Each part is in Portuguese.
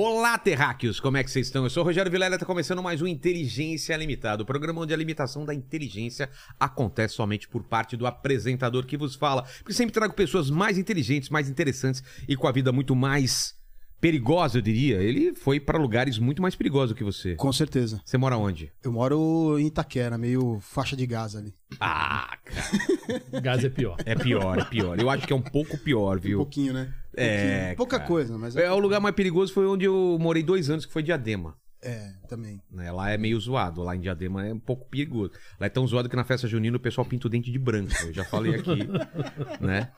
Olá, terráqueos! Como é que vocês estão? Eu sou o Rogério Vilela e está começando mais um Inteligência Limitada, o programa onde a limitação da inteligência acontece somente por parte do apresentador que vos fala. Porque sempre trago pessoas mais inteligentes, mais interessantes e com a vida muito mais perigosa, eu diria. Ele foi para lugares muito mais perigosos que você. Com certeza. Você mora onde? Eu moro em Itaquera, meio faixa de Gaza ali. Ah, cara. Gás é pior. É pior, é pior. Eu acho que é um pouco pior, Um viu? pouquinho, né? É. Pouca cara. coisa, mas É, o lugar mais perigoso foi onde eu morei dois anos, que foi Diadema. é, também. né? Lá é meio zoado, lá em Diadema é um pouco perigoso. Lá é tão zoado que na festa junina o pessoal pinta o dente de branco. Eu já falei aqui, né?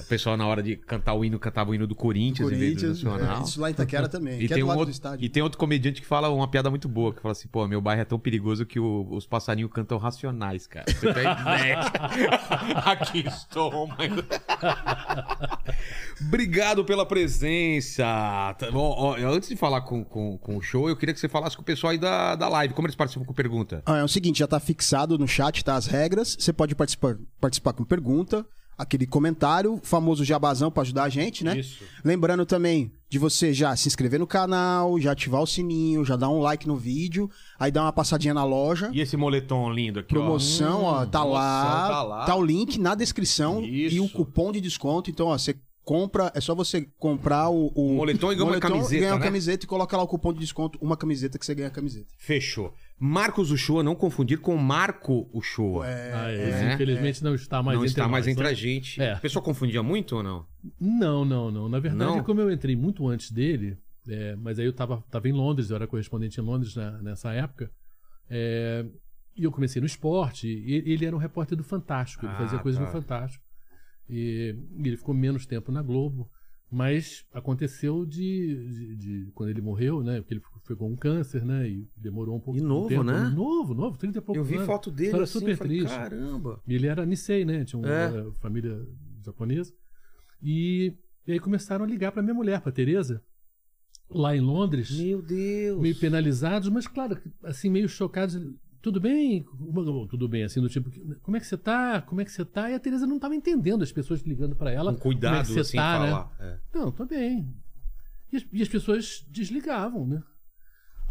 O pessoal na hora de cantar o hino, cantava o hino do Corinthians, em vez do Corinthians, Nacional. é, isso lá em Itaquera também, E é tem, do um outro, do e tem outro comediante que fala uma piada muito boa, que fala assim, pô, meu bairro é tão perigoso que o- os passarinhos cantam racionais, cara. Você tem ideia? Aqui estou, mas... Obrigado pela presença. Tá, ó, ó, antes de falar com, com, com o show, eu queria que você falasse com o pessoal aí da, da live. Como eles participam com pergunta? Ah, é o seguinte, já tá fixado no chat, tá as regras. Você pode participar, participar com pergunta, aquele comentário, famoso jabazão pra ajudar a gente, né? Isso. Lembrando também de você já se inscrever no canal, já ativar o sininho, já dar um like no vídeo, aí dar uma passadinha na loja. E esse moletom lindo aqui, Promoção, ó, tá, promoção, lá, tá lá. tá o link na descrição Isso. e o cupom de desconto. Então, ó, você compra, é só você comprar o, o moletom e ganha uma camiseta, ganha uma né? camiseta e coloca lá o cupom de desconto, uma camiseta que você ganha a camiseta. Fechou. Marcos Uchoa, não confundir com Marco Uchoa. Ah, esse, é, infelizmente não está mais não entre está mais nós, entre né? a gente. É. O pessoal confundia muito ou não? Não, não, não. Na verdade, Não? como eu entrei muito antes dele, é, mas aí eu tava, tava em Londres, eu era correspondente em Londres na- nessa época, é, e eu comecei no esporte, e ele era um repórter do Fantástico, ele Ah, fazia coisas tá. no Fantástico. E, e ele ficou menos tempo na Globo, mas aconteceu de, de- de- quando ele morreu, né? Porque ele foi com um câncer, né? E demorou um pouco E novo, de tempo. né? Novo, novo, 30 e poucos Eu vi anos. foto dele assim, super falei, triste. caramba. E ele era Nisei, né? Tinha uma É. família japonesa. E, e aí começaram a ligar pra minha mulher, pra Tereza, lá em Londres, Meu Deus. meio penalizados, mas claro, assim, meio chocados. Tudo bem? Tudo bem, assim, do tipo, como é que você tá? Como é que você tá? E a Tereza não tava entendendo as pessoas ligando pra ela. Com cuidado, como é que você assim, tá, né? falar. É. Não, tô bem. E as, e as pessoas desligavam, né?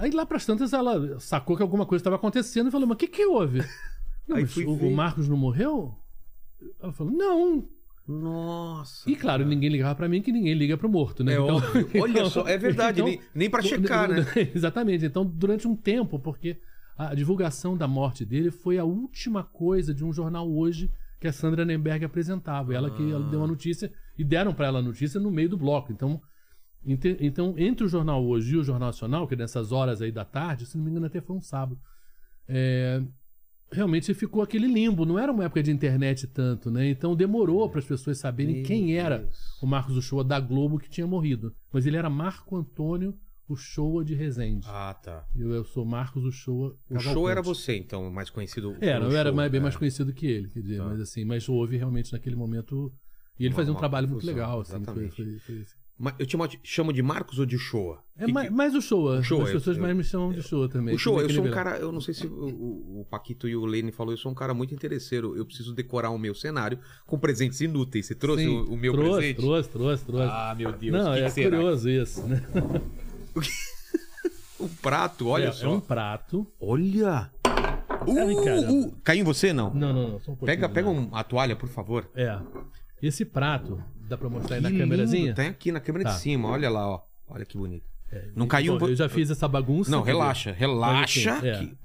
Aí lá pras tantas ela sacou que alguma coisa estava acontecendo e falou: Mas o que que houve? Não, mas o, o Marcos não morreu? Ela falou: Não. Nossa. E claro, ninguém ligava pra mim, que ninguém liga pro morto, né? É óbvio. Olha só, é verdade, nem- nem pra checar, né? Exatamente. Então, durante um tempo, porque a divulgação da morte dele foi a última coisa de um jornal hoje que a Sandra Nemberg apresentava. Ela que ela deu a notícia e deram pra ela a notícia no meio do bloco. Então, então, entre o Jornal Hoje e o Jornal Nacional, que é nessas horas aí da tarde, se não me engano até foi um sábado, é, realmente ficou aquele limbo. Não era uma época de internet tanto, né? Então demorou para as pessoas saberem Meu quem era Deus. o Marcos Uchoa da Globo que tinha morrido. Mas ele era Marco Antônio Uchoa de Resende. Ah, tá. Eu, eu sou Marcos Uchoa O show era você, então, mais conhecido. Era, eu era mais- bem é. mais conhecido que ele, quer dizer, Tá. mas assim, mas houve realmente naquele momento. E ele Uma- fazia um trabalho muito legal, assim. Foi, foi- foi- Mas eu te mo- chamo de Marcos ou de Showa? É Que- mais, que- mais o Showa. O Showa, As pessoas eu- mais me chamam de Showa também. O show, eu sou um cara, eu não sei se o, o- Paquito e o Lene falou, eu sou um cara muito interesseiro. Eu preciso decorar o meu cenário com presentes inúteis. Você trouxe Sim, o, o meu trouxe, presente? Trouxe, trouxe, trouxe. Ah, meu Deus. Não, que é que curioso isso, né? Um prato, olha é, só. é um prato. Olha! Caramba. Uh, uh, caiu em você, não? Não, não, não. Um Pega, pega um, a toalha, por favor. É. Esse prato, dá pra mostrar aí na Que câmerazinha? Tem aqui na câmera Tá. de cima, olha lá, ó. Olha que bonito. Não caiu... Bom, eu já fiz essa bagunça. Não, relaxa, relaxa. Assim, é. que-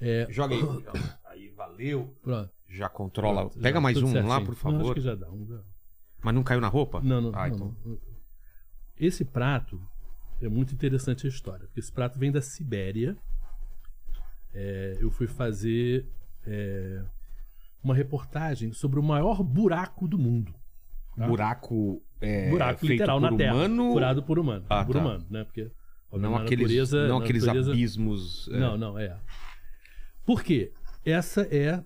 É, Joga aí. Aí, valeu. pronto. Já controla. Pronto, Pega já, mais um lá, por Não, favor. acho que já dá. um. Mas não caiu na roupa? Não, não, Ah, não, então. não. Esse prato é muito interessante a história, porque esse prato vem da Sibéria. É, eu fui fazer é, uma reportagem sobre o maior buraco do mundo. Tá? Buraco. É, buraco feito literal por na Terra. Furado por humano. Ah, por tá. humano, né? Porque Não aqueles, natureza- não aqueles natureza- abismos. é. Não, não, é. Por quê? Essa é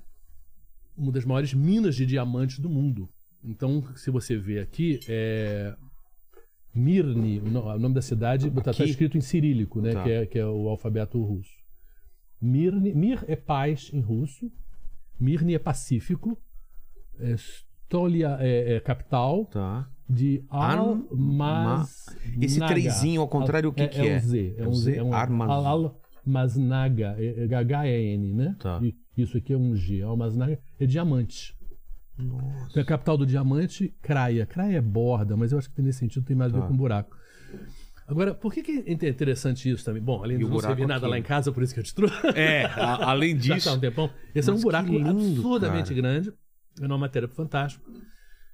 uma das maiores minas de diamantes do mundo. Então, se você vê aqui, é. Mirny, o no- o nome da cidade, tá, tá escrito em cirílico, né? Tá. Que, é, que é o alfabeto russo. Mirny, Mir é paz em russo, Mirny é pacífico, é, Stolia é, é capital, Tá. de Almaz. Esse trezinho ao contrário, o que que é? É um Z. É É um um Z. Z? É um Armaz- Almaznaga. É, é H-E-N, né? Tá. E isso aqui é um G. Almaznaga é diamante. Nossa. Então, a capital do diamante, Craia. Craia é borda, mas eu acho que nesse sentido tem mais a ver Tá. com buraco. Agora, por que, que é interessante isso também? Bom, além de não servir nada aqui? lá em casa, por isso que eu te trouxe. É, a- além Já disso. tá um tempão. Esse é um buraco lindo, absurdamente cara. grande. É uma matéria fantástica.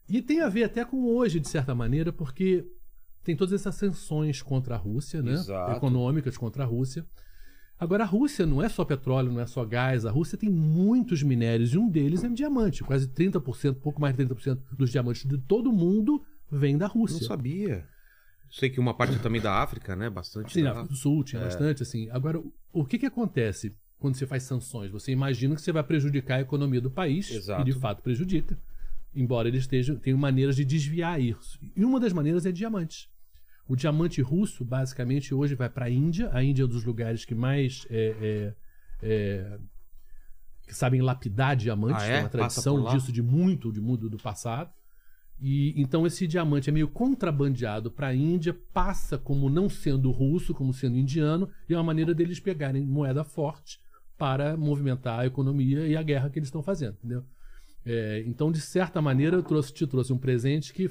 E tem a ver até com hoje, de certa maneira, porque tem todas essas sanções contra a Rússia, né? Exato. Econômicas contra a Rússia. Agora, a Rússia não é só petróleo, não é só gás. A Rússia tem muitos minérios e um deles é diamante. Quase 30%, pouco mais de 30% dos diamantes de todo mundo vem da Não Rússia. sabia. Sei que uma parte também da África, né? Bastante. Sim, da... África do Sul É. tinha bastante, assim. Agora, o- o que que acontece quando você faz sanções? Você imagina que você vai prejudicar a economia do país, Exato. e de fato prejudica, embora eles estejam, tenham maneiras de desviar isso. E uma das maneiras é diamantes. O diamante russo, basicamente, hoje vai para a Índia. A Índia é um dos lugares que mais é, é, é, que sabem lapidar diamantes. Ah, é? Tem uma tradição disso de muito, de muito do passado. E então esse diamante é meio contrabandeado para a Índia, passa como não sendo russo, como sendo indiano, e é uma maneira deles pegarem moeda forte para movimentar a economia e a guerra que eles estão fazendo, entendeu? É, então, de certa maneira, eu trouxe, te trouxe um presente que,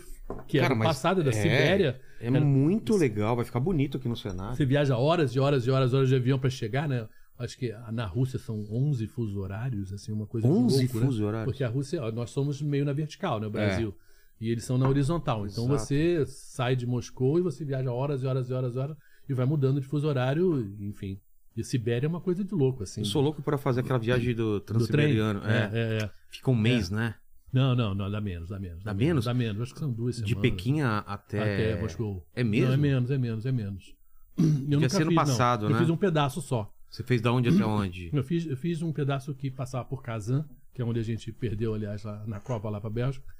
que Cara, é mas passado, da é- Sibéria. É Era- muito legal, vai ficar bonito aqui no cenário. Você viaja horas e horas e horas, horas de avião para chegar, né? Acho que na Rússia são 11 fusos horários, assim, uma coisa de 11 louco, né? fusos horários? Porque a Rússia, ó, nós somos meio na vertical, né, o Brasil. E eles são na horizontal. Então Exato. você sai de Moscou e você viaja horas e horas e horas e horas e vai mudando de fuso horário, enfim. E Sibéria é uma coisa de louco, assim. Eu sou louco pra fazer aquela viagem do do. Transiberiano. É, É. é, é. Fica um mês, né? Não, não, não, dá menos, dá menos. Dá menos? Dá menos, acho que são duas De semanas. Pequim a- até. Até Moscou. É mesmo? Não, é menos, é menos, é menos. Eu nunca ser no fiz, não. passado, Eu né? fiz um pedaço só. Você fez da onde até onde? Eu fiz, eu fiz um pedaço que passava por Kazan, que é onde a gente perdeu, aliás, lá na Copa lá pra Bélgica.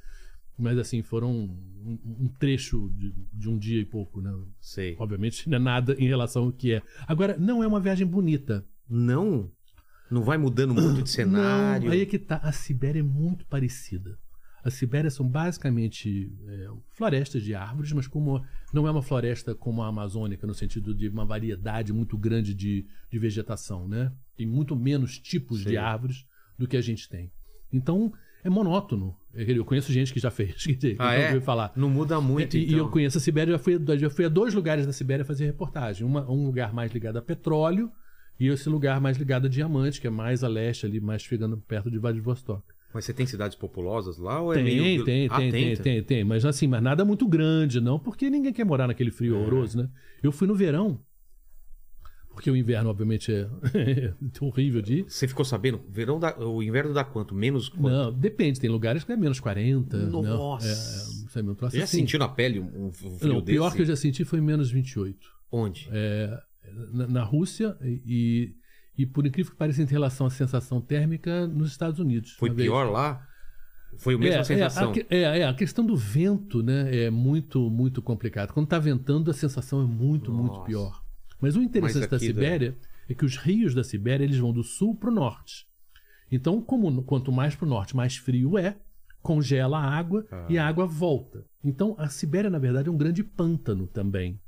Mas assim, foram um, um trecho de, de um dia e pouco, né? Sei. Obviamente não é nada em relação ao que é. Agora, não é uma viagem bonita. Não? Não vai mudando muito de cenário? Não, aí é que tá. A Sibéria é muito parecida. A Sibéria são basicamente é, florestas de árvores, mas como não é uma floresta como a amazônica, no sentido de uma variedade muito grande de, de vegetação, né? Tem muito menos tipos de árvores do que a gente tem. Então, é monótono. Eu conheço gente que já fez, que, que Ah, é? falar. Não muda muito, E, e então. eu conheço a Sibéria, já fui, já fui a dois lugares da Sibéria fazer reportagem. Uma, um lugar mais ligado a petróleo e esse lugar mais ligado a diamante, que é mais a leste ali, mais chegando perto de Vladivostok. Mas você tem cidades populosas lá ou é Tem, meio... tem, Ah, tem, tem, tem, tem, mas assim, mas nada muito grande, não, porque ninguém quer morar naquele frio É. horroroso, né? Eu fui no verão, porque o inverno, obviamente, é horrível de. Você ficou sabendo? Verão dá... O inverno dá quanto? Menos quanto? Não, depende, tem lugares que é menos 40. Nossa. Não, é, é, um troço Você já assim. sentiu na pele um, um frio Não, o desse? pior que eu já senti foi menos 28. Onde? É, na, na Rússia e, e, por incrível que pareça, em relação à sensação térmica nos Estados Unidos. Foi vez. pior lá? Foi a mesma é, sensação? É a, é, é, a questão do vento né, é muito, muito complicado. Quando está ventando, a sensação é muito, muito Nossa. pior. Mas o interessante da Sibéria é que os rios da Sibéria eles vão do sul para o norte. Então, como quanto mais para o norte, mais frio é, congela a água Ah. e a água volta. Então, a Sibéria, na verdade, é um grande pântano também.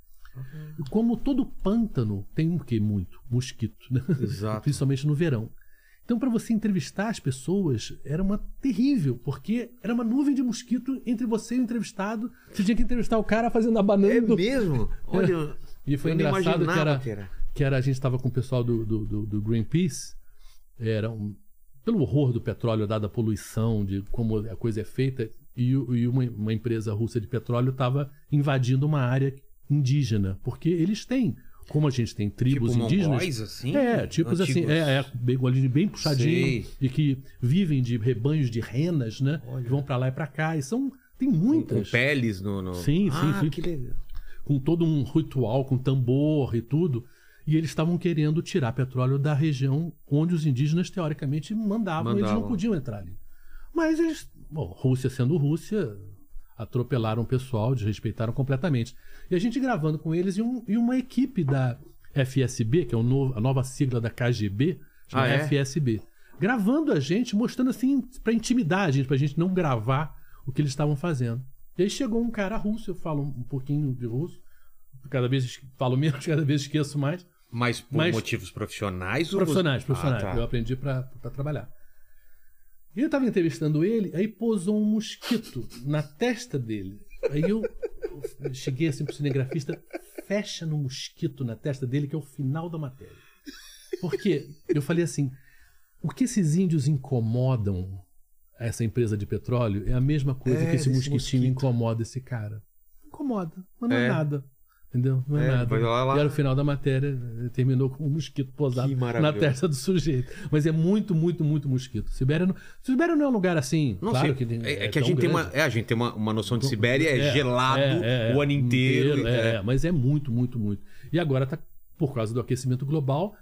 E como todo pântano tem um quê? Muito? Mosquito, né? Exato. Principalmente no verão. Então, para você entrevistar as pessoas, era uma terrível, porque era uma nuvem de mosquito entre você e o entrevistado. Você tinha que entrevistar o cara fazendo a banana. É mesmo? Olha, E foi eu engraçado que era, que era. que era. A gente estava com o pessoal do, do, do- do Greenpeace. Era um, pelo horror do petróleo, dada a poluição, de como a coisa é feita. E, e uma, uma empresa russa de petróleo estava invadindo uma área indígena. Porque eles têm, como a gente tem tribos Tipo indígenas. mongóis, assim? É, tipos assim, Antigos? é, é bem, bem puxadinho Sei. e que vivem de rebanhos de renas, né? Olha. Que vão pra lá e pra cá. E são. Tem Com, com muitas. peles no... no... Sim, sim, ah, sim. que legal. Com todo um ritual, com tambor e tudo. E eles estavam querendo tirar petróleo da região onde os indígenas, teoricamente, mandavam. Eles não Mandavam. podiam entrar ali. Mas eles bom, Rússia sendo Rússia, atropelaram o pessoal, desrespeitaram completamente. E a gente gravando com eles e, um- e uma equipe da FSB, que é a nova sigla da KGB, chama Ah, é? FSB, gravando a gente, mostrando assim, pra intimidar a gente, pra gente não gravar o que eles estavam fazendo. E aí chegou um cara russo, eu falo um pouquinho de russo, cada vez falo menos, cada vez esqueço mais. Mas por Mas- motivos profissionais ou... Profissionais, profissionais. Ah, tá. Eu aprendi pra trabalhar. E eu tava entrevistando ele, aí pousou um mosquito na testa dele. Aí eu eu cheguei assim pro cinegrafista, fecha no mosquito na testa dele, que é o final da matéria. Porque eu falei assim: o que esses índios incomodam essa empresa de petróleo é a mesma coisa É, que esse mosquitinho mosquito. incomoda esse cara. Incomoda, mas não é, É. nada. Entendeu? Não é, É, nada. lá, lá. E era o final da matéria, terminou com um mosquito posado na testa do sujeito. Mas é muito, muito, muito mosquito. Sibéria não, Sibéria não é um lugar assim. Não claro sei. que tem- é, é que a gente tem uma, é, a gente tem uma, uma noção de Sibéria, é, gelado é, é, o ano inteiro. é, é. é, mas é muito, muito, muito. E agora tá, por causa do aquecimento global,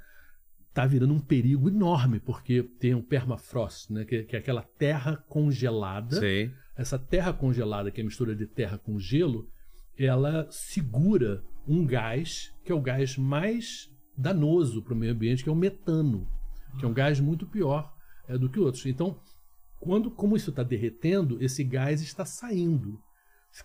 tá virando um perigo enorme, porque tem o permafrost, né, que, que é aquela terra congelada. Sei. Essa terra congelada, que é a mistura de terra com gelo, ela segura um gás, que é o gás mais danoso para o meio ambiente, que é o metano, que é um gás muito pior é, do que outros. Então, quando, como isso está derretendo, esse gás está saindo.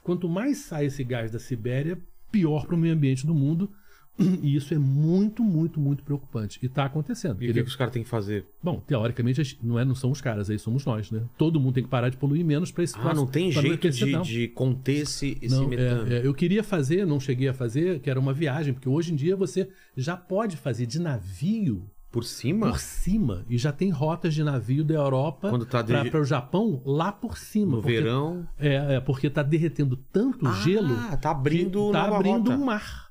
Quanto mais sai esse gás da Sibéria, pior para o meio ambiente do mundo. E isso é muito, muito, muito preocupante. E está acontecendo. E o que, Ele- que os caras têm que fazer? Bom, teoricamente, não, é, não são os caras, aí somos nós, né? Todo mundo tem que parar de poluir menos para esse Ah, não tem jeito aquecer, de, não. de conter esse, esse Não, metano. é, é, eu queria fazer, não cheguei a fazer, que era uma viagem, porque hoje em dia você já pode fazer de navio Por cima? por cima e já tem rotas de navio da Europa tá para derre- o Japão lá por cima. no porque- verão. É, é, porque tá derretendo tanto Ah, gelo tá abrindo tá nova abrindo rota. um mar.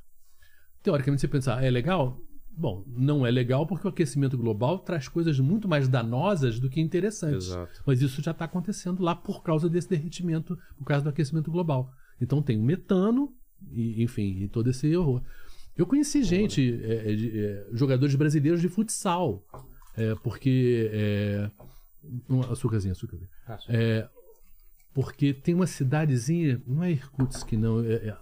Teoricamente, você pensar, é legal? Bom, não é legal porque o aquecimento global traz coisas muito mais danosas do que interessantes. Exato. Mas isso já está acontecendo lá por causa desse derretimento, por causa do aquecimento global. Então tem o metano, e, enfim, e todo esse horror. Eu conheci gente, é, é, de- é, jogadores brasileiros de futsal, é, porque. É, um açúcarzinho, açúcarzinho. É, porque tem uma cidadezinha, não é Irkutsk, não, é- é-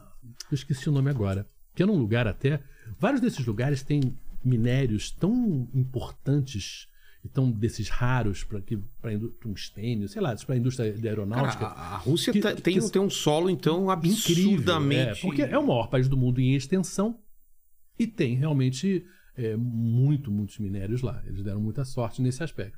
eu esqueci o nome agora, que é num lugar até. Vários desses lugares têm minérios tão importantes e tão desses raros para tungstênio, sei lá, para a indústria da Cara, aeronáutica. a, a Rússia Que- tá- que- tem, tem um solo, então, incrível. absurdamente. É, porque é o maior país do mundo em extensão e tem realmente é, muito, muitos minérios lá. Eles deram muita sorte nesse aspecto.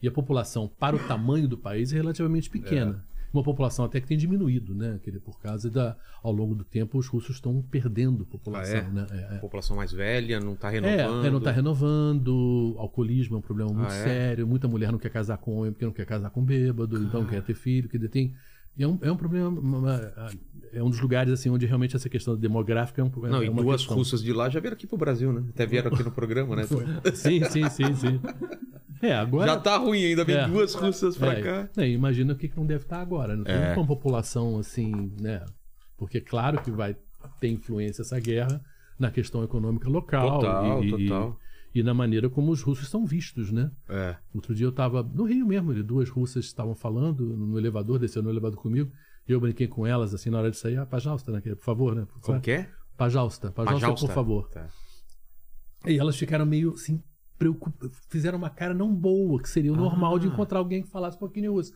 E a população, para o tamanho do país, é relativamente pequena. Uma população até que tem diminuído, né? Por causa da. Ao longo do tempo, os russos estão perdendo população. Ah, é? né? É, é. População mais velha, não tá É, renovando. é, não está renovando, alcoolismo é um problema muito Ah, sério, muita mulher não quer casar com homem porque não quer casar com bêbado, então não quer ter filho, que tem. E É um, é um problema. uma- É um dos lugares assim onde realmente essa questão demográfica é um problema. Não, é e duas questão. russas de lá já vieram aqui pro Brasil, né? Até vieram aqui no programa, né? Sim, sim, sim, sim. É, agora. Já tá ruim ainda, vem É. duas russas pra é, cá. né, imagina o que, não deve estar agora. Não tem É. uma população assim, né? Porque claro que vai ter influência essa guerra na questão econômica local Total, e- total. e na maneira como os russos são vistos, né? É. Outro dia eu estava no Rio mesmo, e duas russas estavam falando no elevador, desceu no elevador comigo. E eu brinquei com elas assim na hora de sair, ah, Pajausta, né? é, Por favor, né? Como que é? Pajausta, Pajausta, Pajausta. por favor. Tá. E elas ficaram meio assim, preocupadas. Fizeram uma cara não boa, que seria o normal de Ah. encontrar alguém que falasse um pouquinho russo.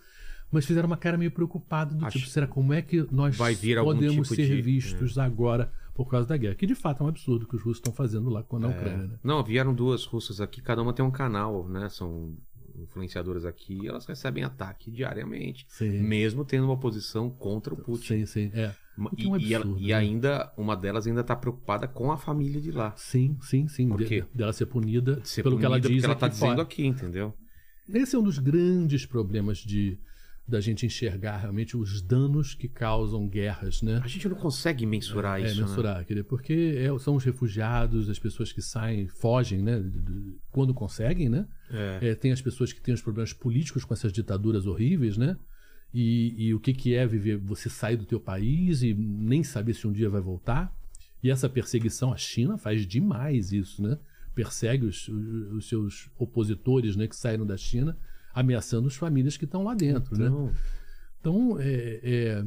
Mas fizeram uma cara meio preocupada do Acho- tipo, será como é que nós podemos tipo ser de- vistos agora por causa da guerra? Que de fato é um absurdo que os russos estão fazendo lá com a Ucrânia, né? Não, vieram duas russas aqui, cada uma tem um canal, né? São influenciadoras aqui e elas recebem ataque diariamente. Sim. Mesmo tendo uma posição contra o Putin. Sim, sim, é. O que é um E, e ela- absurdo, e né? ainda, uma delas ainda tá preocupada com a família de lá. Sim, sim, sim. Por De- quê? Dela ser punida Ser pelo que ela punida diz porque ela tá aqui dizendo aqui, entendeu? Esse é um dos grandes problemas de da gente enxergar realmente os danos que causam guerras, né? A gente não consegue mensurar É, isso, né? mensurar, dizer, porque é- são os refugiados, as pessoas que saem, fogem, né? quando conseguem, né? É. É, tem as pessoas que têm os problemas políticos com essas ditaduras horríveis, né? E, e o que, que é viver, você sair do teu país e nem saber se um dia vai voltar. E essa perseguição, a China faz demais isso, né? Persegue os, os- os seus opositores, né? Que saíram da China, ameaçando as famílias que estão lá dentro, né? Então, Então, é, é,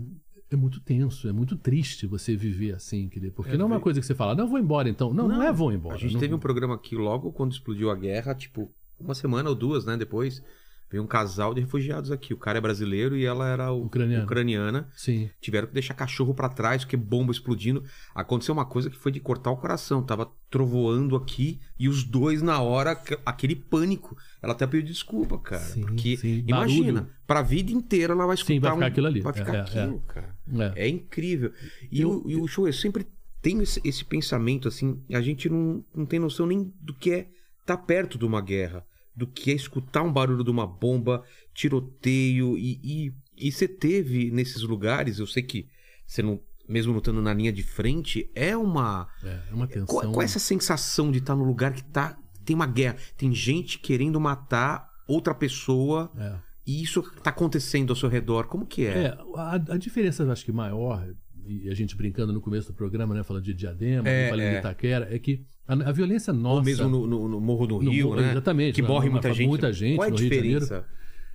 é muito tenso, é muito triste você viver assim, querido. Porque É, não é uma coisa que você fala, não, vou embora então. Não, não, é vou embora. A gente não- teve um programa aqui logo quando explodiu a guerra, tipo, uma semana ou duas, né? Depois veio um casal de refugiados aqui. O cara é brasileiro e ela era Ucraniana. ucraniana. Sim. Tiveram que deixar cachorro pra trás, porque bomba explodindo. Aconteceu uma coisa que foi de cortar o coração. Tava trovoando aqui e os dois na hora, aqu- aquele pânico. Ela até pediu desculpa, cara. Sim, porque sim. imagina, Barulho. pra vida inteira ela vai escutar Sim, vai ficar um- aquilo ali. Vai ficar É, é, aquilo, cara. É. É incrível. E, Eu- o, e o show, eu sempre tenho esse, esse pensamento, assim, a gente não, não tem noção nem do que é estar perto de uma guerra, do que é escutar um barulho de uma bomba, tiroteio, e, e, e você teve nesses lugares, eu sei que você não, mesmo não estando na linha de frente, é uma... É, é uma tensão. Qual, qual é essa sensação de estar num lugar que tá, tem uma guerra, tem gente querendo matar outra pessoa, É. e isso tá acontecendo ao seu redor, como que é? É, a, a diferença, eu acho que maior, e a gente brincando no começo do programa, né, falando de Diadema, É, falando é. de Itaquera, é que a, a violência nossa. Ou mesmo no, no- no Morro do No Rio, Morro- né? exatamente, Que morre muita gente. muita gente Qual é a no Rio de Janeiro. diferença?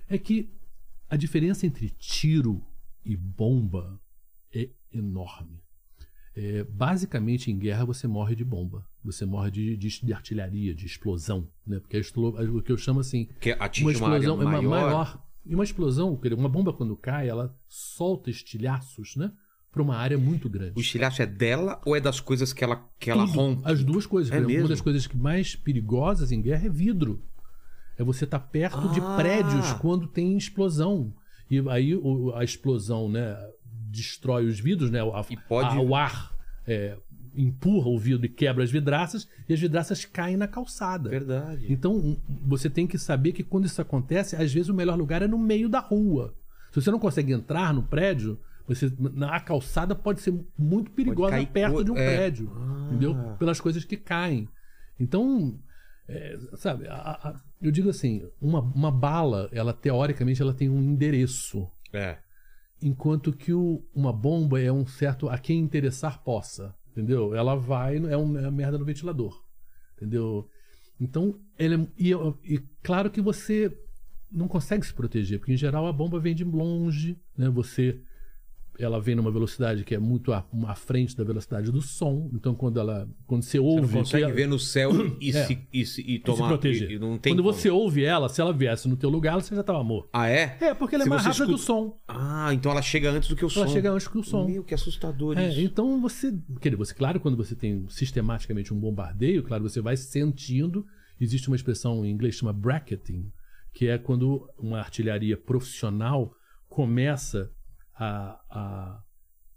é que a diferença entre tiro e bomba é enorme. É, basicamente, em guerra, você morre de bomba. Você morre de, de, de artilharia, de explosão. Né? Porque explo- o que eu chamo assim. Que atinge Uma uma, área explosão é uma maior. maior. E uma explosão, uma bomba quando cai, ela solta estilhaços, né? Para uma área muito grande. O estilhaço é dela ou é das coisas que ela, que ela Tudo. rompe? As duas coisas. É exemplo, mesmo? Uma das coisas mais perigosas em guerra é vidro. É você estar perto de Ah! prédios quando tem explosão. E aí o- a explosão, né, destrói os vidros, né? A, E pode- a- o ar é, empurra o vidro e quebra as vidraças e as vidraças caem na calçada. Verdade. Então, você tem que saber que quando isso acontece, às vezes o melhor lugar é no meio da rua. Se você não consegue entrar no prédio, você, na a calçada pode ser muito perigosa cair perto de um é. prédio, Ah. entendeu? Pelas coisas que caem. Então, é, sabe, a- a- eu digo assim, uma, uma bala, ela teoricamente ela tem um endereço, É. enquanto que o- uma bomba é um certo a quem interessar possa, entendeu? Ela vai, é, um, é a merda no ventilador, entendeu? Então, ele é- e, e claro que você não consegue se proteger, porque em geral a bomba vem de longe, né? Você ela vem numa velocidade que é muito à, à frente da velocidade do som, então quando ela quando você Você ouve não consegue que- ver no céu e, É. se, e, se, e e tomar. se proteger. e- e não tem quando como. você ouve ela, se ela viesse no teu lugar, você já estava morto. Ah, é? É, porque ela é Se mais você rápida escuta- som. Ah, então ela chega antes do que o som. Ela chega antes que o som. Meu, que assustador É, isso. então você, quer dizer, você, claro, quando você tem sistematicamente um bombardeio, claro, você vai sentindo. Existe uma expressão em inglês que chama bracketing, que é quando uma artilharia profissional começa a, a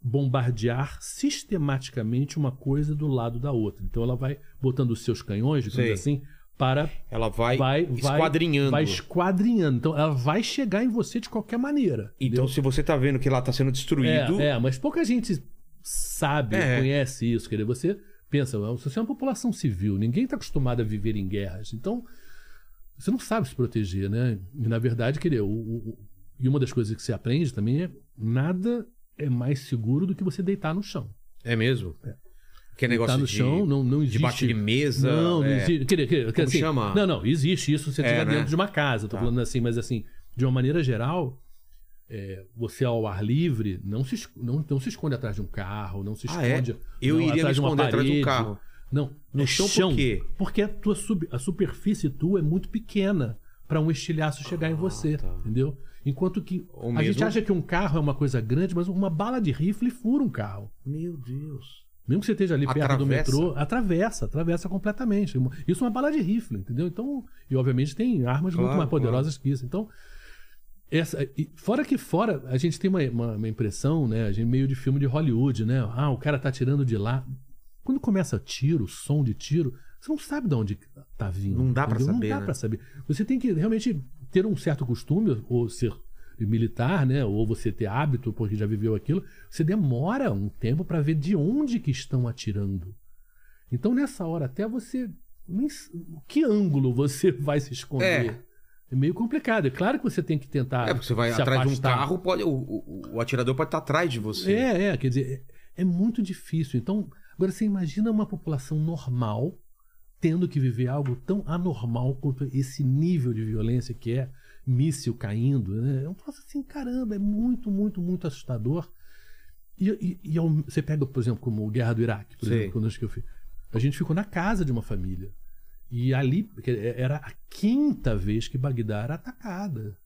bombardear sistematicamente uma coisa do lado da outra. Então ela vai botando os seus canhões, digamos Sei. assim, para Ela vai, vai, esquadrinhando. vai esquadrinhando. Então ela vai chegar em você de qualquer maneira. Então, entendeu? se você tá vendo que ela tá sendo destruído. É, é, mas pouca gente sabe, É. conhece isso. Quer dizer, você pensa, você é uma população civil, ninguém está acostumado a viver em guerras. Então, você não sabe se proteger, né? E, na verdade, querer, o, o- o- e uma das coisas que você aprende também é nada é mais seguro do que você deitar no chão. É mesmo? Que negócio Deitar no de, chão não, não existe. debaixo de mesa. Não, não é. existe. Quer, quer, quer, assim, chama? Não, não, existe isso se você É, estiver né? dentro de uma casa. Tô Tá. falando assim, mas assim, de uma maneira geral, é, você ao ar livre não se, não, não se esconde atrás de um carro, não se Ah, é? esconde. Eu não, iria me esconder atrás de um parede. carro. Não, no No chão chão. por quê? Porque a, tua sub- a superfície tua é muito pequena para um estilhaço chegar em você, tá. entendeu? Enquanto que Ou a gente mesmo- acha que um carro é uma coisa grande, mas uma bala de rifle fura um carro. Meu Deus. Mesmo que você esteja ali perto do Atravessa? metrô, atravessa, atravessa completamente. Isso é uma bala de rifle, entendeu? Então, e obviamente tem armas muito Claro, mais poderosas que isso. Então, essa, fora que fora, a gente tem uma, uma, uma impressão, né? A gente meio de filme de Hollywood, né? Ah, o cara tá tirando de lá. Quando começa tiro, som de tiro, você não sabe de onde tá vindo. Não dá entendeu? saber, Não dá né? pra saber. Você tem que realmente ter um certo costume, ou ser militar, né? Ou você ter hábito, porque já viveu aquilo. Você demora um tempo para ver de onde que estão atirando. Então, nessa hora, até você. Que ângulo você vai se esconder? É. É meio complicado. É claro que você tem que tentar. É, porque você vai atrás de um afastar. carro, pode, o, o, o atirador pode estar atrás de você. É, é, quer dizer, é, é muito difícil. Então, agora você imagina uma população normal tendo que viver algo tão anormal quanto esse nível de violência que é míssil caindo. Né? É um troço assim, caramba, é muito, muito, muito assustador. E, e, e ao- você pega, por exemplo, como Guerra do Iraque, por Sim. exemplo, quando eu fui. A gente ficou na casa de uma família. E ali porque era a quinta vez que Bagdá era atacada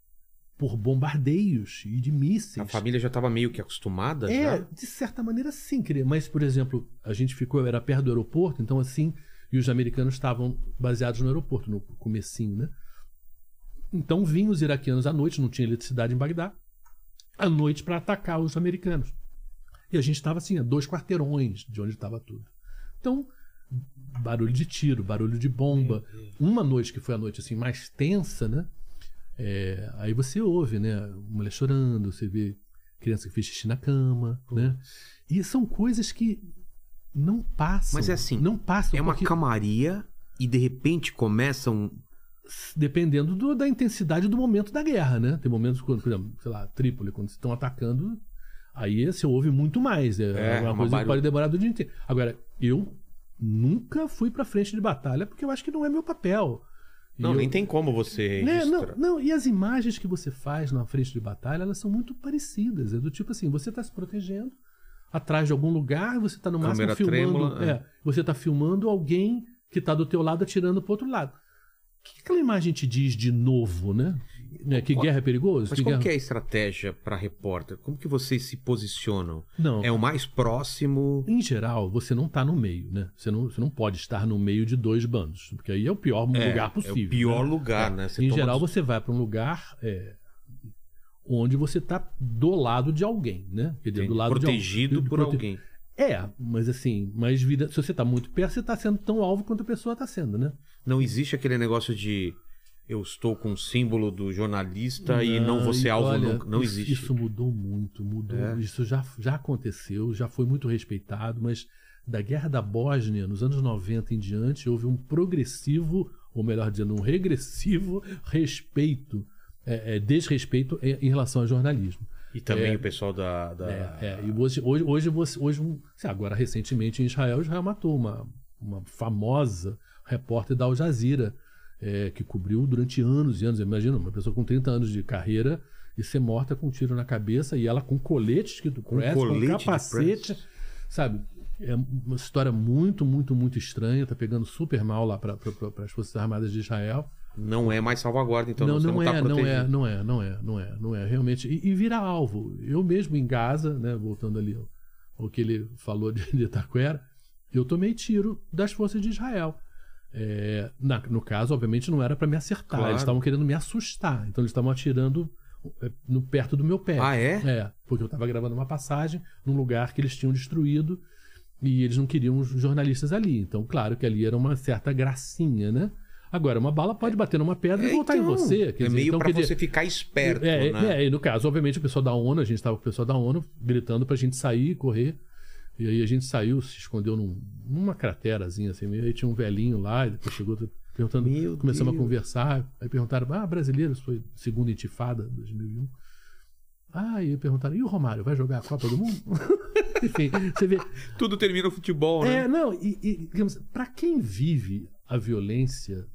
por bombardeios e de mísseis. A família já tava meio que acostumada É, já? de certa maneira sim, queria. Mas, por exemplo, a gente ficou, era perto do aeroporto, então assim, e os americanos estavam baseados no aeroporto, no comecinho, né? Então vinham os iraquianos à noite, não tinha eletricidade em Bagdá, à noite para atacar os americanos. E a gente estava assim, a dois quarteirões de onde estava tudo. Então, barulho de tiro, barulho de bomba. Uma noite que foi a noite assim mais tensa, né? É, aí você ouve, né? Mulher chorando, você vê criança que fez xixi na cama, né? E são coisas que não passam. Mas é assim, Não passam. É uma porque, camaria e de repente começam. Dependendo do- da intensidade do momento da guerra, né? Tem momentos quando, por exemplo, sei lá, Trípoli, quando estão atacando, aí você ouve muito mais. É, É, uma uma coisa que barulho- pode demorar do dia inteiro. Agora, eu nunca fui pra frente de batalha porque eu acho que não é meu papel. Não, eu- nem tem como você né, não, não, e as imagens que você faz na frente de batalha, elas são muito parecidas. É do tipo assim, você está se protegendo atrás de algum lugar, você está no máximo Câmera filmando. trêmula, é, é. você está filmando alguém que está do teu lado atirando pro outro lado. O que aquela imagem te diz de novo, né? Né, Que guerra é perigoso? Mas que como guerra... que é a estratégia para repórter? Como que vocês se posicionam? Não. É o mais próximo. Em geral, você não está no meio, né? Você não, você não pode estar no meio de dois bandos, porque aí é o pior É, lugar possível. É o pior né? lugar, né? Você em toma geral, você vai para um lugar é, onde você está do lado de alguém, né? Quer dizer, do lado protegido de, al- por prote- alguém. É, mas assim, mais vida. Se você está muito perto, você está sendo tão alvo quanto a pessoa está sendo, né? Não existe aquele negócio de eu estou com o símbolo do jornalista e não vou ser alvo olha, nunca. Não isso, existe. Isso mudou muito, mudou. É. Isso já, já aconteceu, já foi muito respeitado, mas da guerra da Bósnia, nos anos 90 em diante, houve um progressivo, ou melhor dizendo, um regressivo respeito, é, é, desrespeito em, relação ao jornalismo. E também É. o pessoal da. da- É, é, e hoje, hoje, hoje, você- hoje um- agora recentemente em Israel, Israel matou uma, uma famosa repórter da Al Jazeera, é, que cobriu durante anos e anos. Imagina, uma pessoa com 30 anos de carreira e ser morta com um tiro na cabeça e ela com colete escrito Com press, colete com capacete, sabe? É uma história muito, muito, muito estranha. Tá pegando super mal lá para as Forças Armadas de Israel Não é mais salvaguarda, então não, não, não, está é, não protegido. é, não é, não é, não é, não é, realmente. E, e vira alvo. Eu mesmo em Gaza, né, voltando ali ao, ao que ele falou de, de Itaquera, eu tomei tiro das forças de Israel. É, na- no caso, obviamente, não era para me acertar. Claro. Eles estavam querendo me assustar. Então eles estavam atirando é, no, perto do meu pé. Ah, é? É, porque eu estava gravando uma passagem num lugar que eles tinham destruído e eles não queriam os jornalistas ali. Então, claro que ali era uma certa gracinha, né? Agora, uma bala pode bater numa pedra e É, voltar em então, você. quer é dizer, meio então, pra dizer, você ficar esperto, é, né? é, e no caso, obviamente, o pessoal da ONU, a gente estava com o pessoal da ONU gritando pra gente sair, correr. E aí a gente saiu, se escondeu num- numa craterazinha assim, e aí tinha um velhinho lá, e depois chegou perguntando, Meu começamos Deus. a conversar, aí perguntaram, ah, brasileiros, foi segunda intifada, 2001. Ah, e perguntaram, e o Romário, vai jogar a Copa do Mundo? Enfim, você vê, Tudo termina no futebol, né? é, não, e, e digamos, para quem vive a violência,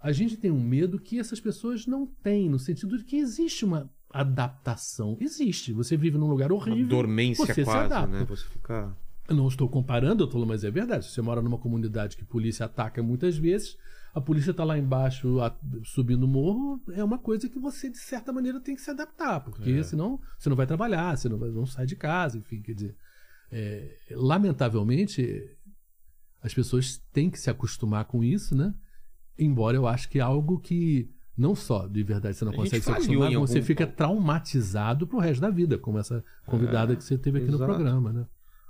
a gente tem um medo que essas pessoas não têm, no sentido de que existe uma adaptação. Existe. Você vive num lugar Uma horrível. dormência você se quase, adapta. né? Você fica. Eu não estou comparando, eu tô, mas é verdade. Se você mora numa comunidade que a polícia ataca muitas vezes, a polícia está lá embaixo subindo o morro, é uma coisa que você, de certa maneira, tem que se adaptar, porque É. senão você não vai trabalhar, você não, vai, não sai de casa, enfim, quer dizer. é, lamentavelmente, as pessoas têm que se acostumar com isso, né? Embora eu acho que é algo que não só de verdade você não A consegue se acostumar, como você algum fica traumatizado pro resto da vida, como essa convidada É, que você teve aqui exato. no programa, né?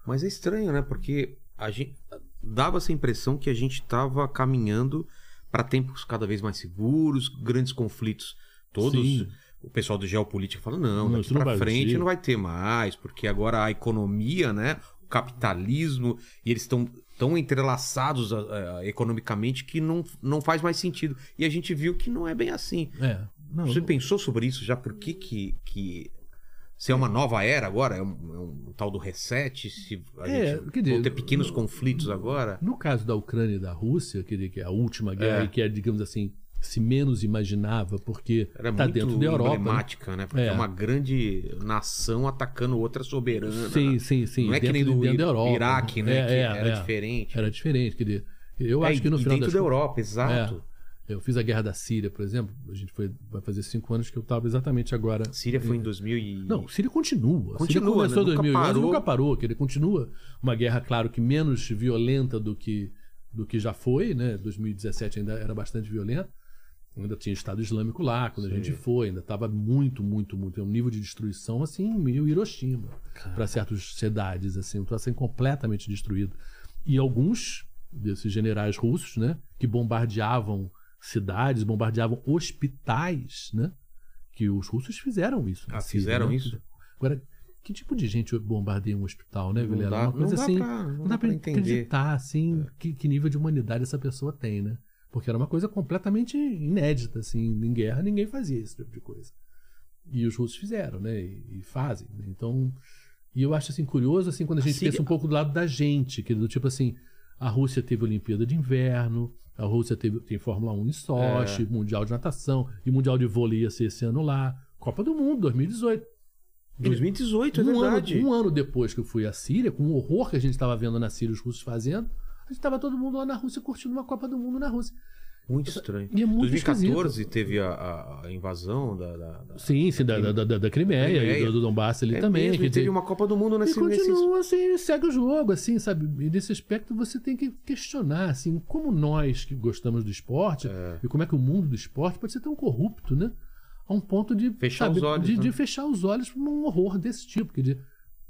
Mas é estranho, né? Porque a gente dava essa impressão que a gente estava caminhando para tempos cada vez mais seguros, grandes conflitos. Todos Sim. o pessoal do geopolítica fala não, Não, daqui para frente não vai ter mais, porque agora a economia, né, o capitalismo e eles estão tão entrelaçados ah, economicamente que não, não faz mais sentido. E a gente viu que não é bem assim. É. Não, Você pensou sobre isso já? Por que que, que se é uma nova era agora, é um, é um tal do reset, se a É, gente quer dizer, vão ter pequenos no- conflitos agora? No caso da Ucrânia e da Rússia, que que é a última guerra É. e que é, digamos assim, se menos imaginava, porque tá muito dentro da Europa. né? emblemática, né? Porque é. É. uma grande nação atacando outra soberana. Sim, sim, sim. Não é que dentro, nem do dentro da Europa. Iraque, né? É, que é, era é. diferente. Era diferente. Quer dizer, eu É, acho que no final dentro da Europa, exato. Eu fiz a guerra da Síria, por exemplo. A gente foi, vai fazer cinco anos que eu estava exatamente agora. Síria foi em 2000 e... Não, Síria continua. Continua, Síria começou em né? Nunca 2011 e parou. nunca parou. Que ele continua uma guerra, claro, que menos violenta do que, do que já foi, né? 2017 ainda era bastante violenta. Ainda tinha Estado Islâmico lá quando a gente foi, ainda estava muito, muito, muito. É um nível de destruição assim, meio Hiroshima para certas cidades, assim, está sendo completamente destruído. E alguns desses generais russos, né, que bombardeavam cidades, bombardeavam hospitais, né? Que os russos fizeram isso. Ah, Síria, fizeram né? isso? Agora, que tipo de gente bombardeia um hospital, né, Não Vilela? Uma coisa não assim. pra- não não dá. É. acreditar, assim, que, que nível de humanidade essa pessoa tem, né? Porque era uma coisa completamente inédita, assim. Em guerra ninguém fazia esse tipo de coisa. E os russos fizeram, né? E, e fazem. né? Então. E eu acho assim curioso assim quando a gente Síria- pensa um pouco do lado da gente, que do tipo assim, a Rússia teve Olimpíada de Inverno, a Rússia teve tem Fórmula 1 em Sochi, É. Mundial de Natação e Mundial de Vôlei ia ser esse ano lá, Copa do Mundo 2018. 2018, é um, verdade. ano, um ano depois que eu fui à Síria, com o horror que a gente estava vendo na Síria os russos fazendo, estava todo mundo lá na Rússia curtindo uma Copa do Mundo na Rússia. Muito estranho. E é muito 2014 teve a, a- invasão da... da, da- Sim, sim, da, da, da, da Crimeia Crimeia. e do, do Donbass ali É também. mesmo, e dizer, teve uma Copa do Mundo E nesse, nesses... continua assim, segue o jogo, assim, sabe? E nesse aspecto você tem que questionar, assim, como nós que gostamos do esporte É. e como é que o mundo do esporte pode ser tão corrupto, né? A um ponto de Fechar sabe, os olhos, de, né? de fechar os olhos para um horror desse tipo. Quer dizer,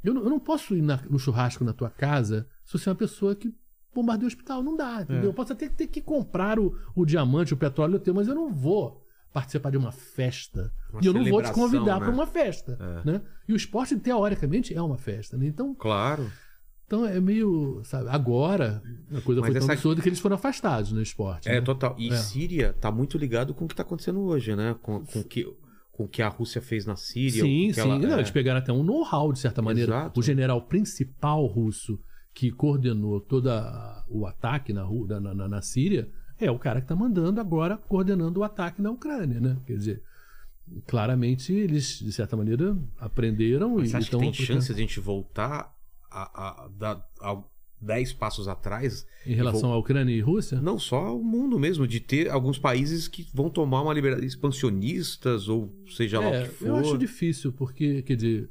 eu não, eu não posso ir na- no churrasco na tua casa se você é uma pessoa que bombardeia o hospital. Não dá, entendeu? É. Eu posso até ter que comprar o, o diamante, o petróleo teu, mas eu não vou participar de uma festa. Uma e eu não vou te convidar né? para uma festa. É. Né? E o esporte, teoricamente, é uma festa. Né? Então, Claro. então é meio. Sabe, agora a coisa Mas foi tão essa- absurda que eles foram afastados no esporte. É, né? total. E É. Síria tá muito ligado com o que tá acontecendo hoje, né? Com, com o que, com o que a Rússia fez na Síria. Sim, o que sim. ela- Não, é. Eles pegaram até um know-how, de certa maneira. Exato. O general principal russo que coordenou todo o ataque na, na, na, na Síria é o cara que está mandando agora, coordenando o ataque na Ucrânia, né? Quer dizer, claramente eles, de certa maneira, aprenderam Mas e você acha que tem aplicando- chance de a gente voltar a, a, dar- a 10 passos atrás? em relação à Ucrânia e Rússia? Não só o mundo mesmo, de ter alguns países que vão tomar uma liberdade expansionistas, ou seja lá É, o que for. eu acho difícil, porque, quer dizer,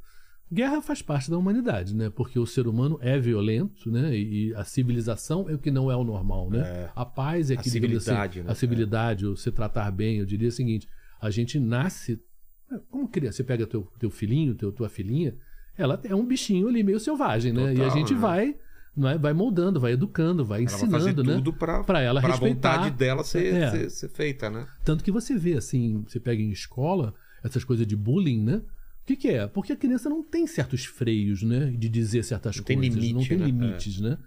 guerra faz parte da humanidade, né? Porque o ser humano é violento, né? E a civilização é o que não é o normal, né? A paz é A que digamos civilidade, assim, né? a civilidade, o se tratar bem, eu diria o seguinte: a gente nasce é, como criança, você pega teu teu filhinho, teu tua filhinha, ela é um bichinho ali meio selvagem, né? e a gente né? vai não é? vai moldando, vai educando, vai Ela vai ensinando, né? tudo Pra ela pra respeitar. vontade dela ser, É. ser, ser feita, né? Tanto que você vê, assim, você pega em escola, essas coisas de bullying, né? O que, que é? Porque a criança não tem certos freios, né? De dizer certas Não tem coisas. não limite, tem né? limites, né?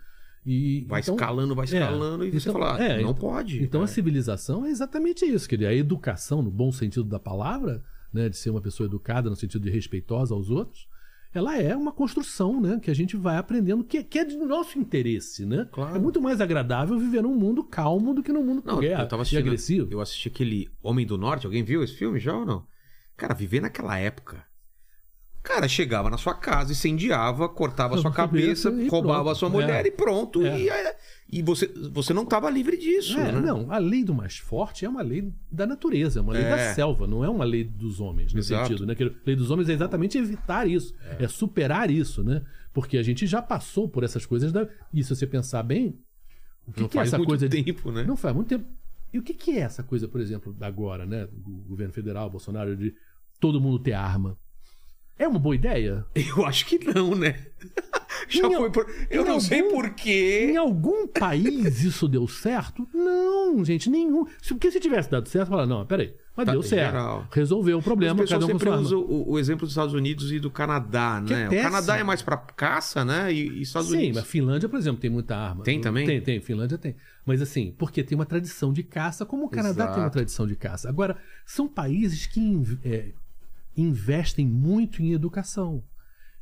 E, Vai então, escalando, vai escalando, e você então- fala, ah, é, não então- pode. Então É. a civilização é exatamente isso. Quer dizer, a educação, no bom sentido da palavra, né? De ser uma pessoa educada no sentido de respeitosa aos outros, ela é uma construção, né? Que a gente vai aprendendo, que, que é de nosso interesse, né? Claro. É muito mais agradável viver num mundo calmo do que num mundo com Não, guerra eu agressivo. Eu assisti aquele Homem do Norte. Alguém viu esse filme já ou não? Cara, viver naquela época. Cara, chegava na sua casa, incendiava, cortava a sua Cabeça roubava a sua mulher É. e pronto. É. E, é- e você, você não tava livre disso, É, né? Não, a lei do mais forte é uma lei da natureza, é uma lei É. da selva, não é uma lei dos homens, nesse Exato. sentido. Né? Que a lei dos homens é exatamente evitar isso, é. superar isso, né? Porque a gente já passou por essas coisas. Da... E se você pensar bem, o que, não que é faz essa muito coisa de. tempo, né? Não faz muito tempo. E o que, que é essa coisa, por exemplo, agora, né? O governo federal, Bolsonaro, de todo mundo ter arma? É uma boa ideia? Eu acho que não, né? Já Em foi por... Eu não sei algum- porquê. Em algum país isso deu certo? Não, gente, nenhum. Porque se tivesse dado certo, fala, não, peraí, mas Tá, deu certo. geral. Resolveu o problema, pessoas cada um com sempre usam o, o exemplo dos Estados Unidos e do Canadá, Que é né? o. Canadá é mais pra caça, né? E, e Estados Sim, Unidos. mas Finlândia, por exemplo, tem muita arma. Tem também? Tem, tem. Finlândia tem. Mas assim, porque tem uma tradição de caça, como o Canadá tem uma Exato. tradição de caça. Agora, são países que é, investem muito em educação.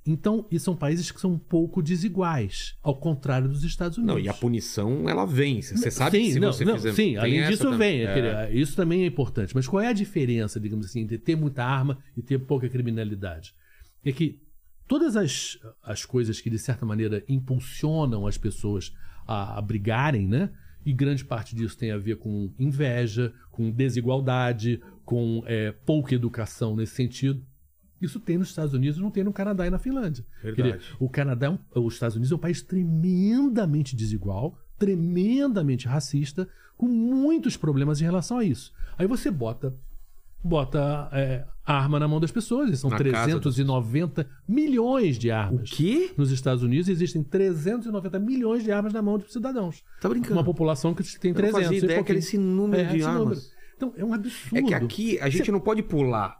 Então, e são países que são um pouco desiguais, ao contrário dos Estados Unidos. Não, e a punição, ela vem. Você sabe sim, que se não, você não, fizer... Sim, além disso também. vem. É. Isso também é importante. Mas qual é a diferença, digamos assim, entre ter muita arma e ter pouca criminalidade? É que todas as, as coisas que, de certa maneira, impulsionam as pessoas a, a brigarem, né? E grande parte disso tem a ver com inveja, com desigualdade, com é, pouca educação nesse sentido. Isso tem nos Estados Unidos, não tem no Canadá e na Finlândia. Verdade. Dizer, o Canadá, é os Estados Unidos é um país tremendamente desigual, tremendamente racista, com muitos problemas em relação a isso. Aí você bota bota é, arma na mão das pessoas, e são Na casa 390 milhões de armas. quê? Nos Estados Unidos existem 390 milhões de armas na mão de cidadãos. Tá brincando? Uma população que tem Eu não 300 fazia ideia que era esse número É, de esse armas. número. Então, é um absurdo. É que aqui a gente não pode pular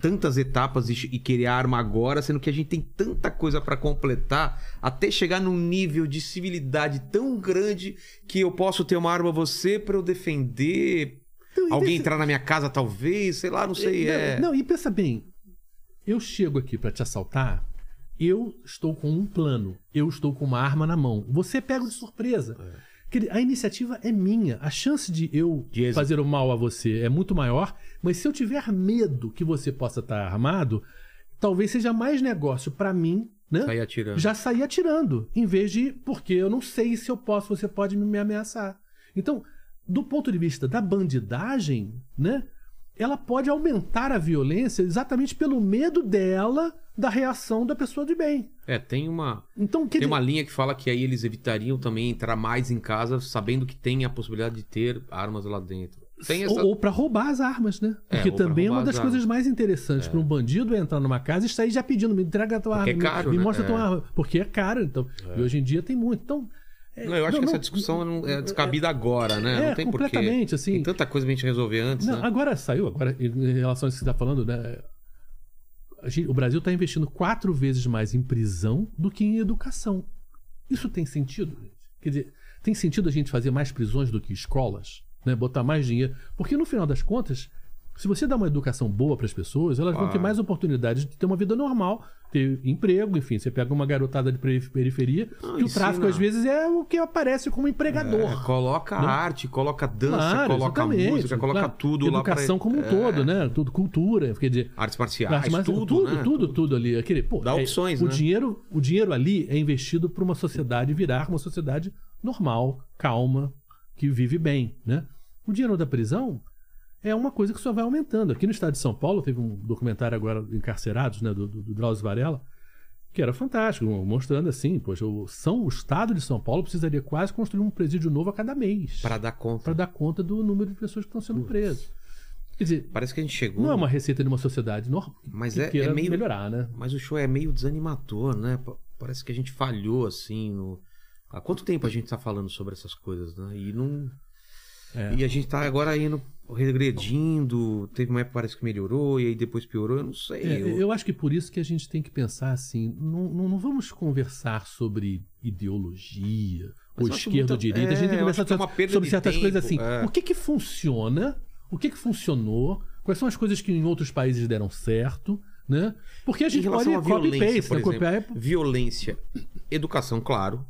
tantas etapas e, querer arma agora, sendo que a gente tem tanta coisa pra completar até chegar num nível de civilidade tão grande que eu posso ter uma arma você pra eu defender Então, alguém entrar na minha casa talvez, sei lá, não sei, não, é. Não, e pensa bem, eu chego aqui pra te assaltar, eu estou com um plano, eu estou com uma arma na mão. Você pega de surpresa. Dizer, A iniciativa é minha. A chance de eu fazer o mal a você é muito maior, mas se eu tiver medo que você possa estar armado, talvez seja mais negócio pra mim, né? Sair atirando. já sair atirando, em vez de porque eu não sei se eu posso, você pode me ameaçar. Então, do ponto de vista da bandidagem, né? Ela pode aumentar a violência exatamente pelo medo dela da reação da pessoa de bem. É, tem uma Então, tem dizer, uma linha que fala que aí eles evitariam também entrar mais em casa sabendo que tem a possibilidade de ter armas lá dentro. Essa Ou, ou para roubar as armas, né? É, Porque pra também é uma das as coisas armas. mais interessantes para um bandido é entrar numa casa e sair já pedindo, me entrega a tua Porque arma, é caro, me, né? mostra a tua É. arma. Porque é caro, então. E hoje em dia tem muito. Então, é, Não, eu acho não, que essa não, discussão não é descabida agora, né? É, não tem porquê. completamente, assim. Tem tanta coisa pra gente resolver antes, né? agora saiu, agora em relação a isso que você está falando, né? Gente- o Brasil está investindo quatro vezes mais em prisão do que em educação. Isso tem sentido? Quer dizer, tem sentido a gente fazer mais prisões do que escolas? Né? Botar mais dinheiro? Porque no final das contas, se você dá uma educação boa para as pessoas, elas vão ter mais oportunidades de ter uma vida normal, ter emprego, enfim. Você pega uma garotada de perif- periferia, Não, que o tráfico às vezes é o que aparece como empregador. É, coloca Né? arte, coloca dança, Claro, coloca música, coloca claro. tudo lá pra... Educação como um É, todo, né? Tudo, cultura, quer dizer, Artes marciais, Arte marcial, tudo, tudo, né? tudo, tudo ali. Aquele, pô, Dá é, opções, o né? dinheiro, o dinheiro ali é investido para uma sociedade virar uma sociedade normal, calma, que vive bem, né? O dinheiro da prisão é uma coisa que só vai aumentando. Aqui no estado de São Paulo teve um documentário agora encarcerados, né, do, do, do Drauzio Varela, que era fantástico, mostrando assim, poxa, o, São, o estado de São Paulo precisaria quase construir um presídio novo a cada mês Pra dar conta. para dar conta do número de pessoas que estão sendo presas. Quer dizer, Parece que a gente chegou... não é uma receita de uma sociedade normal Mas que é- queira é meio- melhorar, né? Mas o show é meio desanimador, né? Pa- Parece que a gente falhou, assim, no... Há quanto tempo a gente tá falando sobre essas coisas, né? E não... É. E a gente tá agora indo regredindo, teve uma época que parece que melhorou, e aí depois piorou, eu não sei. É, eu- eu acho que por isso que a gente tem que pensar assim, não, não, não vamos conversar sobre ideologia, Mas ou esquerda ou direita, a gente é, tem que eu conversar que é sobre- sobre certas tempo, coisas assim. é. O que que funciona? O que que funcionou? Quais são as coisas que em outros países deram certo? Né? Porque a gente pode copy-paste, né? copiar. violência, educação, claro.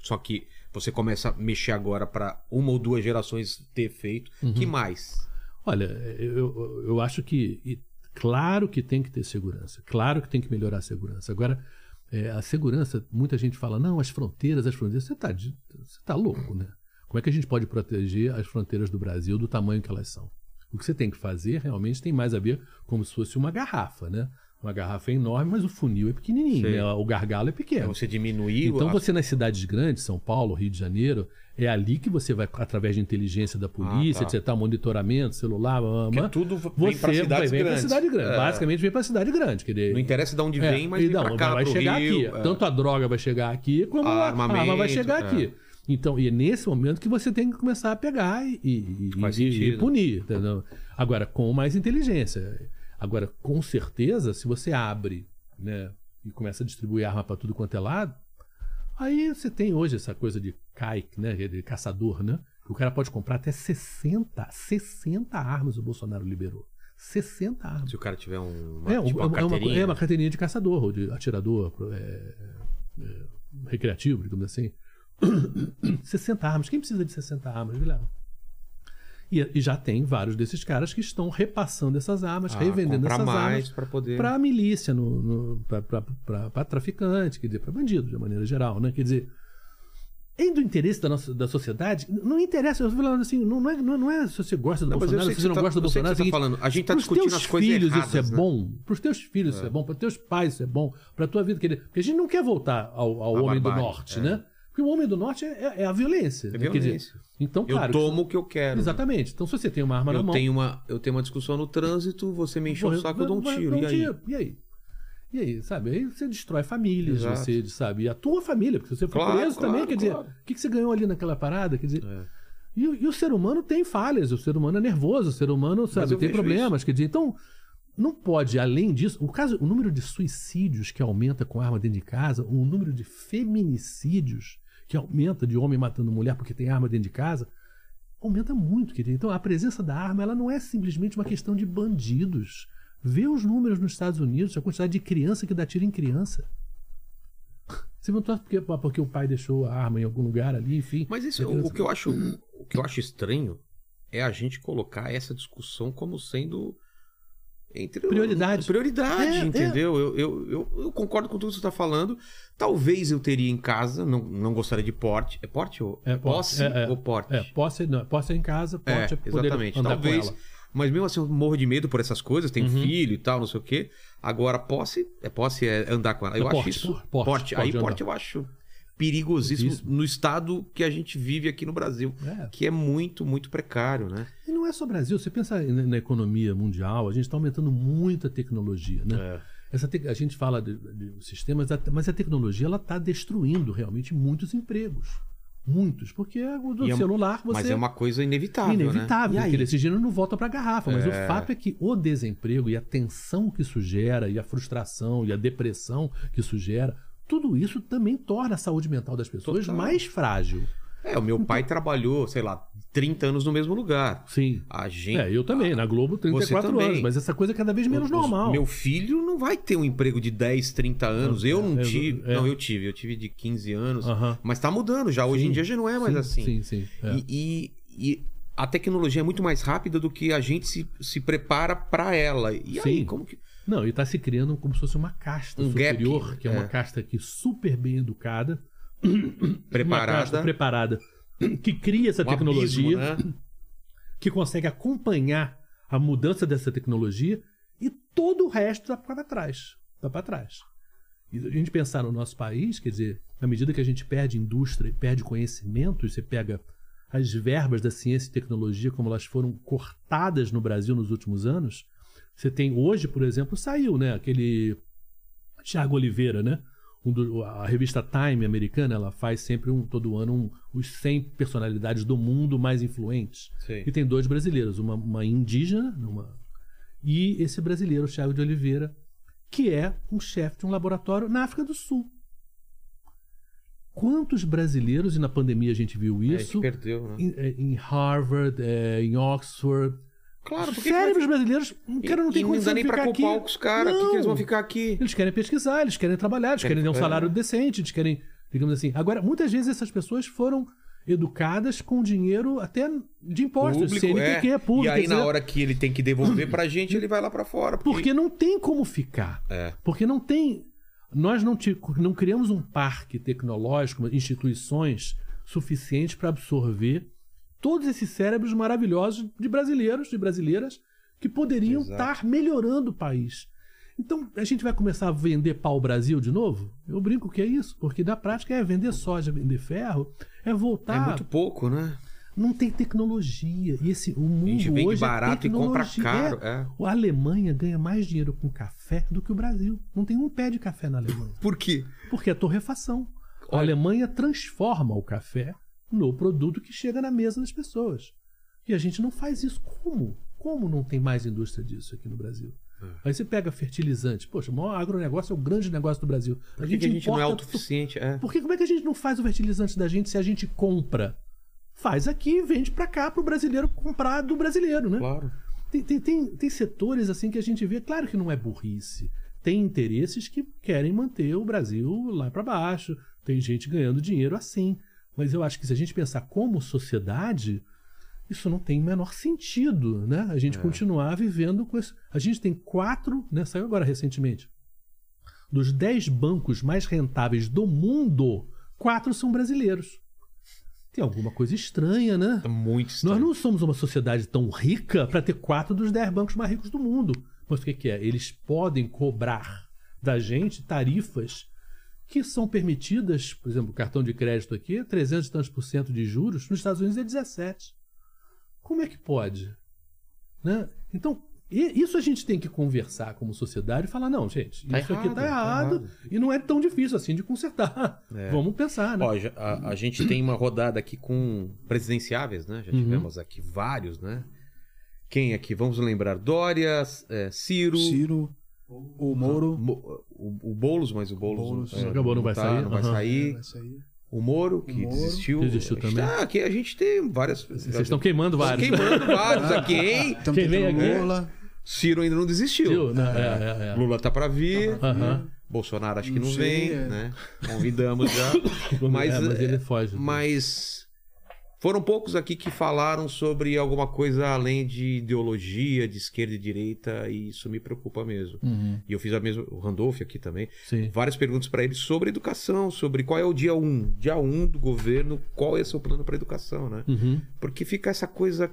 Só que você começa a mexer agora pra uma ou duas gerações ter feito. Uhum. Que mais? Olha, eu, eu acho que. claro que tem que ter segurança. Claro que tem que melhorar a segurança. Agora, é, a segurança, muita gente fala, não, as fronteiras, as fronteiras. Você está você tá louco, né? Como é que a gente pode proteger as fronteiras do Brasil do tamanho que elas são? O que você tem que fazer realmente tem mais a ver como se fosse uma garrafa, né? Uma garrafa é enorme, mas o funil é pequenininho, né? o gargalo é É pequeno. você diminuir Então a- você nas cidades grandes, São Paulo, Rio de Janeiro, é ali que você vai, através de inteligência da polícia, Ah, tá. etc., monitoramento, celular, blá, tudo vem você pra cidades vem grandes. cidade grande. É. Basicamente vem pra cidade grande. Quer dizer, Não interessa de onde é, vem, mas e vem não, cá, vai chegar Rio, aqui. é. Tanto a droga vai chegar aqui, como a, a arma vai chegar é. aqui. Então, e é nesse momento que você tem que começar a pegar e, e- e- e- punir. Entendeu? Agora, com mais inteligência. Agora, com certeza, se você abre né, e começa a distribuir arma para tudo quanto é lado, aí você tem hoje essa coisa de kike, né, de caçador, né? O cara pode comprar até 60, 60 armas o Bolsonaro liberou. 60 armas. Se o cara tiver um, uma, É, tipo, uma, uma é, uma, carteirinha. é uma carteirinha de caçador, ou de atirador é, é, recreativo, digamos assim. 60 armas. Quem precisa de 60 armas, Guilherme? E, e já tem vários desses caras que estão repassando essas armas, Ah, revendendo essas armas pra poder... para a milícia, para traficante, quer dizer, para bandido, de maneira geral, né? Quer dizer, é do interesse da, nossa, da sociedade, não interessa, eu tô falando assim, não, não, é, não, é se você gosta do Não, Bolsonaro, se você não tá- gosta do Bolsonaro. você tá é seguinte, falando, a gente tá pros discutindo as coisas filhos erradas, isso é né? bom, pros teus filhos isso é bom, pros teus pais isso é bom, pra tua vida, quer dizer, porque a gente não quer voltar ao, ao A homem do barbárie, norte, é. né? Porque o homem do norte é, é- é a violência. É né? Quer dizer, violência. então, Eu claro. tomo o que eu quero. Exatamente. Então, se você tem uma arma na Eu mão. tenho, uma, eu tenho uma discussão no trânsito, você me encheu o saco, eu dou um tiro. E aí? tiro. E aí? E aí, sabe? Aí você destrói famílias, Exato. você, sabe? E a tua família, porque você for Claro, preso também, claro, quer dizer, claro. o que, que você ganhou ali naquela parada? Quer dizer. É. E, o- e o ser humano tem falhas, o ser humano é nervoso, o ser humano, sabe, eu tem problemas. Quer dizer, então, não pode, além disso, o caso, o número de suicídios que aumenta com arma dentro de casa, o número de feminicídios que aumenta de homem matando mulher porque tem arma dentro de casa, aumenta muito, querido. Então, a presença da arma, ela não é simplesmente uma questão de bandidos. Vê os números nos Estados Unidos, a quantidade de criança que dá tiro em criança. Você não torce porque, porque o pai deixou a arma em algum lugar ali, enfim. Mas isso, criança- o que eu acho, o que eu acho estranho é a gente colocar essa discussão como sendo entre Prioridade. prioridade, É, é. entendeu? Eu, eu, eu, eu concordo com tudo que você está falando. Talvez eu teria em casa, não, não gostaria de porte. É porte ou É, posse É, é. ou porte? É, posse, não, posse é em casa, É, porte é, poder exatamente. andar Talvez. Mas mesmo assim, eu morro de medo por essas coisas. Tem Uhum. filho e tal, não sei o quê. Agora, posse é posse, é andar com ela. Eu É acho porte, isso. porte, porte, porte. Aí, porte eu acho perigosíssimo Perigosíssimo. no estado que a gente vive aqui no Brasil. É. Que é muito, muito precário, né? E não é só Brasil. Você pensa na, na economia mundial, a gente está aumentando muita tecnologia, né? É. Essa te- a gente fala de, de sistemas, mas a tecnologia ela está destruindo realmente muitos empregos. Muitos. Porque o do é- celular você... Mas é uma coisa inevitável, Inevitável, né? E porque esse dinheiro não volta para a garrafa. Mas É. o fato é que o desemprego e a tensão que isso gera, e a frustração e a depressão que isso gera, tudo isso também torna a saúde mental das pessoas Total. mais frágil. É, o meu pai trabalhou, sei lá, 30 anos no mesmo lugar. Sim. A gente. É, eu também, na Globo, 34 também. anos, mas essa coisa é cada vez menos Os- normal. Meu filho não vai ter um emprego de 10, 30 anos. Eu não é, tive. é. Não, eu tive. Eu tive de 15 anos. Aham. Mas tá mudando já. Hoje Sim. em dia já não é mais sim, assim. Sim, sim. é. E, e- e a tecnologia é muito mais rápida do que a gente se, se prepara para ela. E aí, Sim. como que. Não, e está se criando como se fosse uma casta Um gap, superior, que é, uma é. casta que super bem educada, uma Preparada. preparada, que cria essa um tecnologia, abismo, né? que consegue acompanhar a mudança dessa tecnologia e todo o resto está para trás. Está para trás. E a gente pensar no nosso país, quer dizer, à medida que a gente perde indústria perde conhecimento, e você pega as verbas da ciência e tecnologia como elas foram cortadas no Brasil nos últimos anos, você tem hoje, por exemplo, saiu, né, aquele Tiago Oliveira, né? Um do- a revista Time americana, ela faz sempre um todo ano um, os 100 personalidades do mundo mais influentes. Sei. E tem dois brasileiros, uma, uma indígena uma, e esse brasileiro, Thiago de Oliveira, que é um chefe de um laboratório na África do Sul. Quantos brasileiros, e na pandemia a gente viu É, isso, perdeu, né? em, eh, em Harvard, eh, em Oxford. Claro, Os porque. cérebros brasileiros, um cara não tem e não condição dá nem ficar culpar aqui. os caras. Por que, que eles vão Não. ficar aqui? Eles querem pesquisar, eles querem trabalhar, eles Querem- querem ter um é. salário decente, eles querem, digamos assim. Agora, muitas vezes essas pessoas foram educadas com dinheiro até de impostos, CNPq, é. público. E aí, na hora que ele tem que devolver pra gente, ele vai lá pra fora. Porque não tem como ficar. É. Porque não tem. Nós não, ti- não criamos um parque tecnológico, instituições suficientes para absorver todos esses cérebros maravilhosos de brasileiros, de brasileiras, que poderiam Exato. estar melhorando o país. Então, a gente vai começar a vender pau-Brasil de novo? Eu brinco que é isso, porque na prática é vender soja, vender ferro, é voltar. É muito pouco, né? Não tem tecnologia. E esse, o mundo A gente vende hoje é barato e compra caro. É. A Alemanha ganha mais dinheiro com café do que o Brasil. Não tem um pé de café na Alemanha. Por quê? Porque é torrefação. A Olha- Alemanha transforma o café no produto que chega na mesa das pessoas. E a gente não faz isso. Como? Como não tem mais indústria disso aqui no Brasil? É. Aí você pega fertilizante. Poxa, o maior agronegócio é o grande negócio do Brasil. Por que, que a gente não é autossuficiente? É. por que como é que a gente não faz o fertilizante da gente se a gente compra? Faz aqui e vende pra cá pro brasileiro comprar do brasileiro, né? Claro. Tem, tem, tem, tem setores assim que a gente vê, claro que não é burrice. Tem interesses que querem manter o Brasil lá para baixo. Tem gente ganhando dinheiro assim. Mas eu acho que se a gente pensar como sociedade, isso não tem o menor sentido, né? A gente continuar vivendo com isso. A gente tem quatro, né? Saiu agora recentemente. Dos dez bancos mais rentáveis do mundo, quatro são brasileiros. Tem alguma coisa estranha, né? Tá muito Nós estranho. não somos uma sociedade tão rica para ter quatro dos dez bancos mais ricos do mundo. Mas o que, que é? Eles podem cobrar da gente tarifas que são permitidas, por exemplo, o cartão de crédito aqui, 300 e tantos por cento de juros, nos Estados Unidos é 17. Como é que pode? Né? Então, isso a gente tem que conversar como sociedade e falar, não, gente, Tá isso aqui errado, tá errado, errado. e não é tão difícil assim de consertar. É. Vamos pensar, né? Ó, a, a gente tem uma rodada aqui com presidenciáveis, né? Já Uhum. tivemos aqui vários, né? Quem aqui? Vamos lembrar. Dória, é, Ciro, Ciro, o Moro. Mo- o, o Boulos, mas o Boulos, Boulos. é, Acabou, não vai tá, sair? Não vai Aham. sair. Vai sair. O Moro, que Moro. desistiu. Desistiu também. tá- aqui a gente tem várias. Vocês estão queimando vários. queimando vários aqui, hein? Estamos Quem vem tentando aqui? Lula. Ciro ainda não desistiu. Viu? Né? É, é, é. Lula tá pra vir. Aham. Bolsonaro acho que Não não sei, vem, é. né? Convidamos já. mas, É, mas é, ele foge. mas foram poucos aqui que falaram sobre alguma coisa além de ideologia, de esquerda e direita, e isso me preocupa mesmo. Uhum, E eu fiz a mesma, o Randolph aqui também, sim. várias perguntas para ele sobre educação, sobre qual é o dia 1, dia 1 do governo, qual é o seu plano para educação, né? Uhum. Porque fica essa coisa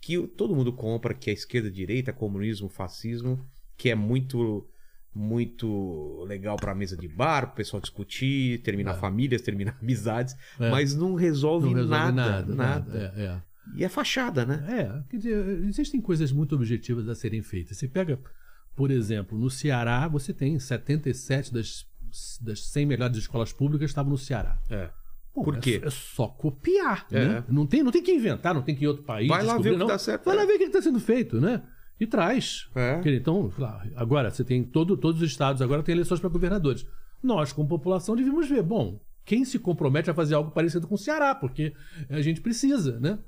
que todo mundo compra, que é esquerda, direita, comunismo, fascismo, que é muito muito legal para mesa de bar, pro pessoal discutir, terminar É. famílias, terminar amizades, É. mas não resolve, Não resolve nada, nada. nada, É, é. E é fachada, né? É, quer dizer, existem coisas muito objetivas a serem feitas. Você pega, por exemplo, no Ceará, você tem 77 das, das 100 melhores escolas públicas estavam no Ceará. É. Por é quê? só- É só copiar, É. né? Não tem, não tem que inventar, não tem que ir em outro país. Vai lá ver o que não. dá certo, Vai é. lá ver o que está sendo feito, né? E traz. É. Então, agora, você tem todo, todos os estados agora têm eleições para governadores. Nós, como população, devíamos ver, bom, quem se compromete a fazer algo parecido com o Ceará, porque a gente precisa, né?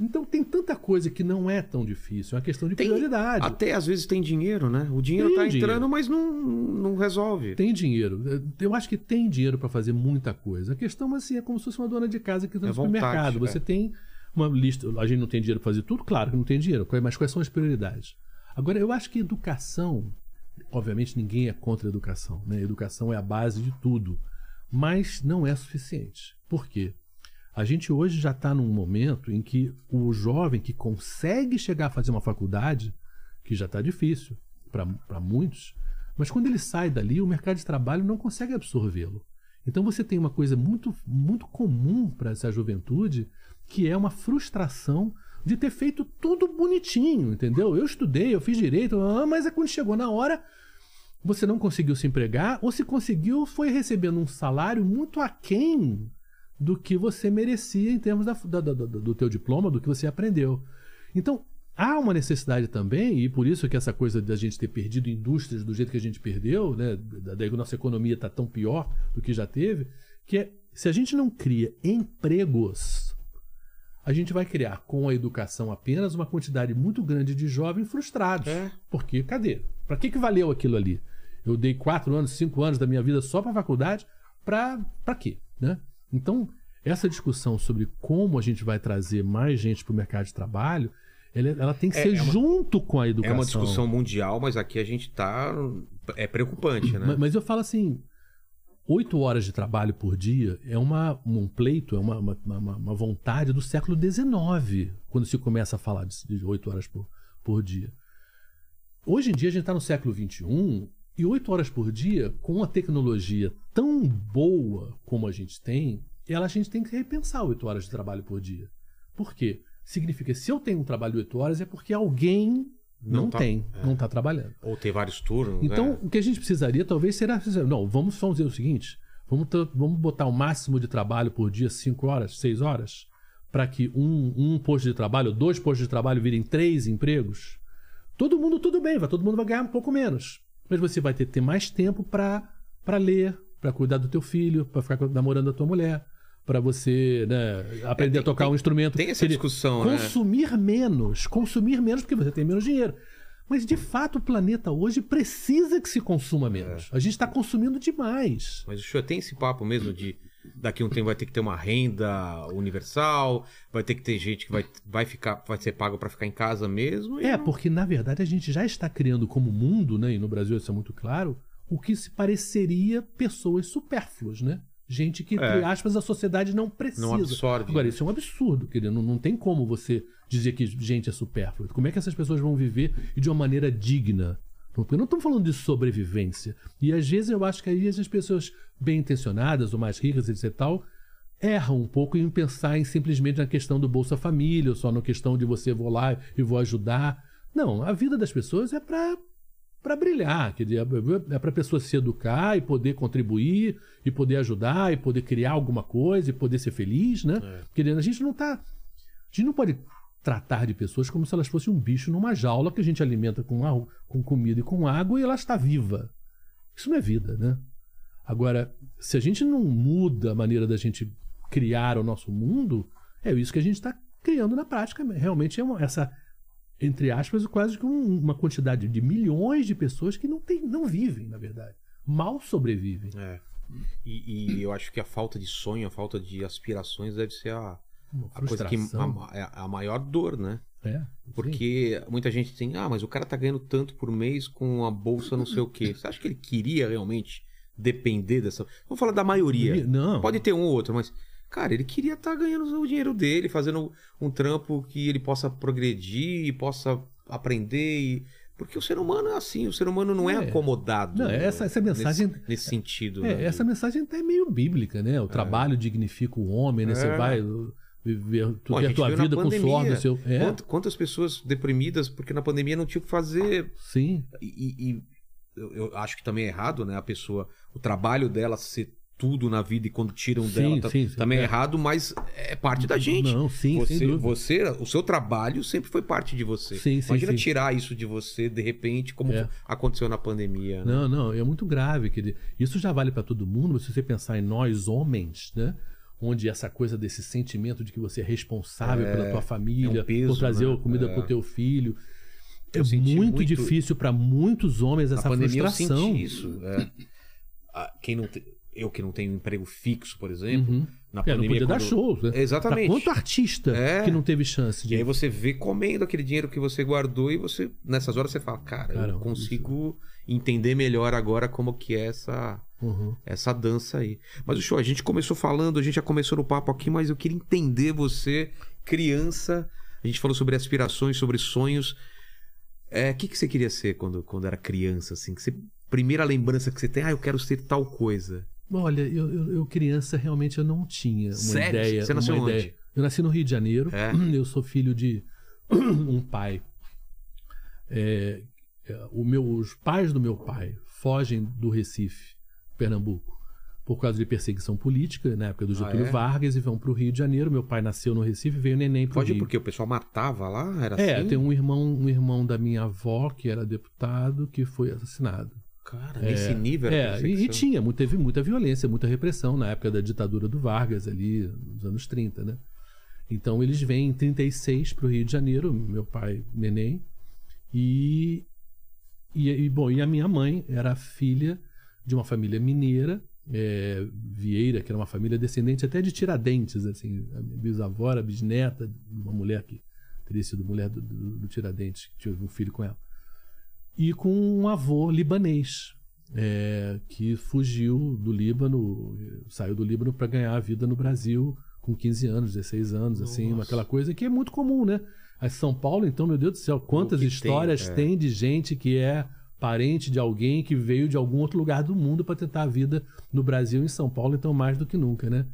Então tem tanta coisa que não é tão difícil, é uma questão de Tem- prioridade. Até às vezes tem dinheiro, né? O dinheiro tá dinheiro. entrando, mas não, não resolve. Tem dinheiro. Eu acho que tem dinheiro para fazer muita coisa. A questão assim, é como se fosse uma dona de casa que está no É vontade, supermercado. é. Você tem uma lista. A gente não tem dinheiro para fazer tudo? Claro que não tem dinheiro. Mas quais são as prioridades? Agora, eu acho que educação. Obviamente, ninguém é contra a educação. Né? Educação é a base de tudo. Mas não é suficiente. Por quê? A gente hoje já está num momento em que o jovem que consegue chegar a fazer uma faculdade, que já está difícil para muitos, mas quando ele sai dali, o mercado de trabalho não consegue absorvê-lo. Então você tem uma coisa muito, muito comum para essa juventude, que é uma frustração de ter feito tudo bonitinho, entendeu? Eu estudei, eu fiz direito, ah, mas é quando chegou na hora, você não conseguiu se empregar, ou se conseguiu, foi recebendo um salário muito aquém do que você merecia em termos da, da- da- do teu diploma, do que você aprendeu. Então, há uma necessidade também, e por isso que essa coisa da gente ter perdido indústrias do jeito que a gente perdeu, né, da- daí que a nossa economia está tão pior do que já teve, que é, se a gente não cria empregos, a gente vai criar com a educação apenas uma quantidade muito grande de jovens frustrados. É. Porque, cadê? Para que, que valeu aquilo ali? Eu dei quatro anos, cinco anos da minha vida só para faculdade, para quê? Né? Então, essa discussão sobre como a gente vai trazer mais gente para o mercado de trabalho, ela, ela tem que É- ser é uma- junto com a educação. É uma discussão mundial, mas aqui a gente tá. É preocupante, né? Ma- Mas eu falo assim, oito horas de trabalho por dia é uma, um pleito, é uma, uma, uma- vontade do século XIX, quando se começa a falar de, de oito horas por, por dia. Hoje em dia a gente está no século XXI e oito horas por dia, com a tecnologia tão boa como a gente tem, ela, a gente tem que repensar oito horas de trabalho por dia. Por quê? Significa que se eu tenho um trabalho de oito horas é porque alguém Não não, tá- tem, não está trabalhando. Ou ter vários turnos. Então, né? o que a gente precisaria talvez será. Não, vamos fazer o seguinte: vamos, vamos botar o máximo de trabalho por dia, 5 horas, 6 horas, para que um, um posto de trabalho, dois postos de trabalho virem três empregos. Todo mundo, tudo bem, vai, todo mundo vai ganhar um pouco menos. Mas você vai ter, ter mais tempo para ler, para cuidar do teu filho, para ficar namorando a tua mulher, para você né, aprender tem- a tocar tem- um instrumento. tem essa discussão, né? Consumir menos, consumir menos porque você tem menos dinheiro. Mas de fato o planeta hoje precisa que se consuma menos. É. A gente está consumindo demais. Mas o senhor tem esse papo mesmo de daqui a um tempo vai ter que ter uma renda universal, vai ter que ter gente que vai, vai ficar, vai ser pago para ficar em casa mesmo. É, não- porque na verdade a gente já está criando como mundo, né, e no Brasil isso é muito claro, o que se pareceria pessoas supérfluas, né? Gente que, entre É. aspas, a sociedade não precisa. Não absorve. Agora, isso é um absurdo, querido. Não, não tem como você dizer que gente é supérflua. Como é que essas pessoas vão viver e de uma maneira digna? Porque não estamos falando de sobrevivência. E às vezes eu acho que aí as pessoas bem intencionadas ou mais ricas, etc. e tal, erram um pouco em pensar em simplesmente na questão do Bolsa Família, ou só na questão de você vou lá e vou ajudar. Não, a vida das pessoas é para para brilhar, quer dizer, é para a pessoa se educar e poder contribuir e poder ajudar e poder criar alguma coisa e poder ser feliz, né? Dizer, a gente não tá a gente não pode tratar de pessoas como se elas fossem um bicho numa jaula que a gente alimenta com, a- com comida e com água e ela está viva. Isso não é vida, né? Agora, se a gente não muda a maneira da gente criar o nosso mundo, é isso que a gente está criando na prática. Realmente é uma- essa, entre aspas, quase que um- uma quantidade de milhões de pessoas que não, tem, não vivem, na verdade. Mal sobrevivem. É. E, e eu acho que a falta de sonho, a falta de aspirações deve ser a, a coisa que a, é a maior dor, né? É, sim. Porque muita gente tem, ah, mas o cara tá ganhando tanto por mês com a bolsa não sei o quê. Você acha que ele queria realmente depender dessa. Vamos falar da maioria. Não. Pode ter um ou outro, mas, cara, ele queria estar ganhando o dinheiro dele, fazendo um trampo que ele possa progredir possa aprender. E... Porque o ser humano é assim, o ser humano não é, É. acomodado. Não, essa- essa mensagem- Nesse, nesse sentido. É, né? essa mensagem até é meio bíblica, né? O trabalho dignifica o homem, né? Você É. vai uh, viver tu, Pô, a a tua vida com do seu. É, Quant- Quantas pessoas deprimidas porque na pandemia não tinha o que fazer. sim. E, e- e eu, eu acho que também é errado, né? A pessoa, o trabalho dela ser tudo na vida e quando tiram Sim, dela tá- sim, sim, também é. é. errado, mas é parte da gente. Não, sim, você, você, o seu trabalho sempre foi parte de você. Sim, Imagina tirar isso de você de repente, como É. aconteceu na pandemia. né? Não, não, é muito grave. Quer dizer, isso já vale para todo mundo, mas se você pensar em nós homens, né? Onde essa coisa desse sentimento de que você é responsável pela tua família, é um peso, por trazer né? a comida É. pro teu filho. É Eu senti muito, muito- difícil para muitos homens essa pandemia eu frustração. senti isso. é. Ah, Quem não te- Eu que não tenho um emprego fixo, por exemplo, na É, não pandemia. podia dar quando- shows. Né? Exatamente. Pra quanto artista É. que não teve chance de. E aí você vê comendo aquele dinheiro que você guardou e você, nessas horas você fala, cara, eu Caramba, consigo entender melhor agora como que é essa, Uhum. essa dança aí. Mas o show, a gente começou falando, a gente já começou no papo aqui, mas eu queria entender você, criança. A gente falou sobre aspirações, sobre sonhos. É, O que, que você queria ser quando, quando era criança, assim? Que você, primeira lembrança que você tem, ah, eu quero ser tal coisa. Olha, eu, eu, eu criança realmente eu não tinha uma Sério? ideia. Você nasceu uma onde? ideia. Eu nasci no Rio de Janeiro. É? Eu sou filho de um pai. É, é, o meu, os pais do meu pai fogem do Recife, Pernambuco, por causa de perseguição política, na época do Getúlio é? Vargas, e vão para o Rio de Janeiro. Meu pai nasceu no Recife, veio neném para o Rio. porque o pessoal matava lá? Era É, assim? tem um irmão, um irmão da minha avó que era deputado que foi assassinado. Cara, nesse nível era É, e, e tinha, teve muita violência, muita repressão na época da ditadura do Vargas, ali nos anos 30, né? Então eles vêm em 36 para o Rio de Janeiro, meu pai, neném, e, e, e, bom, e a minha mãe era filha de uma família mineira, é, Vieira, que era uma família descendente até de Tiradentes, assim, a bisavó era bisneta uma mulher que teria sido mulher do, do, do Tiradentes, que tive um filho com ela e com um avô libanês é, que fugiu do Líbano, saiu do Líbano para ganhar a vida no Brasil com 15 anos, 16 anos, assim, Nossa. aquela coisa que é muito comum, né? São Paulo, então, meu Deus do céu, quantas que tem, histórias é. tem, de gente que é parente de alguém que veio de algum outro lugar do mundo para tentar a vida no Brasil e em São Paulo, então mais do que nunca, né?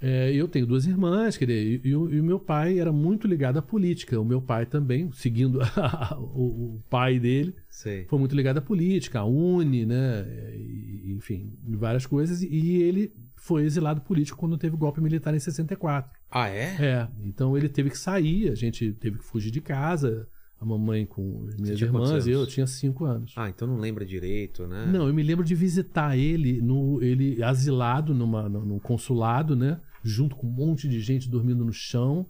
É, eu tenho duas irmãs, quer dizer, e, o, meu pai era muito ligado à política. O meu pai também, seguindo o, o pai dele, Sei. foi muito ligado à política, à Uni, né? E, enfim, várias coisas. E ele foi exilado político quando teve o golpe militar em 64. Ah, é? É, então ele teve que sair, a gente teve que fugir de casa. A mamãe com as minhas irmãs eu anos? tinha cinco anos. Ah, então não lembra direito, né? Não, eu me lembro de visitar ele, no, ele asilado numa, no, num consulado, né? Junto com um monte de gente dormindo no chão,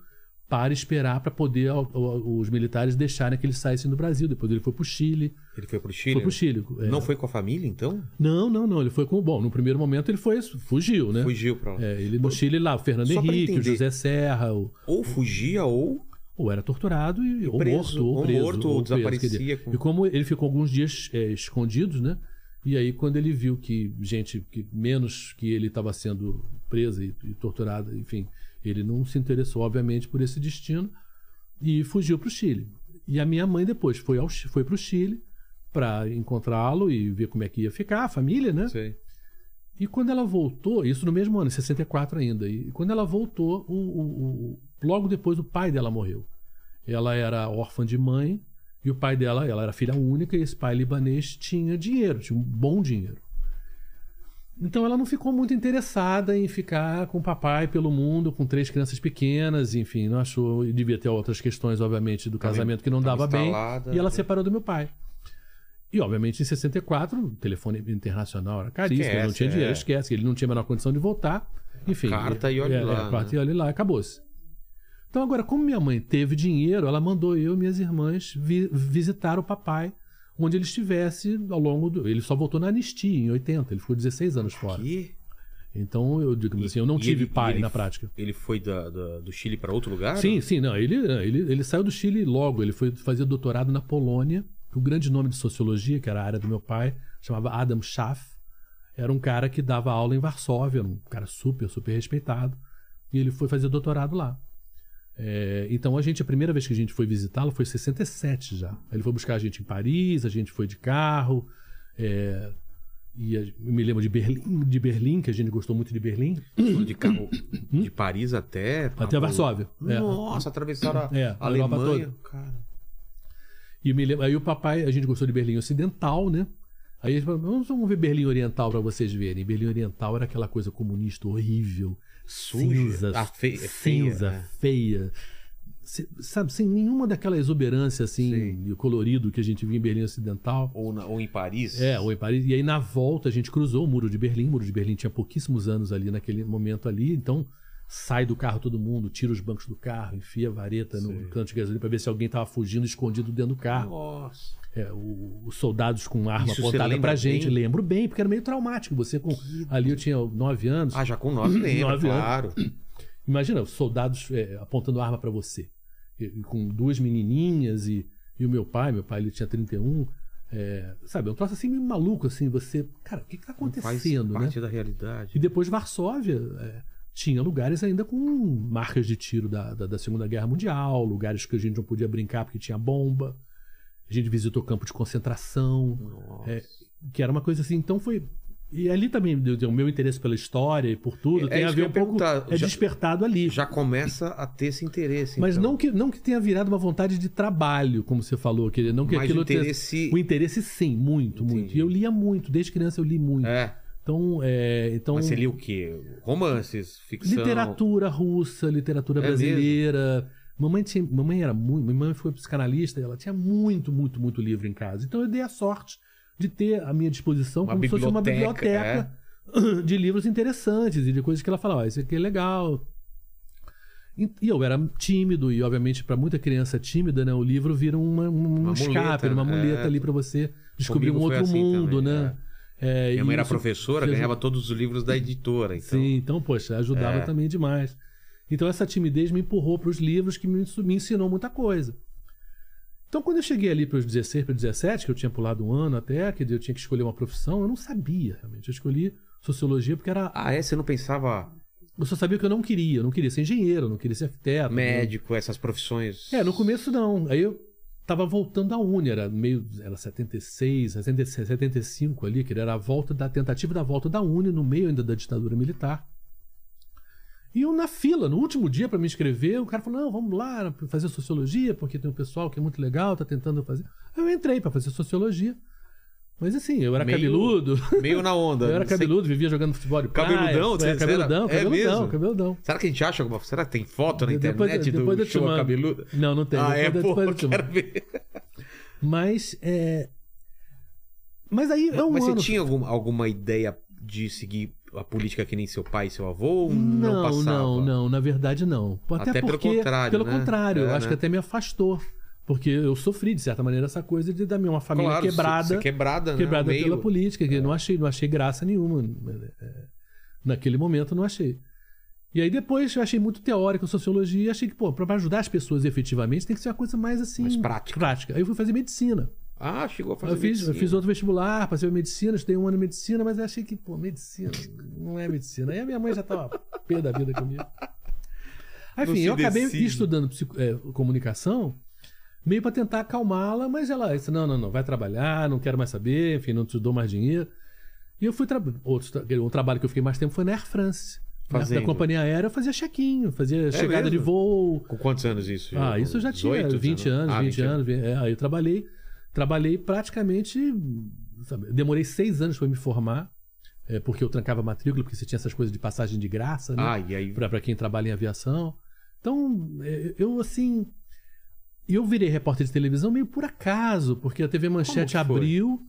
para esperar para poder os militares deixarem que ele saísse do Brasil. Depois ele foi pro Chile. Ele foi pro Chile? Foi pro né? Chile. é. Não foi com a família, então? Não, não, não. Ele foi com. Bom, no primeiro momento ele foi. Fugiu, né? Fugiu pra lá. É, ele no Chile lá, o Fernando Só Henrique, o. José Serra, o, Ou fugia, ou... ou era torturado e, ou preso, morto, ou ou preso. morto, ou preso, desaparecia com- E como ele ficou alguns dias é, escondidos, né? E aí, quando ele viu que gente que menos que ele estava sendo presa e, e torturada, enfim, ele não se interessou, obviamente, por esse destino e fugiu para o Chile. E a minha mãe depois foi, ao, foi para o Chile para encontrá-lo e ver como é que ia ficar, a família, né? Sei. E quando ela voltou, isso no mesmo ano, em 64 ainda, e quando ela voltou, o, o- o- logo depois o pai dela morreu. Ela era órfã de mãe e o pai dela, ela era filha única e esse pai libanês tinha dinheiro, tinha um bom dinheiro. Então ela não ficou muito interessada em ficar com o papai pelo mundo, com três crianças pequenas, enfim, não achou, e devia ter outras questões, obviamente, do casamento que não dava bem, e ela né? separou do meu pai. E, obviamente, em 64, o telefone internacional era caríssimo, Esquece, não tinha dinheiro, é. esquece, ele não tinha a menor condição de voltar. Enfim. carta e olhe é, lá, É, a carta né? e olhe lá, acabou-se. Então, agora, como minha mãe teve dinheiro, ela mandou eu e minhas irmãs vi- visitar o papai onde ele estivesse ao longo do. Ele só voltou na anistia em 80, ele ficou 16 anos fora. Que? Então, eu digo assim, eu não tive ele- pai ele- na prática. Ele foi da- da- do Chile pra outro lugar? Sim, sim, não. Ele, ele, ele saiu do Chile logo. Ele foi fazer doutorado na Polônia. O grande nome de sociologia, que era a área do meu pai, chamava Adam Schaff. Era um cara que dava aula em Varsóvia, um cara super, super respeitado. E ele foi fazer doutorado lá. É, então a gente, a primeira vez que a gente foi visitá-lo foi em 67 já. Ele foi buscar a gente em Paris, a gente foi de carro. é, e a- eu me lembro de Berlim, de Berlim, que a gente gostou muito de Berlim, De carro de Paris até... até Varsóvia. É. Nossa, atravessaram a É, a Alemanha. E me lembro, aí o papai, a gente gostou de Berlim Ocidental, né? Aí eles falaram, vamos, vamos ver Berlim Oriental pra vocês verem. Berlim Oriental era aquela coisa comunista horrível, Suja. cinza, Ah, fe- é feia, cinza, né? feia. Se- sabe, sem nenhuma daquela exuberância assim, Sim. colorido que a gente via em Berlim Ocidental. Ou, na- ou em Paris. É, ou em Paris. E aí na volta a gente cruzou o Muro de Berlim. O Muro de Berlim tinha pouquíssimos anos ali naquele momento ali. Então sai do carro todo mundo, tira os bancos do carro, enfia a vareta no canto de gasolina pra ver se alguém tava fugindo escondido dentro do carro. Nossa. É, o- os soldados com arma Isso apontada pra gente. bem? Lembro bem, porque era meio traumático. Você com. Ali eu tinha nove anos. Ah, já com nove lembra, Nove anos. claro. Imagina, os soldados é, apontando arma pra você. E- com duas menininhas e, e o meu pai, meu pai ele tinha 31. É, sabe, é um troço assim meio maluco, assim, você. Cara, o que, que tá Faz acontecendo, né? parte da realidade. E depois Varsóvia é, tinha lugares ainda com marcas de tiro da, da, da Segunda Guerra Mundial, lugares que a gente não podia brincar porque tinha bomba. A gente visitou campo de concentração, é, que era uma coisa assim. Então foi. E ali também o meu interesse pela história e por tudo É tem a ver um pouco. É Já- despertado ali. Já começa a ter esse interesse. Mas então. não, que, não que tenha virado uma vontade de trabalho, como você falou, que não que Mas aquilo o interesse- tenha- o interesse sim, muito, muito. Entendi. E eu lia muito, desde criança eu li muito. É. Então, é, então Mas você lia o quê? Romances, ficção. Literatura russa, literatura É brasileira. Mamãe, tinha, mamãe era muito. Minha mãe foi psicanalista, ela tinha muito, muito, muito livro em casa. Então eu dei a sorte de ter à minha disposição Uma como se fosse uma biblioteca, é. de livros interessantes e de coisas que ela falava, ah, isso aqui é legal. E e eu era tímido, e obviamente para muita criança tímida, né, o livro vira uma, um Uma escape, muleta, uma muleta é. ali para você descobrir Comigo um outro assim mundo, também, né? É, Minha mãe era professora, fez ganhava todos os livros da editora. Então... Sim, então, poxa, ajudava É. também demais. Então essa timidez me empurrou para os livros que me, me ensinou muita coisa. Então quando eu cheguei ali para os 16, para 17, que eu tinha pulado um ano até, que eu tinha que escolher uma profissão, eu não sabia realmente. Eu escolhi sociologia porque era. Ah, é? Você não pensava Eu só sabia que eu não queria. Eu não queria ser engenheiro, eu não queria ser arquiteto. médico, essas profissões? É, no começo não. Aí eu tava voltando da Uni, era meio. Era 76, 76, 75 ali, que era a volta da tentativa da volta da Uni, no meio ainda da ditadura militar. E eu na fila, no último dia para me inscrever, o cara falou: não, vamos lá fazer sociologia, porque tem um pessoal que é muito legal, tá tentando fazer. Eu entrei para fazer sociologia. Mas assim, eu era Meio- cabeludo. Meio na onda. Eu era não sei- cabeludo, vivia jogando futebol de praia. Cabeludão, É, você cabeludão, era- é cabeludão, mesmo? cabeludão. Será que a gente acha alguma... Será que tem foto na Depois- internet depois do show cabeludo? Não, não tem. Ah, é? depois, Pô, depois eu quero ver. Mas é. Mas aí é um Mas ano. você tinha algum- alguma ideia de seguir a política que nem seu pai e seu avô? Não, Não, não, não, na verdade não. Até, Até pelo porque, contrário, Pelo né? contrário, É, acho né? que até me afastou. Porque eu sofri, de certa maneira, essa coisa de da minha uma família Claro, quebrada. quebrada, né? quebrada Meio- pela política, que eu não achei, não achei graça nenhuma. é, Naquele momento não achei. E aí depois eu achei muito teórico sociologia e achei que, pô, para ajudar as pessoas efetivamente tem que ser uma coisa mais assim. Mais prática. Prática. Aí eu fui fazer medicina. Ah, chegou a fazer Eu fiz, eu medicina. fiz outro vestibular, passei em medicina, estudei um ano em medicina, mas achei que, pô, medicina não é medicina. Aí a minha mãe já tava pé da vida comigo. Enfim, eu acabei estudando é, comunicação, meio para tentar acalmá-la, mas ela disse: não, não, não, vai trabalhar, não quero mais saber, enfim, não te dou mais dinheiro. E eu fui. Tra... Outro, um trabalho que eu fiquei mais tempo foi na Air France. Fazendo. na companhia aérea eu fazia check-in, fazia chegada mesmo? de voo, Com quantos anos isso? ah, isso eu já tinha 18, 20 19? anos, Ah, 20 anos. vi- é, aí eu trabalhei, trabalhei praticamente. sabe, demorei seis anos para me formar, é, porque eu trancava matrícula, porque você tinha essas coisas de passagem de graça, né? Ah, e aí... Pra, quem trabalha em aviação. Então, é, eu assim. Eu virei repórter de televisão meio por acaso, porque a TV Manchete abriu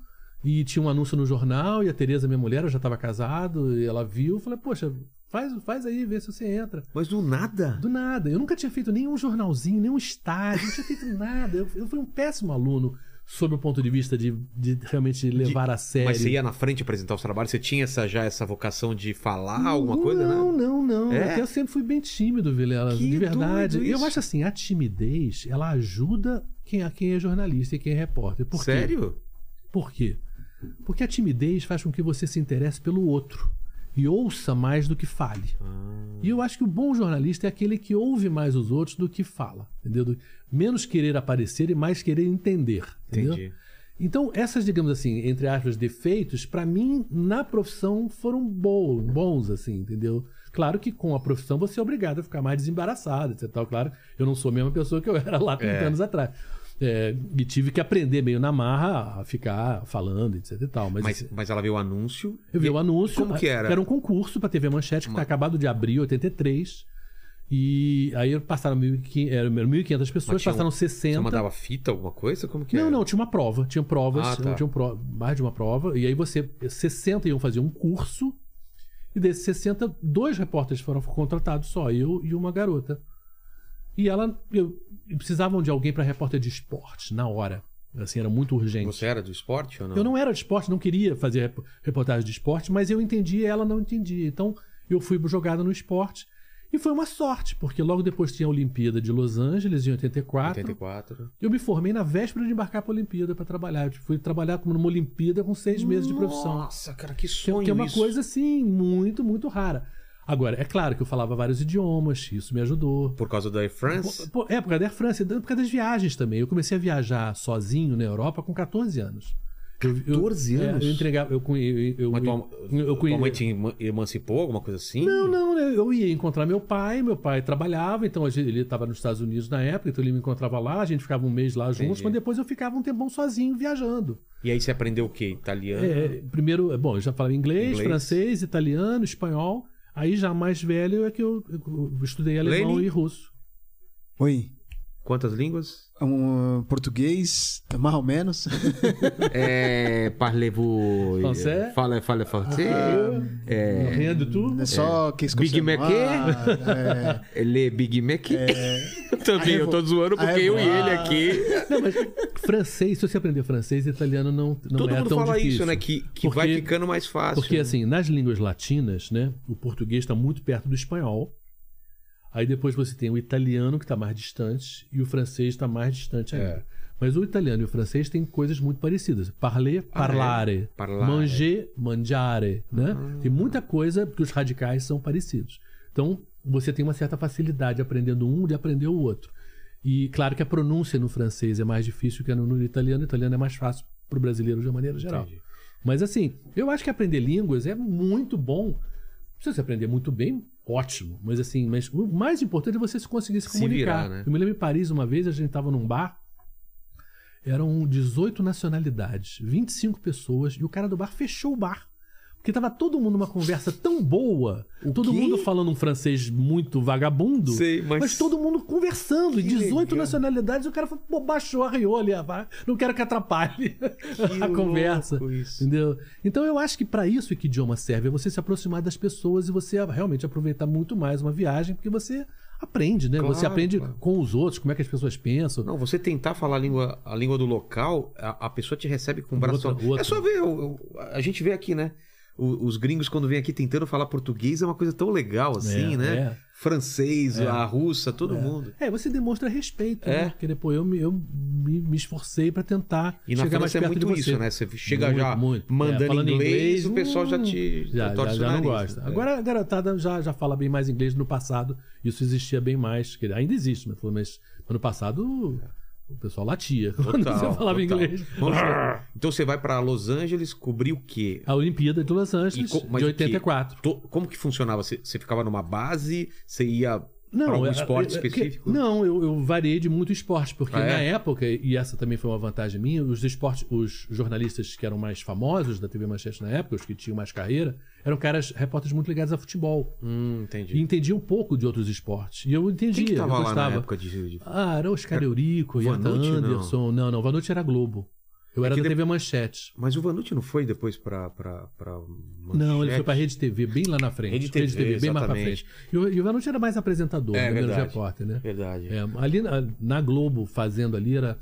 e tinha um anúncio no jornal, e a Tereza, minha mulher, eu já estava casado, e ela viu, eu falei, poxa, faz, faz aí, vê se você entra. Mas do nada? Do nada. Eu nunca tinha feito nenhum jornalzinho, nenhum estágio, não tinha feito nada. Eu, eu fui um péssimo aluno sob o ponto de vista de, de realmente levar a sério. Mas você ia na frente apresentar os trabalhos? Você tinha essa, já essa vocação de falar alguma coisa, não, né? Não, não, É? Até eu sempre fui bem tímido, Vilela. Que De verdade. Eu acho assim, a timidez, ela ajuda quem, a quem é jornalista e quem é repórter. Por quê? Sério? Por quê? Porque a timidez faz com que você se interesse pelo outro e ouça mais do que fale. Ah. E eu acho que o bom jornalista é aquele que ouve mais os outros do que fala, entendeu? Do- Menos querer aparecer e mais querer entender, entendeu? Entendi. Então, essas, digamos assim, entre aspas, defeitos, pra mim, na profissão, foram bons, bons, assim, entendeu? Claro que com a profissão você é obrigado a ficar mais desembaraçado, etc. Tal. Claro, eu não sou a mesma pessoa que eu era lá 30 É. anos atrás. É, e tive que aprender meio na marra a ficar falando, etc e tal. Mas, Mas, mas ela viu o anúncio. eu vi e- o anúncio. Como que era? Era um concurso pra TV Manchete, que Uma- tá acabado de abrir, em 83. E aí passaram 1.500 eram 1.500 pessoas, tinha passaram 60. Você mandava fita, alguma coisa? Como que Não, era? não, tinha uma prova. Tinha provas, Ah, tá. tinha mais de uma prova. E aí você, 60 iam fazer um curso. E desses 60, dois repórteres foram contratados só, eu e uma garota. E ela, eu, precisavam de alguém para repórter de esporte, na hora. Assim, era muito urgente. Você era do esporte ou não? Eu não era de esporte, não queria fazer rep- reportagem de esporte, mas eu entendia e ela não entendia. Então eu fui jogada no esporte. E foi uma sorte, porque logo depois tinha a Olimpíada de Los Angeles, em 84. 84. Eu me formei na véspera de embarcar para a Olimpíada para trabalhar. Eu fui trabalhar como numa Olimpíada com seis meses de profissão. Nossa, cara, que Que, sonho que é uma isso. coisa assim, muito, muito rara. Agora, é claro que eu falava vários idiomas, isso me ajudou. Por causa da Air France? Pô, é, por causa da Air France, por causa das viagens também. Eu comecei a viajar sozinho na Europa com 14 anos. Eu- eu- 14 é, anos? eu entregava. Eu, eu, eu, Mas tua, eu, tua mãe te eman- emancipou, alguma coisa assim? Não, não, eu eu ia encontrar meu pai, meu pai trabalhava, então ele estava nos Estados Unidos na época, então ele me encontrava lá, a gente ficava um mês lá juntos, Entendi. mas depois eu ficava um tempão sozinho viajando. E aí você aprendeu o quê? Italiano? É, primeiro, bom, eu já falava inglês, Inglês. francês, italiano, espanhol. Aí já mais velho é que eu, eu estudei alemão e russo. Oi. Quantas línguas? Um, português, mais ou menos. É, parlez-vous... Français? Fala, fala français? É, Rien de tout. É só que Big Mac? é, ele é Big Mac? Também, Aí eu tô zoando porque aí eu vou- e ele Ah. aqui... Não, mas francês, se você aprender francês, italiano não, não Todo é mundo tão fala difícil. isso, né? Que, que Porque- vai ficando mais fácil. Porque né? assim, nas línguas latinas, né, o português está muito perto do espanhol. Aí depois você tem o italiano que está mais distante e o francês está mais distante ainda. É. Mas o italiano e o francês têm coisas muito parecidas. Parler, Ah, é? parlare. Parlare. Manger, mangiare, né? Tem muita coisa que os radicais são parecidos. Então, você tem uma certa facilidade aprendendo um de aprender o outro. E claro que a pronúncia no francês é mais difícil que no, no italiano. O italiano é mais fácil para o brasileiro de uma maneira geral. Entendi. Mas assim, eu acho que aprender línguas é muito bom. Se você aprender muito bem, ótimo. Mas assim, mas o mais importante é você se conseguir se Se comunicar. virar, né? Eu me lembro em Paris uma vez, a gente estava num bar Eram 18 nacionalidades, 25 pessoas, e o cara do bar fechou o bar. Porque tava todo mundo numa conversa tão boa, O todo quê? mundo falando um francês muito vagabundo, Sei, mas- todo mundo conversando, Que 18 legal. nacionalidades, o cara falou, pô, baixou, arriou ali, a não quero que atrapalhe a louco conversa. isso. Entendeu? Então eu acho que para isso que idioma serve, é você se aproximar das pessoas e você realmente aproveitar muito mais uma viagem, porque você aprende, né? Claro, você aprende claro. com os outros, como é que as pessoas pensam. Não, você tentar falar a língua, a língua do local, a, a pessoa te recebe com o braço. Outra- outra. É só ver, o- o- a gente vê aqui, né? O- os gringos, quando vêm aqui tentando falar português, é uma coisa tão legal, assim, É, né? é. Francês, É. a russa, todo mundo. É, você demonstra respeito, É. né? Porque depois eu, me- eu me, me esforcei para tentar E na chegar mais França é muito isso, né? Você chega Muito, já muito. mandando É, falando inglês, o pessoal já te já, torce já, o já não gosta. né? Agora a garotada já, já fala bem mais inglês no passado. Isso existia bem mais. Ainda existe, mas, mas no passado o pessoal latia quando Total, você falava total. inglês. Então você vai pra Los Angeles cobrir o quê? A Olimpíada de Los Angeles, co- de o quê? 84. To- Como que funcionava? Você, você ficava numa base? Você ia pra algum é- esporte é- é- específico? Não, eu, eu variei de muito esporte, porque Ah, é? na época, e essa também foi uma vantagem minha, os esportes, os jornalistas que eram mais famosos da TV Manchete na época, os que tinham mais carreira, eram caras, repórteres muito ligados a futebol. Hum, entendi. E entendiam um pouco de outros esportes. E eu entendia, Quem que tava eu lá gostava. na época de... de- Ah, era Oscar Eurico, não? Anderson. Não, não, Vanucci era Globo. Eu É era que da de- TV Manchete. Mas o Vanucci não foi depois pra, pra, pra Não, ele Manchete? foi pra Rede TV, bem lá na frente. Rede TV, bem mais pra frente. E o, e o Vanucci era mais apresentador, É, né, menos repórter, né? Verdade. É, ali na, na Globo, fazendo ali, era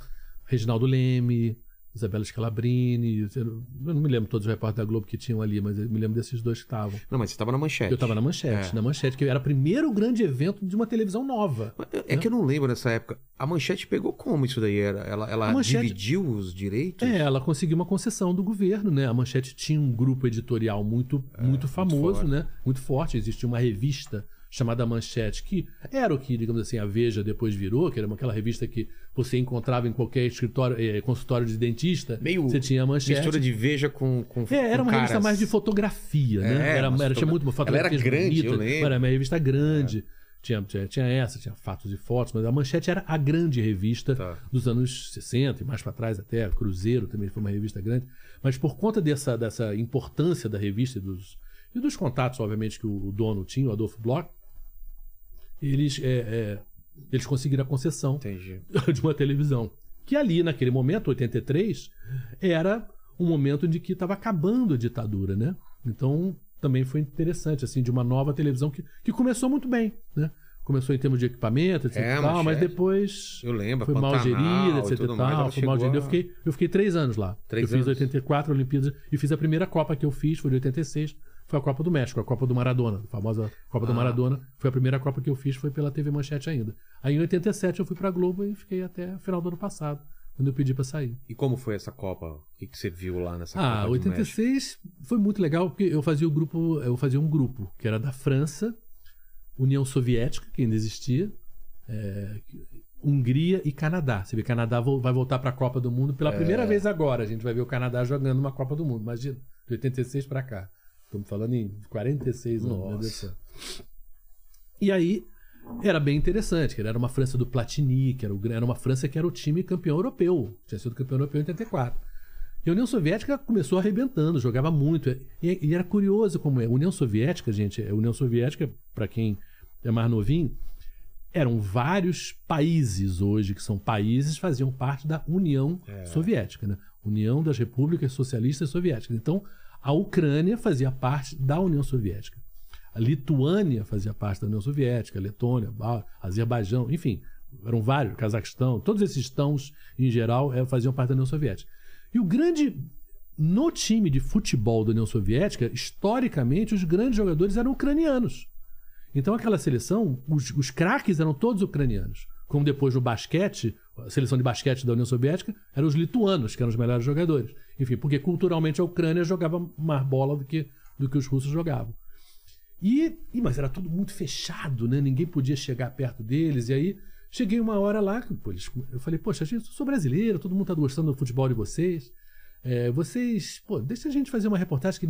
Reginaldo Leme, Isabela Scalabrini. Eu não me lembro todos os repórteres da Globo que tinham ali, mas eu me lembro desses dois que estavam. Não, mas você tava na manchete. Eu tava na Manchete, É. na Manchete, que era o primeiro grande evento de uma televisão nova. É que eu não lembro nessa época. A manchete pegou como isso daí? Era? Ela, ela Manchete- dividiu os direitos? É, ela conseguiu uma concessão do governo, né? A Manchete tinha um grupo editorial muito, muito famoso, forte. né? Muito forte. Existia uma revista chamada Manchete, que era o que, digamos assim, a Veja depois virou, que era aquela revista que você encontrava em qualquer escritório, eh, consultório de dentista. Meio você tinha a Manchete. Mistura de veja com, com É, era com uma revista caras. mais de fotografia, né? É, era, uma era, tinha muito Ela fotografias era grande, eu bonitas, lembro. Era uma revista grande. Tinha, tinha, tinha essa, tinha fatos e fotos, mas a Manchete era a grande revista Tá. dos anos 60 e mais para trás até. Cruzeiro também foi uma revista grande. Mas por conta dessa, dessa importância da revista e dos, e dos contatos, obviamente, que o, o dono tinha, o Adolfo Bloch, eles, é, é, eles conseguiram a concessão Entendi. de uma televisão. Que ali, naquele momento, 83, era um momento de que estava acabando a ditadura, né? Então, também foi interessante, assim, de uma nova televisão que, que começou muito bem, né? Começou em termos de equipamento, etc É, tal, mas depois Eu lembro, foi mal Pantanal gerida, e etc e mais, tal. ela Foi mal gerida. Eu a- fiquei, eu fiquei três anos lá. Três eu fiz anos. 84 Olimpíadas e fiz a primeira Copa que eu fiz, foi de 86, foi a Copa do México, a Copa do Maradona, a famosa Copa do Ah. Maradona. Foi a primeira Copa que eu fiz, foi pela TV Manchete ainda. Aí em 87 eu fui pra Globo e fiquei até o final do ano passado, quando eu pedi pra sair. E como foi essa Copa? O que, que você viu lá nessa Ah, Copa do México? 86 foi muito legal porque eu fazia o grupo, eu fazia um grupo que era da França, União Soviética, que ainda existia, é, Hungria e Canadá. Você vê, Canadá vai voltar para a Copa do Mundo pela primeira vez agora. A gente vai ver o Canadá jogando uma Copa do Mundo. Imagina, de 86 para cá. Estamos falando em 46 anos. meu Deus do céu. E aí era bem interessante, que era uma França do Platini, que era, o, era uma França que era o time campeão europeu. Tinha sido campeão europeu em 84. E a União Soviética começou arrebentando, jogava muito. E, e era curioso como é. A União Soviética, gente, a União Soviética, para quem é mais novinho, eram vários países hoje que são países faziam parte da União Soviética, né? União das Repúblicas Socialistas Soviéticas. Então, a Ucrânia fazia parte da União Soviética. A Lituânia fazia parte da União Soviética, a Letônia, a Azerbaijão, enfim, eram vários, Cazaquistão, todos esses estãos, em geral, eh, faziam parte da União Soviética. E o grande. No time de futebol da União Soviética, historicamente, os grandes jogadores eram ucranianos. Então, aquela seleção, os, os craques eram todos ucranianos. Como depois no basquete, a seleção de basquete da União Soviética, eram os lituanos, que eram os melhores jogadores. Enfim, porque culturalmente a Ucrânia jogava mais bola do que, do que os russos jogavam. E, e- mas era tudo muito fechado, né? Ninguém podia chegar perto deles. E aí cheguei uma hora lá, que, pô, eles- eu falei, poxa, gente, eu sou brasileiro, todo mundo tá gostando do futebol de vocês. é, vocês, pô, deixa a gente fazer uma reportagem que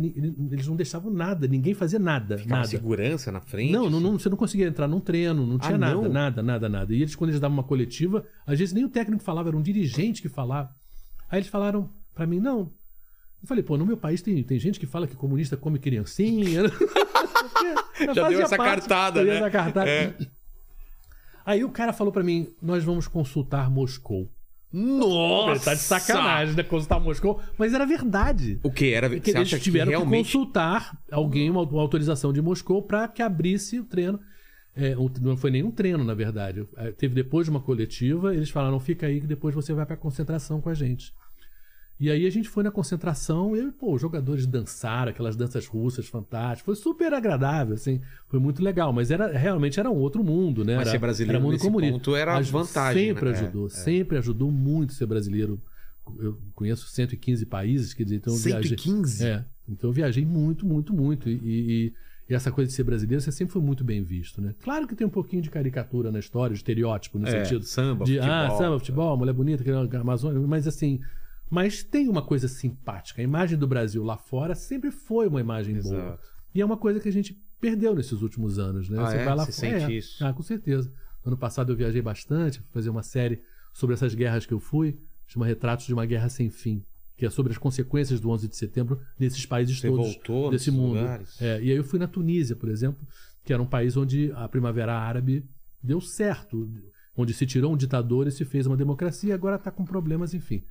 eles não deixavam nada, ninguém fazia nada, Ficava nada. segurança na frente. Não, não, assim. não, você não conseguia entrar num treino, não tinha Ah, nada, não? nada, nada, nada. E eles, quando eles davam uma coletiva, às vezes nem o técnico falava, era um dirigente que falava. Aí eles falaram pra mim, não. Eu falei, pô, no meu país tem, tem gente que fala que comunista come criancinha. Eu Já deu essa parte, cartada, né? essa cartada. É. Aí o cara falou pra mim, nós vamos consultar Moscou. Nossa! Ele tá de sacanagem, né? Consultar Moscou. Mas era verdade. O que era? Porque Você eles tiveram que que, realmente... consultar alguém, uma, autorização de Moscou, para que abrisse o treino. É, um- não foi nenhum treino, na verdade. É, Teve depois de uma coletiva, eles falaram: fica aí que depois você vai para concentração com a gente. E aí a gente foi na concentração e, pô, os jogadores dançaram, aquelas danças russas fantásticas. Foi super agradável, assim. Foi muito legal. Mas era realmente era um outro mundo, né? Mas era, ser brasileiro era mundo nesse comunista. ponto era Aj- vantagem, Sempre né? É, ajudou, é. sempre ajudou muito ser brasileiro. Eu conheço 115 países, quer dizer, então eu viajei. 115? É. Então eu viajei muito, muito, muito. E, e- e essa coisa de ser brasileiro, você sempre foi muito bem visto, né? Claro que tem um pouquinho de caricatura na história, de estereótipo, no É, sentido samba, de futebol. ah, samba, futebol, mulher bonita, que é Amazônia, mas assim, mas tem uma coisa simpática. A imagem do Brasil lá fora sempre foi uma imagem boa. Exato. E é uma coisa que a gente perdeu nesses últimos anos, né? Ah, é? Você fora- sente é. isso? Ah, com certeza. Ano passado eu viajei bastante, fui fazer uma série sobre essas guerras que eu fui, chama Retratos de uma Guerra Sem Fim, que é sobre as consequências do 11 de setembro nesses países Você todos voltou desse mundo. É, e aí eu fui na Tunísia, por exemplo, que era um país onde a Primavera Árabe deu certo, onde se tirou um ditador e se fez uma democracia, agora está com problemas, enfim.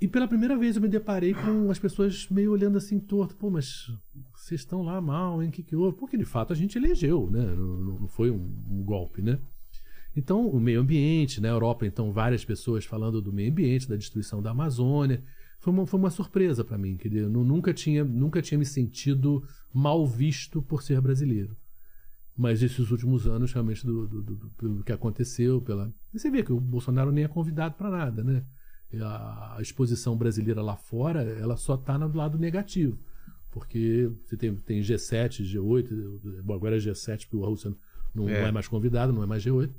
E pela primeira vez eu me deparei com as pessoas meio olhando assim torto. Pô, mas vocês estão lá mal, hein? O que, que houve? Porque de fato a gente elegeu, né? Não, não- foi um, um golpe, né? Então, o meio ambiente, na Europa, então, várias pessoas falando do meio ambiente, da destruição da Amazônia. Foi uma, foi uma surpresa para mim, dizer, eu nu- nunca tinha, nunca tinha me sentido mal visto por ser brasileiro. Mas esses últimos anos, realmente, do, do- do- do- que aconteceu, pela. Você vê que o Bolsonaro nem é convidado para nada, né? A, a exposição brasileira lá fora, ela só está no lado negativo. Porque você tem, tem G7, G8, bom, agora é G7, porque o Rússia não, É. não é mais convidado, não é mais G8.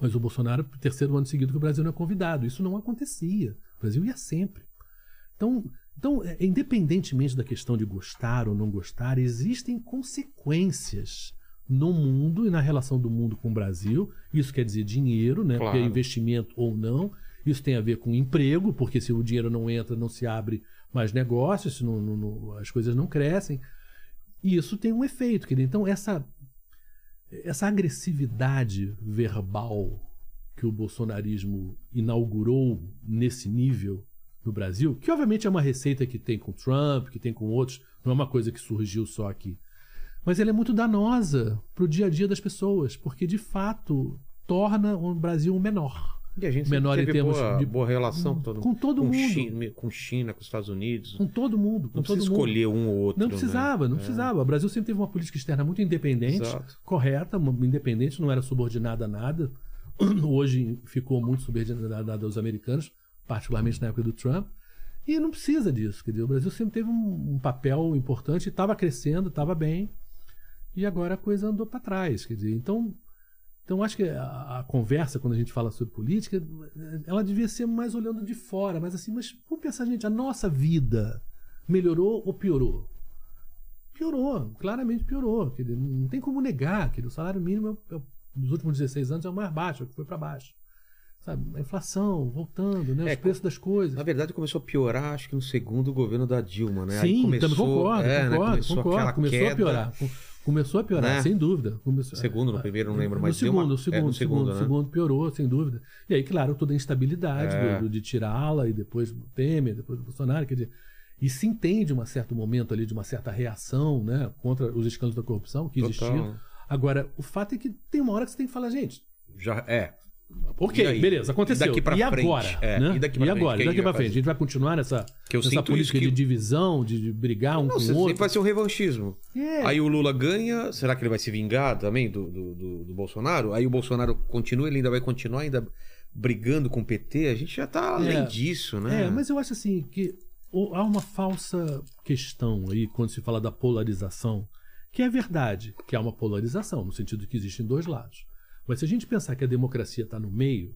Mas o Bolsonaro, terceiro ano seguido que o Brasil não é convidado. Isso não acontecia. O Brasil ia sempre. Então, então, é, independentemente da questão de gostar ou não gostar, existem consequências no mundo e na relação do mundo com o Brasil. Isso quer dizer dinheiro, né? Claro. Porque é investimento ou não. Isso tem a ver com emprego, porque se o dinheiro não entra, não se abre mais negócios, não- não- não- as coisas não crescem. E isso tem um efeito. querido. Então, essa, essa agressividade verbal que o bolsonarismo inaugurou nesse nível no Brasil, que obviamente é uma receita que tem com Trump, que tem com outros, não é uma coisa que surgiu só aqui. Mas ela é muito danosa para o dia a dia das pessoas, porque de fato torna o Brasil menor. E a gente Menor sempre em teve termos boa, de- boa relação com todo com todo com mundo. China, com China, com os Estados Unidos. Com todo mundo. Com não todo precisa mundo. escolher um ou outro. Não né? precisava, não É. precisava. O Brasil sempre teve uma política externa muito independente, Exato. correta, independente, não era subordinada a nada. Hoje ficou muito subordinada aos americanos, particularmente na época do Trump. E não precisa disso. Quer dizer, o Brasil sempre teve um, um papel importante, estava crescendo, estava bem. E agora a coisa andou para trás. Quer dizer, então, então acho que a, a conversa, quando a gente fala sobre política, ela devia ser mais olhando de fora, mas assim, mas vamos pensar, gente, a nossa vida melhorou ou piorou? Piorou, claramente piorou. Quer dizer, não tem como negar que o salário mínimo é, é, nos últimos 16 anos é o mais baixo, é o que foi para baixo. Sabe, a inflação voltando, né? É, os preços das coisas. Na verdade, começou a piorar, acho que no segundo governo da Dilma, né? Aí Sim, começou, também concordo, é, né? concordo, Começou concordo. Começou a piorar. Com- Começou a piorar, Né? sem dúvida. Começou, Segundo, no primeiro, não lembro, deu segundo, uma- o segundo, é, o segundo, segundo, o né? segundo piorou, sem dúvida. E aí, claro, toda a instabilidade É. do- do- de tirá-la e depois do Temer, depois do Bolsonaro, quer dizer, e se entende um certo momento ali de uma certa reação, né, contra os escândalos da corrupção que Total. existiam. Agora, o fato é que tem uma hora que você tem que falar, gente, Já, é. Ok, E beleza, aconteceu. E daqui pra frente? agora? É, né? e daqui pra frente? agora? E daqui pra frente? A gente vai continuar nessa, Que eu nessa política que- de divisão, de, de brigar um Não, com o outro? sempre vai ser um revanchismo. É. Aí o Lula ganha, será que ele vai se vingar também do, do, do- do Bolsonaro? Aí o Bolsonaro continua, ele ainda vai continuar ainda brigando com o PT? A gente já tá além É. disso, né? É, mas eu acho assim que há uma falsa questão aí quando se fala da polarização, que é verdade, que há uma polarização, no sentido que existem dois lados. Mas se a gente pensar que a democracia está no meio,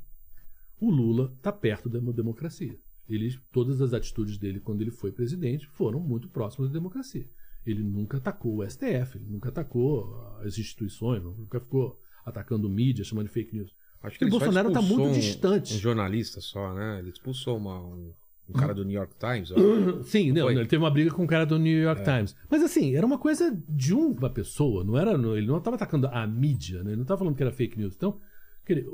o Lula está perto da democracia. Ele, todas as atitudes dele quando ele foi presidente foram muito próximas da democracia. Ele nunca atacou o STF, ele nunca atacou as instituições, nunca ficou atacando mídia, chamando de fake news. Acho que O Bolsonaro tá expulsou muito um- distante. Um jornalista só, né? Ele expulsou uma- um, um cara do New York Times. ó. Sim, não? É. ele teve uma briga com o cara do New York Times. Mas assim, era uma coisa de uma pessoa, não era, ele não estava atacando a mídia, né? ele não estava falando que era fake news. Então,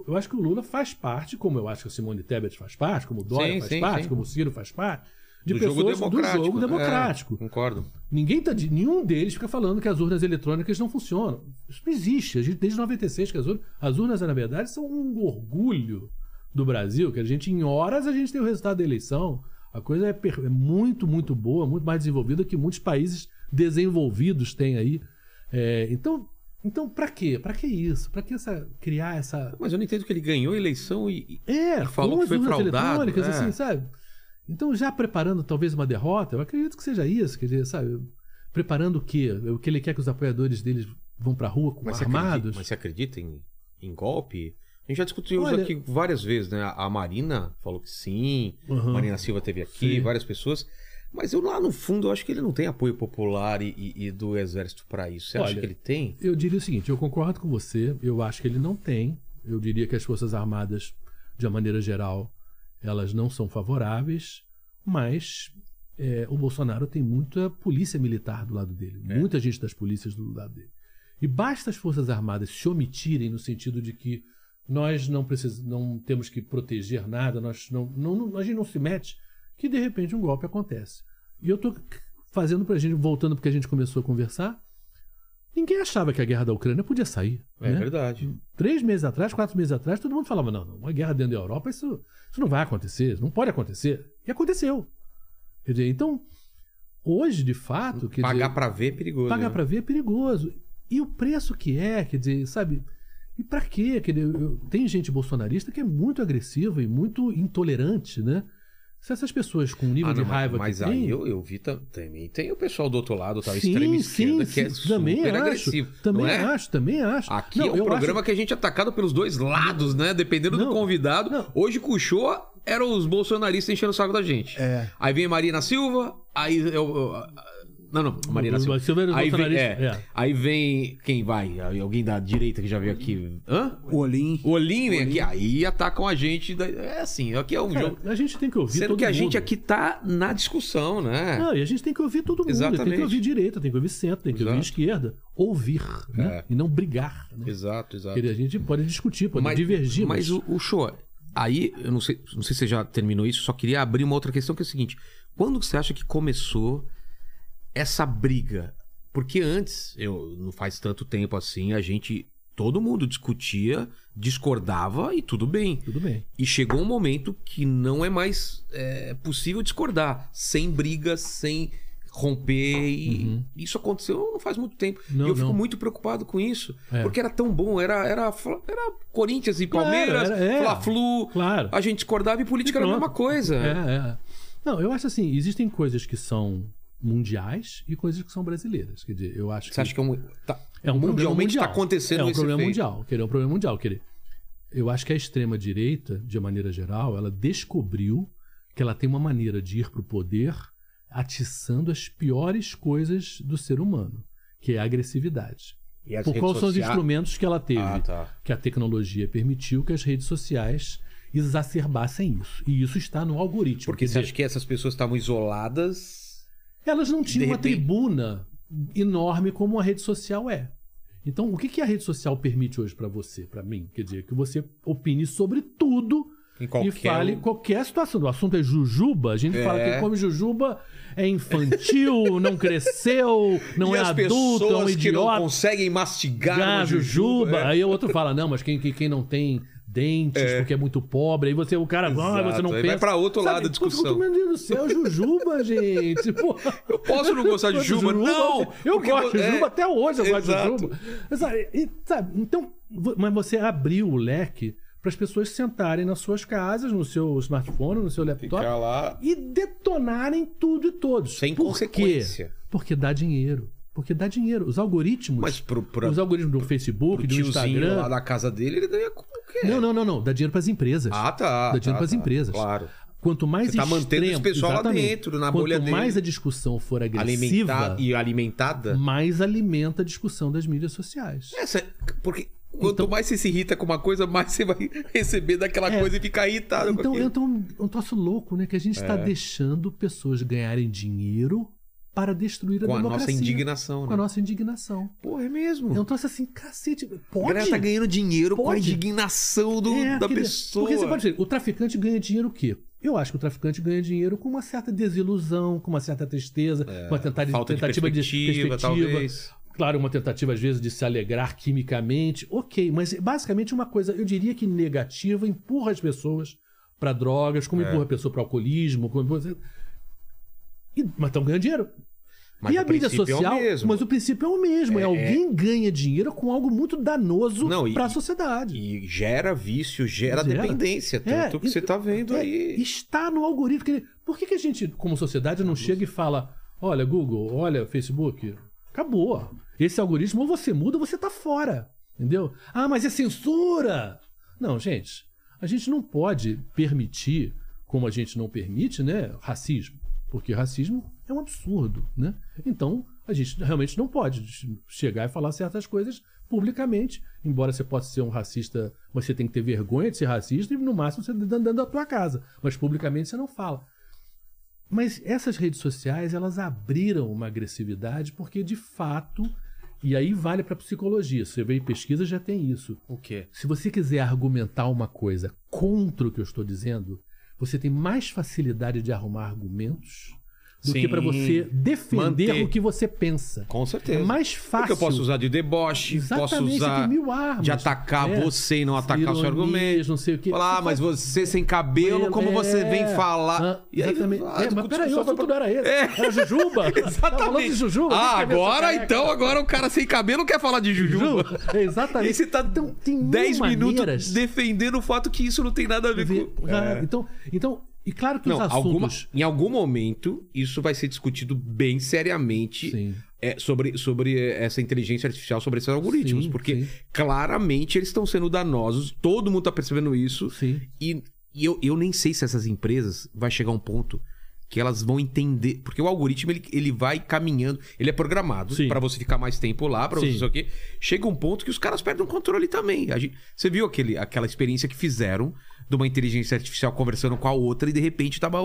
eu acho que o Lula faz parte, como eu acho que a Simone Tebet faz parte, como o Dória Sim, faz sim, parte, sim. como o Ciro faz parte, de do jogo pessoas democrático. do jogo é, democrático. concordo. Ninguém tá, nenhum deles fica falando que as urnas eletrônicas não funcionam. Isso não existe. Desde 96 que as urnas, as urnas, na verdade, são um orgulho do Brasil, que a gente, em horas, a gente tem o resultado da eleição. A coisa é, é muito, muito boa, muito mais desenvolvida que muitos países desenvolvidos têm aí. É, então, então para quê? Para que isso? Para que essa, criar essa Mas eu não entendo que ele ganhou a eleição e. é, E falou que foi fraudado, é. assim, sabe? Então, já preparando talvez uma derrota, eu acredito que seja isso, quer dizer, sabe? Preparando o quê? O que ele quer que os apoiadores deles vão pra rua com Mas você acredita, armados? mas você acredita em, em golpe? A gente já discutiu Olha- isso aqui várias vezes, né? A Marina falou que sim, Uhum. Marina Silva teve aqui, Sim. várias pessoas. Mas eu lá no fundo eu acho que ele não tem apoio popular e, e- e do exército pra isso. Você acha Olha, que ele tem? Eu diria o seguinte, eu concordo com você, eu acho que ele não tem. Eu diria que as Forças Armadas, de uma maneira geral, elas não são favoráveis, mas é, o Bolsonaro tem muita polícia militar do lado dele, É. muita gente das polícias do lado dele. E basta as Forças Armadas se omitirem no sentido de que nós não, precis, não temos que proteger nada, nós não, não, a gente não se mete, que de repente um golpe acontece. E eu estou fazendo pra gente, voltando porque a gente começou a conversar, ninguém achava que a guerra da Ucrânia podia sair. É né? verdade. Três meses atrás, quatro meses atrás, todo mundo falava: não, não, uma guerra dentro da Europa, isso, isso não vai acontecer, isso não pode acontecer. E aconteceu. Quer dizer, então, hoje, de fato. Pagar pra ver é perigoso. pagar né? pra ver é perigoso. E o preço que é, quer dizer, sabe? E pra quê? Tem gente bolsonarista que é muito agressiva e muito intolerante, né? Se essas pessoas com o nível Ah, de não, mas- raiva mas que aí tem, eu, eu vi tam- também. Tem o pessoal do outro lado, tá? Sim, extrema sim, que é sim, super também acho, agressivo. Também é? acho, também acho. Aqui Não, é um programa acho- que a gente é atacado pelos dois lados, né? Dependendo do Não, convidado. não. Hoje com o show eram os bolsonaristas enchendo o saco da gente. É. Aí vem Marina Silva, aí eu. eu- não, não, Marina Silva. Silva era Aí vem, é, é. aí vem. Quem vai? Alguém da direita que já veio aqui. Hã? O Olim. O Olim vem aqui. Aí atacam a gente. da- É assim, aqui é um Cara, jogo. a gente tem que ouvir Sendo todo que a mundo. gente aqui tá na discussão, né? Não, e a gente tem que ouvir todo mundo. Tem Exatamente. que ouvir direita, tem que ouvir centro, tem que ouvir Exato. esquerda. Ouvir, né? É. E não brigar. Né? Exato, exato. Porque A gente pode discutir, pode divergir. Mas o, o show, aí, eu não sei, não sei se você já terminou isso, só queria abrir uma outra questão que é o seguinte: quando você acha que começou essa briga? Porque antes, eu não faz tanto tempo assim, a gente. Todo mundo discutia, discordava e tudo bem. Tudo bem. E chegou um momento que não é mais é, possível discordar, sem briga, sem romper. E isso aconteceu não faz muito tempo. Uhum. Não, e eu fico não. muito preocupado com isso. É. Porque era tão bom, era, era, era Corinthians e Claro, Palmeiras, era- é. Fla-Flu. Claro. A gente discordava e política E era a mesma coisa. É, é. Não, eu acho assim, existem coisas que são mundiais e coisas que são brasileiras. Quer dizer, eu acho Você que acha que é um. tá- é um problema mundialmente mundial. está acontecendo É um problema efeito? mundial. Quer dizer, é um problema mundial. Quer dizer, eu acho que a extrema direita, de maneira geral, ela descobriu que ela tem uma maneira de ir para o poder atiçando as piores coisas do ser humano, que é a agressividade. E Por quais são os instrumentos que ela teve? Ah, tá. Que a tecnologia permitiu que as redes sociais exacerbassem isso. E isso está no algoritmo. Porque Quer você dizer, acha que essas pessoas estavam isoladas? Elas não tinham uma repente- tribuna enorme como a rede social é. Então, o que, que a rede social permite hoje para você, para mim? Quer dizer, que você opine sobre tudo qualquer- e fale qualquer situação. O assunto é jujuba, a gente É. fala que quem come jujuba é infantil, não cresceu, não e é as adulto, é um pessoas que não idiota. conseguem mastigar Ah, uma jujuba. é. Aí o outro fala, não, mas quem, quem não tem dentes porque é muito pobre, aí você, o cara, ah, Exato. você não Aí pensa. vai pra outro lado da discussão. Meu Deus do céu, jujuba, gente. Pô, Eu posso não gostar de gosto jujuba? Não! Eu gosto de é, até hoje, eu gosto de exato. Mas, sabe, e, sabe, então, mas você abriu o leque para as pessoas sentarem nas suas casas, no seu smartphone, no seu laptop lá. e detonarem tudo e todos. Sem Por consequência. Quê? Porque dá dinheiro. Porque dá dinheiro. Os algoritmos. Mas pro, os algoritmos do Facebook, do Instagram. lá da casa dele, ele ganha com o quê? Não, não, não, não. Dá dinheiro para as empresas. Ah, tá. Dá dinheiro tá, pras tá. empresas. Claro. Quanto mais Você tá mantendo esse extremo- pessoal lá dentro, na Quanto bolha dele. mais a discussão for agressiva, Alimentar e alimentada. mais alimenta a discussão das mídias sociais. Essa, porque quanto Então- mais você se irrita com uma coisa, mais você vai receber daquela É. coisa e ficar irritado com Então, então é um troço louco, né? Que a gente está É. deixando pessoas ganharem dinheiro para destruir a Com a democracia. nossa indignação, Com né? a nossa indignação. Porra, é mesmo. É um troço assim, cacete. A Pode? galera tá ganhando dinheiro com a Pode. indignação do- É, da aquele- pessoa. Porque você pode dizer, o traficante ganha dinheiro o quê? Eu acho que o traficante ganha dinheiro com uma certa desilusão, com uma certa tristeza, com uma tenta- Falta de tentativa de perspectiva, talvez. Claro, uma tentativa às vezes de se alegrar quimicamente. Ok, mas basicamente uma coisa, eu diria que negativa, empurra as pessoas para drogas, É. como empurra a pessoa para alcoolismo, como empurra... E- mas estão ganhando dinheiro. Mas e a mídia é o social, mesmo. mas o princípio é o mesmo. É, alguém ganha dinheiro com algo muito danoso para a sociedade. E gera vício, gera, Gera. dependência. É, Tanto que você tá vendo É, aí. Está no algoritmo. Por que, que a gente, como sociedade, não chega e fala: olha, Google, olha, Facebook, acabou. Esse algoritmo, ou você muda ou você tá fora. Entendeu? Ah, mas é censura! Não, gente, a gente não pode permitir, como a gente não permite, né, racismo. Porque racismo é um absurdo, né? Então, a gente realmente não pode chegar e falar certas coisas publicamente. Embora você possa ser um racista, mas você tem que ter vergonha de ser racista e no máximo você dentro da tua casa. Mas publicamente você não fala. Mas essas redes sociais, elas abriram uma agressividade porque, de fato, e aí vale para psicologia. Você vê em pesquisa, já tem isso. O quê? Se você quiser argumentar uma coisa contra o que eu estou dizendo, você tem mais facilidade de arrumar argumentos do Sim. que para você defender Manter. o que você pensa. Com certeza. É mais fácil. Porque eu posso usar de deboche, posso Exatamente, você usar armas. de atacar É. você e não atacar seu Ironias, argumento. não sei o quê. Falar, ah, mas você sem cabelo, como você É. vem falar? Ah, E aí, exatamente. ah, É, mas peraí, o assunto não era esse. É. Era Jujuba. Falando de Exatamente. Jujuba. Ah, essa agora então, agora o cara sem cabelo quer falar de Jujuba. Jujuba. Exatamente. E você tá Então, tem mil 10 minutos defendendo o fato que isso não tem nada a ver- com. Ah, É. Então, então, e claro que Não, os alguma, assuntos... em algum momento isso vai ser discutido bem seriamente é, sobre, sobre essa inteligência artificial, sobre esses algoritmos, Sim, porque sim. claramente eles estão sendo danosos, todo mundo tá percebendo isso, Sim. e, e eu, eu nem sei se essas empresas vai chegar a um ponto que elas vão entender, porque o algoritmo ele, ele vai caminhando, ele é programado para você ficar mais tempo lá, para você sei o quê. Chega um ponto que os caras perdem o controle também. A gente- você viu aquele, aquela experiência que fizeram de uma inteligência artificial conversando com a outra e de repente tava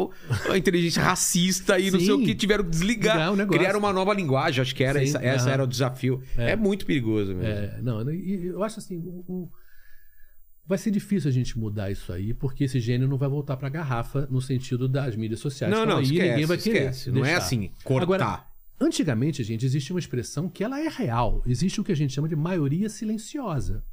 a inteligência racista e não sei o que, tiveram que desligar. Criaram uma nova linguagem, acho que era Sim, essa, essa era o desafio. É, muito perigoso mesmo. É, não, eu acho assim, o- o- vai ser difícil a gente mudar isso aí, porque esse gênio não vai voltar pra garrafa no sentido das mídias sociais. Não, Então não, aí esquece, ninguém vai querer. esquece. Não é assim, cortar. Agora, antigamente, gente, existia uma expressão que ela é real. Existe o que a gente chama de maioria silenciosa.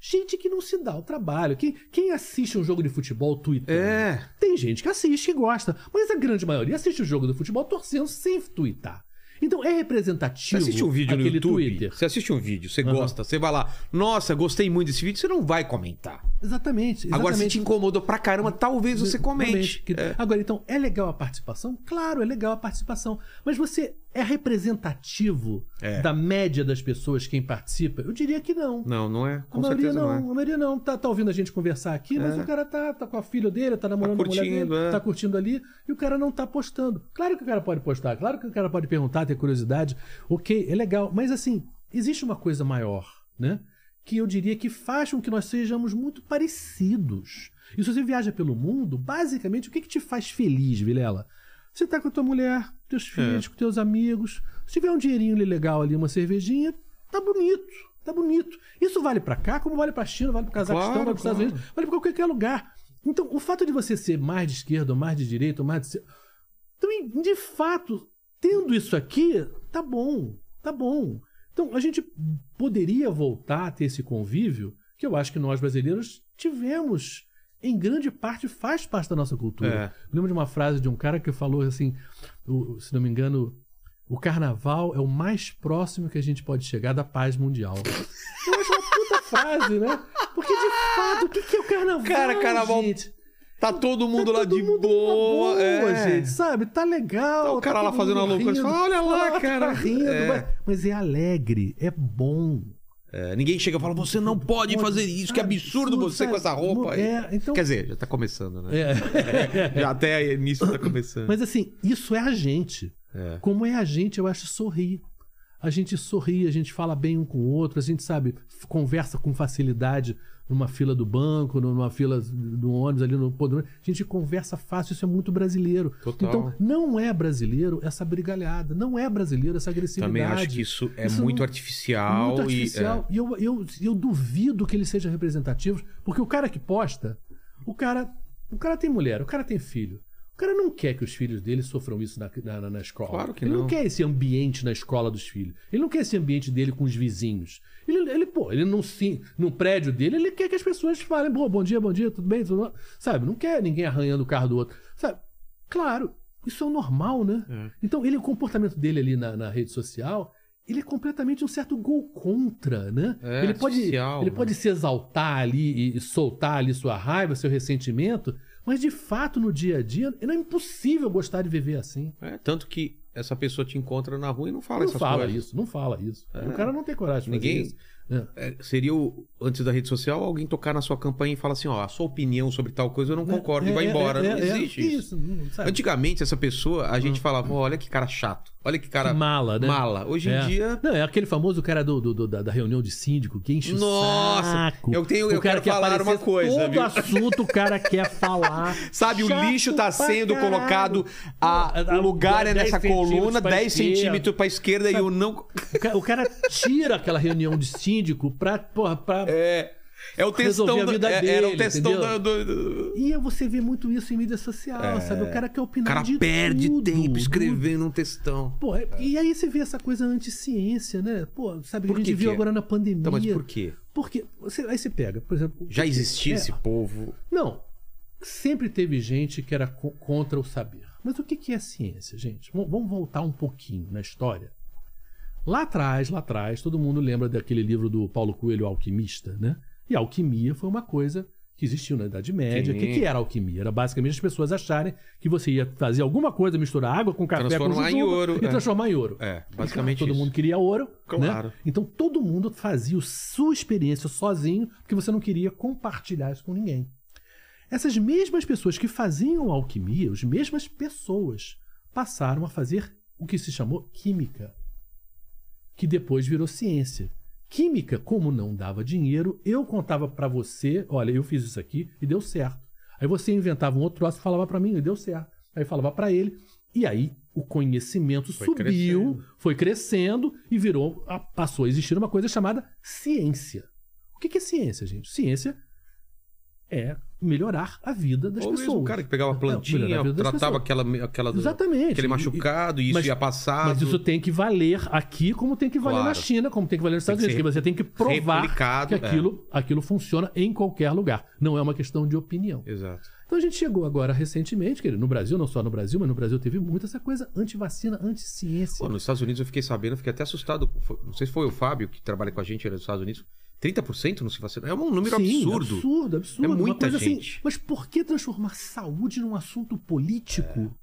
Gente que não se dá o trabalho. Quem, quem assiste um jogo de futebol tweetando? É. Tem gente que assiste e gosta, mas a grande maioria assiste o jogo do futebol torcendo sem tweetar. Então é Você representativo assiste um vídeo no YouTube, Twitter. você assiste um vídeo, você Aham. gosta, você vai lá, nossa, gostei muito desse vídeo, você não vai comentar. Exatamente, exatamente. Agora, se te incomodou pra caramba, talvez você comente. É. Agora, então, é legal a participação? Claro, é legal a participação. Mas você é representativo É. da média das pessoas quem participa? Eu diria que não. Não, não é. A Com maioria certeza não, não, é. a maioria não. Tá, tá ouvindo a gente conversar aqui, mas o cara tá, tá com a filha dele, tá namorando Tá a mulher dele, é. tá curtindo ali, e o cara não tá postando. Claro que o cara pode postar, claro que o cara pode perguntar, ter curiosidade. Ok, é legal. Mas assim, existe uma coisa maior, né? Que eu diria que faz com que nós sejamos muito parecidos. E se você viaja pelo mundo, basicamente, o que, que te faz feliz, Vilela? Você tá com a tua mulher, teus É. filhos, com teus amigos. Se tiver um dinheirinho legal ali, uma cervejinha, tá bonito. Tá bonito. Isso vale pra cá, como vale pra China, vale pro Cazaquistão, Claro, vale pros Estados claro. Unidos, vale pra qualquer lugar. Então, o fato de você ser mais de esquerda, ou mais de direita, ou mais de. Então, de fato, tendo isso aqui, tá bom. Tá bom. Então, a gente poderia voltar a ter esse convívio que eu acho que nós brasileiros tivemos. Em grande parte, faz parte da nossa cultura. É. Lembro de uma frase de um cara que falou assim: o- se não me engano, o carnaval é o mais próximo que a gente pode chegar da paz mundial. Eu acho uma puta frase, né? Porque de fato, o que que é o carnaval? Cara, carnaval gente? Tá todo mundo Tá lá todo de mundo boa. numa é. gente, sabe? Tá legal. Tá o cara lá todo fazendo uma loucura, rindo. fala, "Olha lá, Ah, cara." Tá rindo, É. mas, mas é alegre, é bom. É, ninguém chega e fala, você não pode Pode, fazer isso, que sabe, absurdo absurdo, você com essa sabe? roupa. aí." É, então- Quer dizer, já tá começando, né? É. Já até nisso tá começando. Mas assim, isso é a gente. É. Como é a gente, eu acho sorrir. A gente sorri, a gente fala bem um com o outro, a gente sabe, conversa com facilidade numa fila do banco, numa fila do ônibus ali no podrão. A gente conversa fácil, isso é muito brasileiro. Total. Então, não é brasileiro essa brigalhada, não é brasileiro essa agressividade. Também acho que isso é Isso muito não- artificial, muito artificial. e. E, eu, eu, eu duvido que ele seja representativo, porque o cara que posta, o cara, o cara tem mulher, o cara tem filho. O cara não quer que os filhos dele sofram isso na, na, na escola. Claro que ele não. não. quer esse ambiente na escola dos filhos. Ele não quer esse ambiente dele com os vizinhos. Ele, ele pô, ele não sim, no prédio dele, ele quer que as pessoas falem, "Pô, bom dia, bom dia, tudo bem, tudo bom?" Sabe? Não quer ninguém arranhando o carro do outro. Sabe? Claro, isso é o normal, né? É. Então, ele, o comportamento dele ali na, na rede social, ele é completamente um certo gol contra, né? É, ele pode, artificial, ele né? pode se exaltar ali e, e soltar ali sua raiva, seu ressentimento, mas de fato no dia a dia não é impossível gostar de viver assim. É, tanto que essa pessoa te encontra na rua e não fala não essas fala coisas. isso, não fala isso. É. O cara não tem coragem de fazer Ninguém- isso. É. É, seria o, antes da rede social, alguém tocar na sua campanha e falar assim: ó, a sua opinião sobre tal coisa eu não concordo e vai É, é, embora. é, não é, existe é, isso. sabe? Antigamente, essa pessoa, a gente falava: olha que cara chato, olha que cara Que mala, né? mala. Hoje em É. dia. Não, é aquele famoso cara do, do- do- da, da reunião de síndico que enche Nossa, o saco. eu tenho- o eu cara quero quer falar uma coisa, Todo viu? assunto o cara quer falar. Sabe, o Chato lixo tá pra sendo caralho. colocado, a, o lugar é 10 nessa centímetros coluna, pra 10 esquerda. centímetros pra esquerda e eu não. O O cara tira aquela reunião de síndico pra, porra, pra... É, é o textão a do, é, era o dele, textão entendeu? do, do- do- E você vê muito isso em mídia social, sabe? O cara quer O opinar cara de perde tudo, tempo escrevendo um textão. Pô, é- e aí você vê essa coisa anti-ciência, né? Pô, sabe, Por a gente que viu que é? agora na pandemia. Então, mas por quê? Porque você, aí você pega, por exemplo. Já existia É, esse povo. Não. Sempre teve gente que era co- contra o saber. Mas o que que é ciência, gente? Vamos voltar um pouquinho na história. Lá atrás, lá atrás, todo mundo lembra daquele livro do Paulo Coelho, O Alquimista, né? E a alquimia foi uma coisa que existiu na Idade Média. O que, que era a alquimia? Era basicamente as pessoas acharem que você ia fazer alguma coisa, misturar água com café, com Transformar em jujuba ouro, e é. transformar em ouro. É, basicamente claro, todo mundo queria ouro, Claro. né? Então todo mundo fazia sua experiência sozinho, porque você não queria compartilhar isso com ninguém. Essas mesmas pessoas que faziam alquimia, as mesmas pessoas, passaram a fazer o que se chamou química, que depois virou ciência. Química, como não dava dinheiro, eu contava pra você, olha, eu fiz isso aqui e deu certo. Aí você inventava um outro troço e falava pra mim e deu certo. Aí falava pra ele, e aí o conhecimento Foi subiu, crescendo. foi crescendo e virou, passou a existir uma coisa chamada ciência. O que é ciência, gente? Ciência é melhorar a vida das Ou pessoas. mesmo o cara que pegava a É, plantinha, a vida das tratava aquela, aquela, Exatamente. aquele machucado e isso mas- ia passar. Mas isso tem que valer aqui como tem que valer Claro. na China, como tem que valer nos Estados Unidos. Que você tem que provar que aquilo, aquilo funciona em qualquer lugar. Não é uma questão de opinião. Exato. Então a gente chegou agora recentemente, que no Brasil, não só no Brasil, mas no Brasil teve muito essa coisa anti-vacina, anti-ciência. Nos Estados Unidos eu fiquei sabendo, fiquei até assustado. Não sei se foi o Fábio que trabalha com a gente, ele é dos Estados Unidos. 30% não se vacina. É um número Sim, absurdo. Absurdo, absurdo. É muita assim, gente. mas por que transformar saúde num assunto político?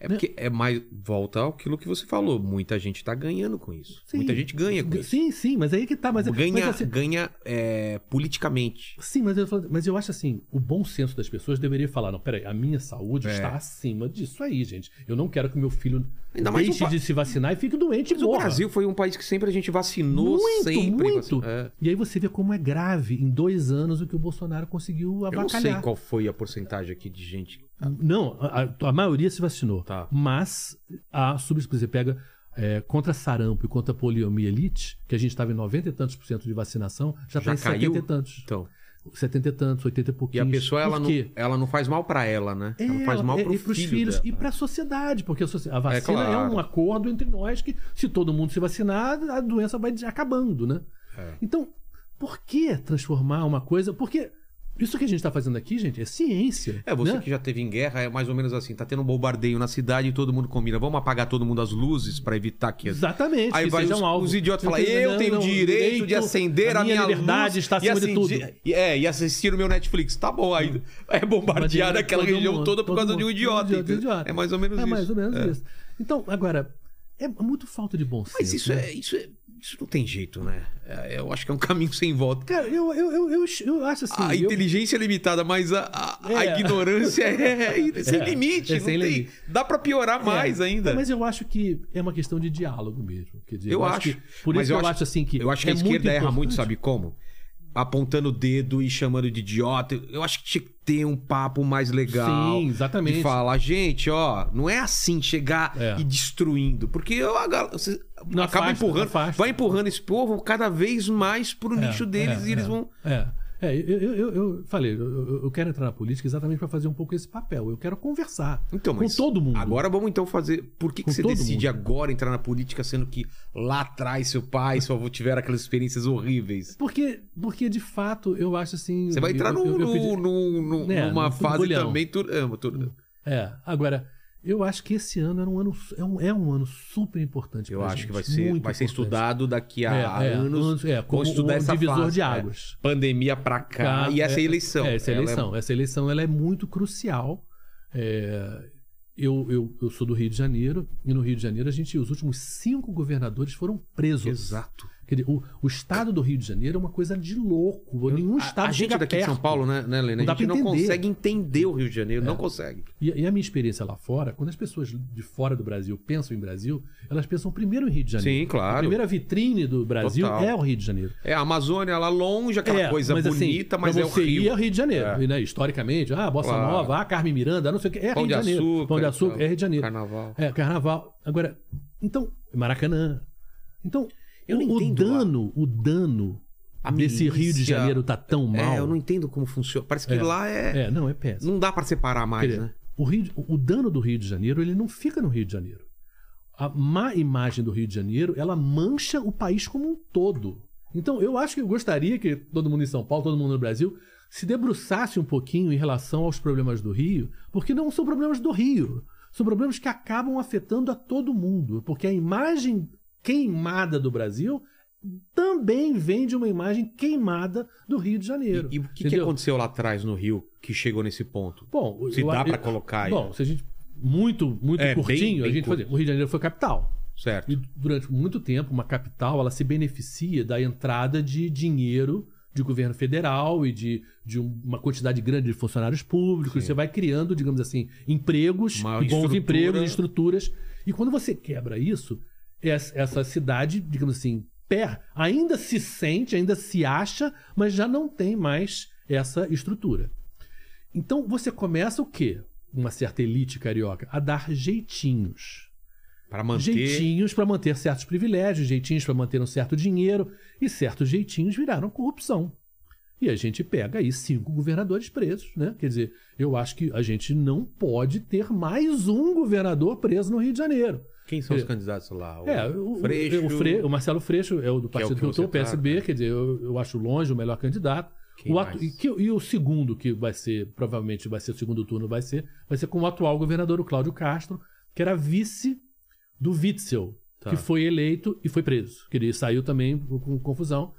É porque é mais. Volta àquilo que você falou. Muita gente tá ganhando com isso. Sim. Muita gente ganha com isso. Sim, sim, mas aí que tá. Mas, ganha mas assim, ganha é, politicamente. Sim, mas eu, mas eu acho assim, o bom senso das pessoas deveria falar, não, peraí, a minha saúde É. está acima disso aí, gente. Eu não quero que meu filho Ainda deixe o pa- de se vacinar e fique doente Mas e o morra. Brasil foi um país que sempre a gente vacinou muito, sempre. muito. É. E aí você vê como é grave em dois anos o que o Bolsonaro conseguiu Eu não avacalhar. sei qual foi a porcentagem aqui de gente. Não, a, a- maioria se vacinou. Tá. Mas a sub você pega é, contra sarampo e contra poliomielite, que a gente estava em 90 e tantos por cento de vacinação, já está em caiu? 70 e tantos. Então. 70 e tantos, 80 e E pouquinhos. a pessoa, ela não, ela não faz mal pra ela, né? É, ela faz mal é, e pros filho filhos dela. e para a sociedade, porque a, a vacina é, claro. um acordo entre nós que se todo mundo se vacinar, a doença vai acabando, né? É. Então, por que transformar uma coisa? Porque isso que a gente está fazendo aqui, gente, é ciência. É, você né? que já teve em guerra, é mais ou menos assim, tá tendo um bombardeio na cidade e todo mundo combina, vamos apagar todo mundo as luzes pra evitar que... Exatamente. Aí que vai os, um os idiotas falam, eu não, tenho não, direito de acender a, minha minha liberdade luz está e acima de tudo. É, e assistir o meu Netflix. Tá bom, aí é bombardear Todo aquela região mundo, toda por causa de um mundo, idiota. idiota. É mais ou menos É isso. mais ou menos É. isso. Então, agora, é muito falta de bom senso. Mas isso né? é, isso é Isso não tem jeito, né? É, eu acho que é um caminho sem volta. Cara, eu, eu, eu, eu, acho assim. a inteligência é limitada, mas a, É. ignorância é, é sem limite. é não tem-. Dá pra piorar mais ainda. Mas eu acho que é uma questão de diálogo mesmo. Quer dizer, Eu acho. por Mas isso eu acho- assim que. Eu acho que a esquerda erra muito, sabe como? Apontando o dedo e chamando de idiota. Eu acho que tinha que ter um papo mais legal. Sim, exatamente. De falar, gente, ó, não é assim chegar É. e destruindo. Porque a gal- você Não acaba empurrando, vai empurrando esse povo cada vez mais pro É, nicho deles é, e eles é. vão. É. Eu, eu, eu- falei, eu, quero entrar na política exatamente para fazer um pouco esse papel. Eu quero conversar Então, com todo mundo. Agora vamos então fazer. Por que, que você decide mundo. agora entrar na política, sendo que lá atrás seu pai e sua avó tiveram aquelas experiências horríveis? Porque, porque de fato, eu acho assim. Você vai entrar eu- eu pedi- É, numa fase também. Tur- É, agora, eu acho que esse ano era um ano, é um, é um ano super importante. Eu acho gente, que vai ser, vai ser estudado daqui a É, é, anos. é, como estudar um essa divisor fase, de é. águas. Pandemia pra cá. E essa é- eleição. É, essa eleição. Essa eleição ela é muito crucial. É, eu, eu, eu sou do Rio de Janeiro, e no Rio de Janeiro a gente, os últimos cinco governadores foram presos. Exato. Quer dizer, o, o estado do Rio de Janeiro é uma coisa de louco. Nenhum A- estado a, gente daqui de perto. São Paulo, né, né Lena? Não A gente não consegue entender o Rio de Janeiro. É. Não consegue. E, e a minha experiência lá fora, quando as pessoas de fora do Brasil pensam em Brasil, elas pensam primeiro em Rio de Janeiro. Sim, claro. A primeira vitrine do Brasil Total. é o Rio de Janeiro. É a Amazônia lá longe, aquela É, coisa mas, assim, bonita, mas pra é o Rio. ir é o Rio de Janeiro. É. E, né, historicamente, ah, Bossa Claro. Nova, ah, Carmen Miranda, não sei o que. É Pão Rio de, de Janeiro. açúcar, Pão de açúcar, é Rio de Janeiro. Carnaval. É, carnaval. Agora, então, Maracanã. Então, Eu não o, entendo dano, o dano A desse Rio de milícia- Janeiro tá tão mal. É, eu não entendo como funciona. Parece que É. lá é... É, não, é péssimo. Não dá pra separar mais, dizer, né? o, Rio o dano do Rio de Janeiro, ele não fica no Rio de Janeiro. A má imagem do Rio de Janeiro, ela mancha o país como um todo. Então, eu acho que eu gostaria que todo mundo em São Paulo, todo mundo no Brasil, se debruçasse um pouquinho em relação aos problemas do Rio, porque não são problemas do Rio. São problemas que acabam afetando a todo mundo. Porque a imagem queimada do Brasil também vem de uma imagem queimada do Rio de Janeiro. E, e o que, que aconteceu lá atrás no Rio que chegou nesse ponto? Bom, Se eu- dá pra colocar aí. Bom, se a gente. Muito, muito É, bem- curtinho, bem a gente curto. fazia. O Rio de Janeiro foi capital. Certo. E durante muito tempo, uma capital ela se beneficia da entrada de dinheiro de governo federal e de, de um- uma quantidade grande de funcionários públicos. Sim. Você vai criando, digamos assim, empregos, Uma bons estrutura. empregos, estruturas. E quando você quebra isso, essa, cidade, digamos assim, per, ainda se sente, ainda se acha, mas já não tem mais essa estrutura. Então você começa o quê? Uma certa elite carioca a dar jeitinhos Pra manter... jeitinhos para manter certos privilégios, jeitinhos para manter um certo dinheiro, e certos jeitinhos viraram corrupção. E a gente pega aí cinco governadores presos, né? Quer dizer, eu acho que a gente não pode ter mais um governador preso no Rio de Janeiro. Quem são os É. candidatos lá? O É, o, Freixo... o, Fre- o Marcelo Freixo é o do Que é o partido que que eu estou, você o tá, PSB, né? quer dizer, eu, eu acho longe o melhor candidato. O atu- e, que- e o segundo, que vai ser, provavelmente vai ser o segundo turno, vai ser, vai ser com o atual governador, o Cláudio Castro, que era vice do Witzel, Tá. que foi eleito e foi preso. Que ele saiu também com confusão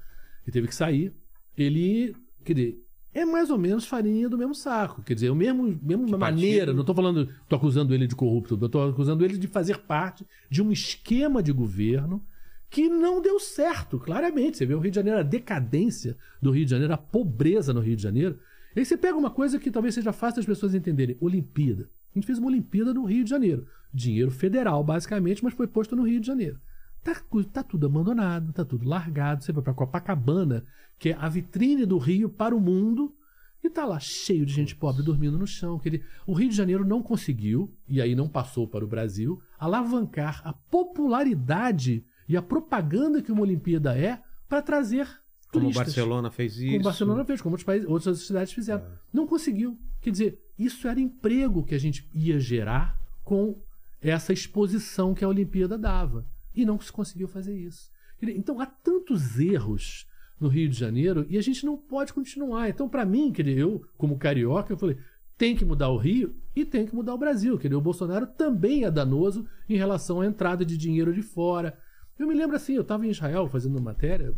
e teve que sair. Ele, quer dizer, é mais ou menos farinha do mesmo saco. Quer dizer, o mesmo, mesma maneira. Não estou falando, estou acusando ele de corrupto, estou acusando ele de fazer parte de um esquema de governo que não deu certo, claramente. Você vê o Rio de Janeiro, a decadência do Rio de Janeiro, a pobreza no Rio de Janeiro. E aí você pega uma coisa que talvez seja fácil das pessoas entenderem: Olimpíada. A gente fez uma Olimpíada no Rio de Janeiro. Dinheiro federal, basicamente, mas foi posto no Rio de Janeiro. Tá, tá tudo abandonado, tá tudo largado. Você vai pra Copacabana, que é a vitrine do Rio para o mundo, e tá lá cheio de gente pobre dormindo no chão. Que ele- O Rio de Janeiro não conseguiu, e aí não passou para o Brasil, alavancar a popularidade e a propaganda que uma Olimpíada é para trazer Como turistas. Barcelona fez isso. Como Barcelona fez, como outros países, outras cidades fizeram. É. Não conseguiu. Quer dizer, isso era emprego que a gente ia gerar com essa exposição que a Olimpíada dava. E não se conseguiu fazer isso. Então há tantos erros no Rio de Janeiro e a gente não pode continuar. Então, para mim, eu, como carioca, eu falei, tem que mudar o Rio e tem que mudar o Brasil. O Bolsonaro também é danoso em relação à entrada de dinheiro de fora. Eu me lembro assim, eu estava em Israel fazendo uma matéria,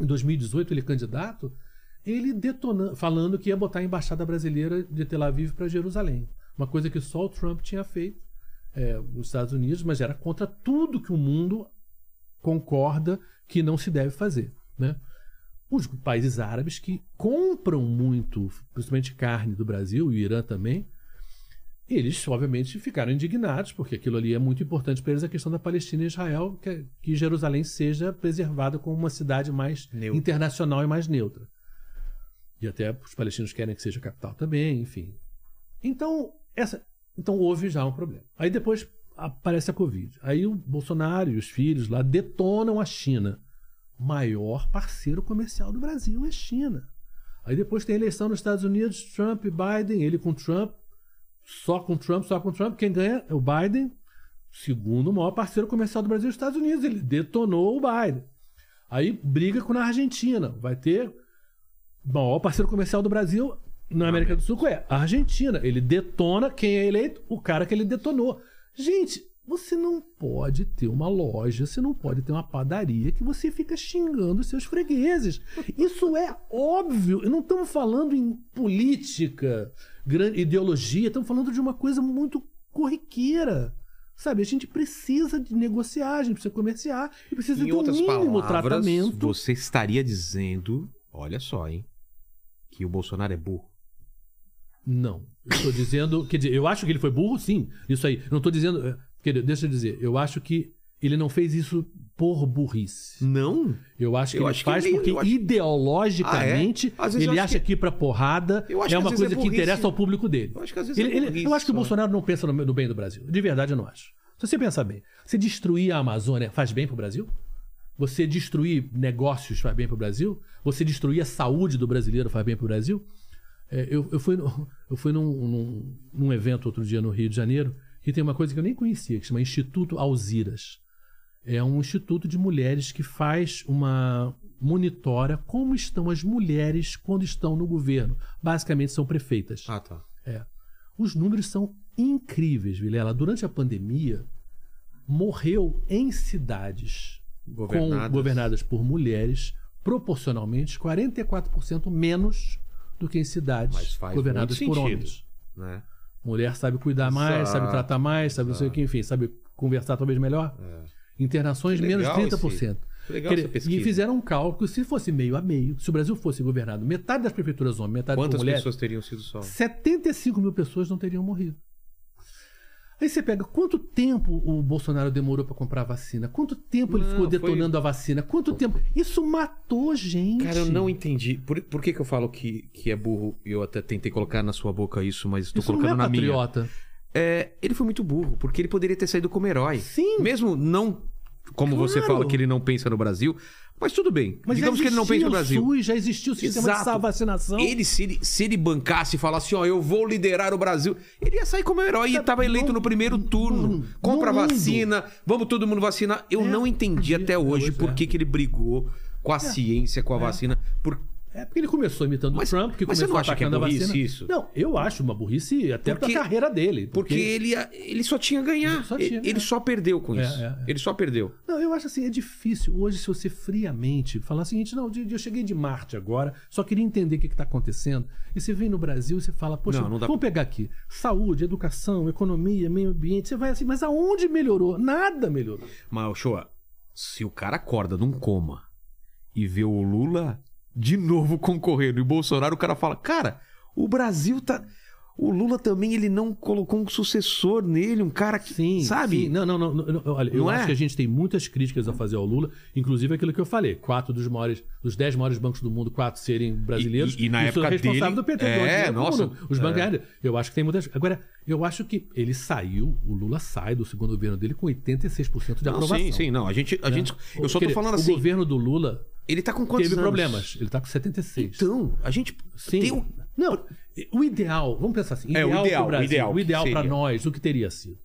em 2018 ele é candidato, ele detonando, falando que ia botar a embaixada brasileira de Tel Aviv para Jerusalém. Uma coisa que só o Trump tinha feito é, nos Estados Unidos, mas era contra tudo que o mundo concorda que não se deve fazer. Né? Os países árabes que compram muito, principalmente carne do Brasil, e o Irã também, eles, obviamente, ficaram indignados, porque aquilo ali é muito importante para eles, a questão da Palestina e Israel, que, que Jerusalém seja preservada como uma cidade mais Neutra. internacional e mais neutra. E até os palestinos querem que seja capital também, enfim. Então, essa, então houve já um problema. Aí depois aparece a Covid. Aí o Bolsonaro e os filhos lá detonam a China. Maior parceiro comercial do Brasil é a China. Aí depois tem a eleição nos Estados Unidos, Trump e Biden, ele com Trump, só com Trump, só com Trump. Quem ganha é o Biden, segundo maior parceiro comercial do Brasil, os Estados Unidos. Ele detonou o Biden. Aí briga com a Argentina. Vai ter maior parceiro comercial do Brasil na América do Sul é a Argentina. Ele detona quem é eleito, o cara que ele detonou. Gente, você não pode ter uma loja, você não pode ter uma padaria que você fica xingando os seus fregueses. Isso é óbvio. Não estamos falando em política, grande ideologia, estamos falando de uma coisa muito corriqueira. Sabe, a gente precisa de negociar, a gente precisa comerciar e precisa Em de um outras mínimo palavras, tratamento. você estaria dizendo, olha só, hein, que o Bolsonaro é burro. Não. Eu estou dizendo. Quer dizer, eu acho que ele foi burro, sim. Isso aí. Eu não estou dizendo. eh, Quer dizer, deixa eu dizer. Eu acho que ele não fez isso por burrice. Não. Eu acho que Eu ele acho que faz ele- porque acho- ideologicamente Ah, é? Ele acha que- que ir pra porrada é que uma vezes é coisa que burrice. interessa ao público dele. Eu acho que às vezes Ele- é ele- burrice eu acho que o. Bolsonaro não pensa no, no bem do Brasil. De verdade, eu não acho. Se você pensar bem, você destruir a Amazônia faz bem pro Brasil? Você destruir negócios faz bem pro Brasil? Você destruir a saúde do brasileiro faz bem pro Brasil? É, eu, eu fui, no- eu fui num, num- num evento outro dia no Rio de Janeiro que tem uma coisa que eu nem conhecia, que chama Instituto Alziras. É um instituto de mulheres que faz uma monitora como estão as mulheres quando estão no governo. Basicamente são prefeitas. Ah, tá. É. Os números são incríveis, Vilela. Durante a pandemia, morreu em cidades Governadas. com- governadas por mulheres, proporcionalmente 44% menos do que em cidades governadas por sentido. homens. Né? Mulher sabe cuidar mais, Exato, sabe tratar mais, sabe não sei o que, enfim, sabe conversar talvez melhor. Internações Que menos legal 30%. Que legal Quer e fizeram um cálculo, se fosse meio a meio, se o Brasil fosse governado metade das prefeituras homens, metade por Quantas mulheres, pessoas teriam sido só? 75 mil pessoas não teriam morrido. Aí você pega quanto tempo o Bolsonaro demorou para comprar a vacina? Quanto tempo ele Não, ficou foi- detonando a vacina? Quanto tempo? Isso matou gente. Cara, eu não entendi. Por, por que, que eu falo que, que é burro? Eu até tentei colocar na sua boca isso, mas estou Isso não colocando é na minha. patriota. É, ele foi muito burro, porque ele poderia ter saído como herói. Sim. Mesmo não. Como você Claro. fala que ele não pensa no Brasil, mas tudo bem. Mas Digamos que ele não pensa no Brasil. SUS, já existiu o sistema Exato. de vacinação. Ele se, ele, se ele bancasse e falasse, ó, eu vou liderar o Brasil, ele ia sair como herói e estava eleito no, no- primeiro turno. no- Compra no vacina, vamos todo mundo vacinar. Eu É, não entendi até hoje pois por é. que, que ele brigou com a ciência, com a vacina. Por... É porque ele começou imitando Mas- o Trump, que mas você começou não acha que é burrice isso? Não, eu acho uma burrice até Porque- pra carreira dele. Porque ele, ele só tinha a ganhar. Só ele, tinha, ele é. só perdeu com É, isso. é, é. Ele só perdeu. Não, eu acho assim, é difícil hoje se você friamente falar o seguinte, não, eu cheguei de Marte agora, só queria entender o que está acontecendo. E você vem no Brasil e você fala, poxa, Não, não vamos pegar aqui, saúde, educação, economia, meio ambiente, você vai assim, mas aonde melhorou? Nada melhorou. Mas, Shoa, se o cara acorda num coma e vê o Lula de novo concorrendo e o Bolsonaro, o cara fala, cara, o Brasil tá. O Lula também, ele não colocou um sucessor nele, um cara que. Sim, sabe? sim. Não, não, não, não, olha, eu Não é? acho que a gente tem muitas críticas a fazer ao Lula, inclusive aquilo que eu falei, quatro dos maiores, dos dez maiores bancos do mundo, quatro serem brasileiros. E- e na Isso época responsável dele- do PT. é, do nossa, mundo. Os é. bancários. Eu acho que tem muitas. Agora, eu acho que ele saiu, o Lula sai do segundo governo dele com 86% de Não, aprovação. sim, sim, não. A gente. A né? gente eu só tô falando O assim. governo do Lula Ele tá com quantos teve anos? problemas. Ele tá com 76. Então, a gente. Sim. tem um- Não, o ideal, vamos pensar assim, É, o ideal, ideal, Brasil, o ideal, o ideal para nós, o que teria sido?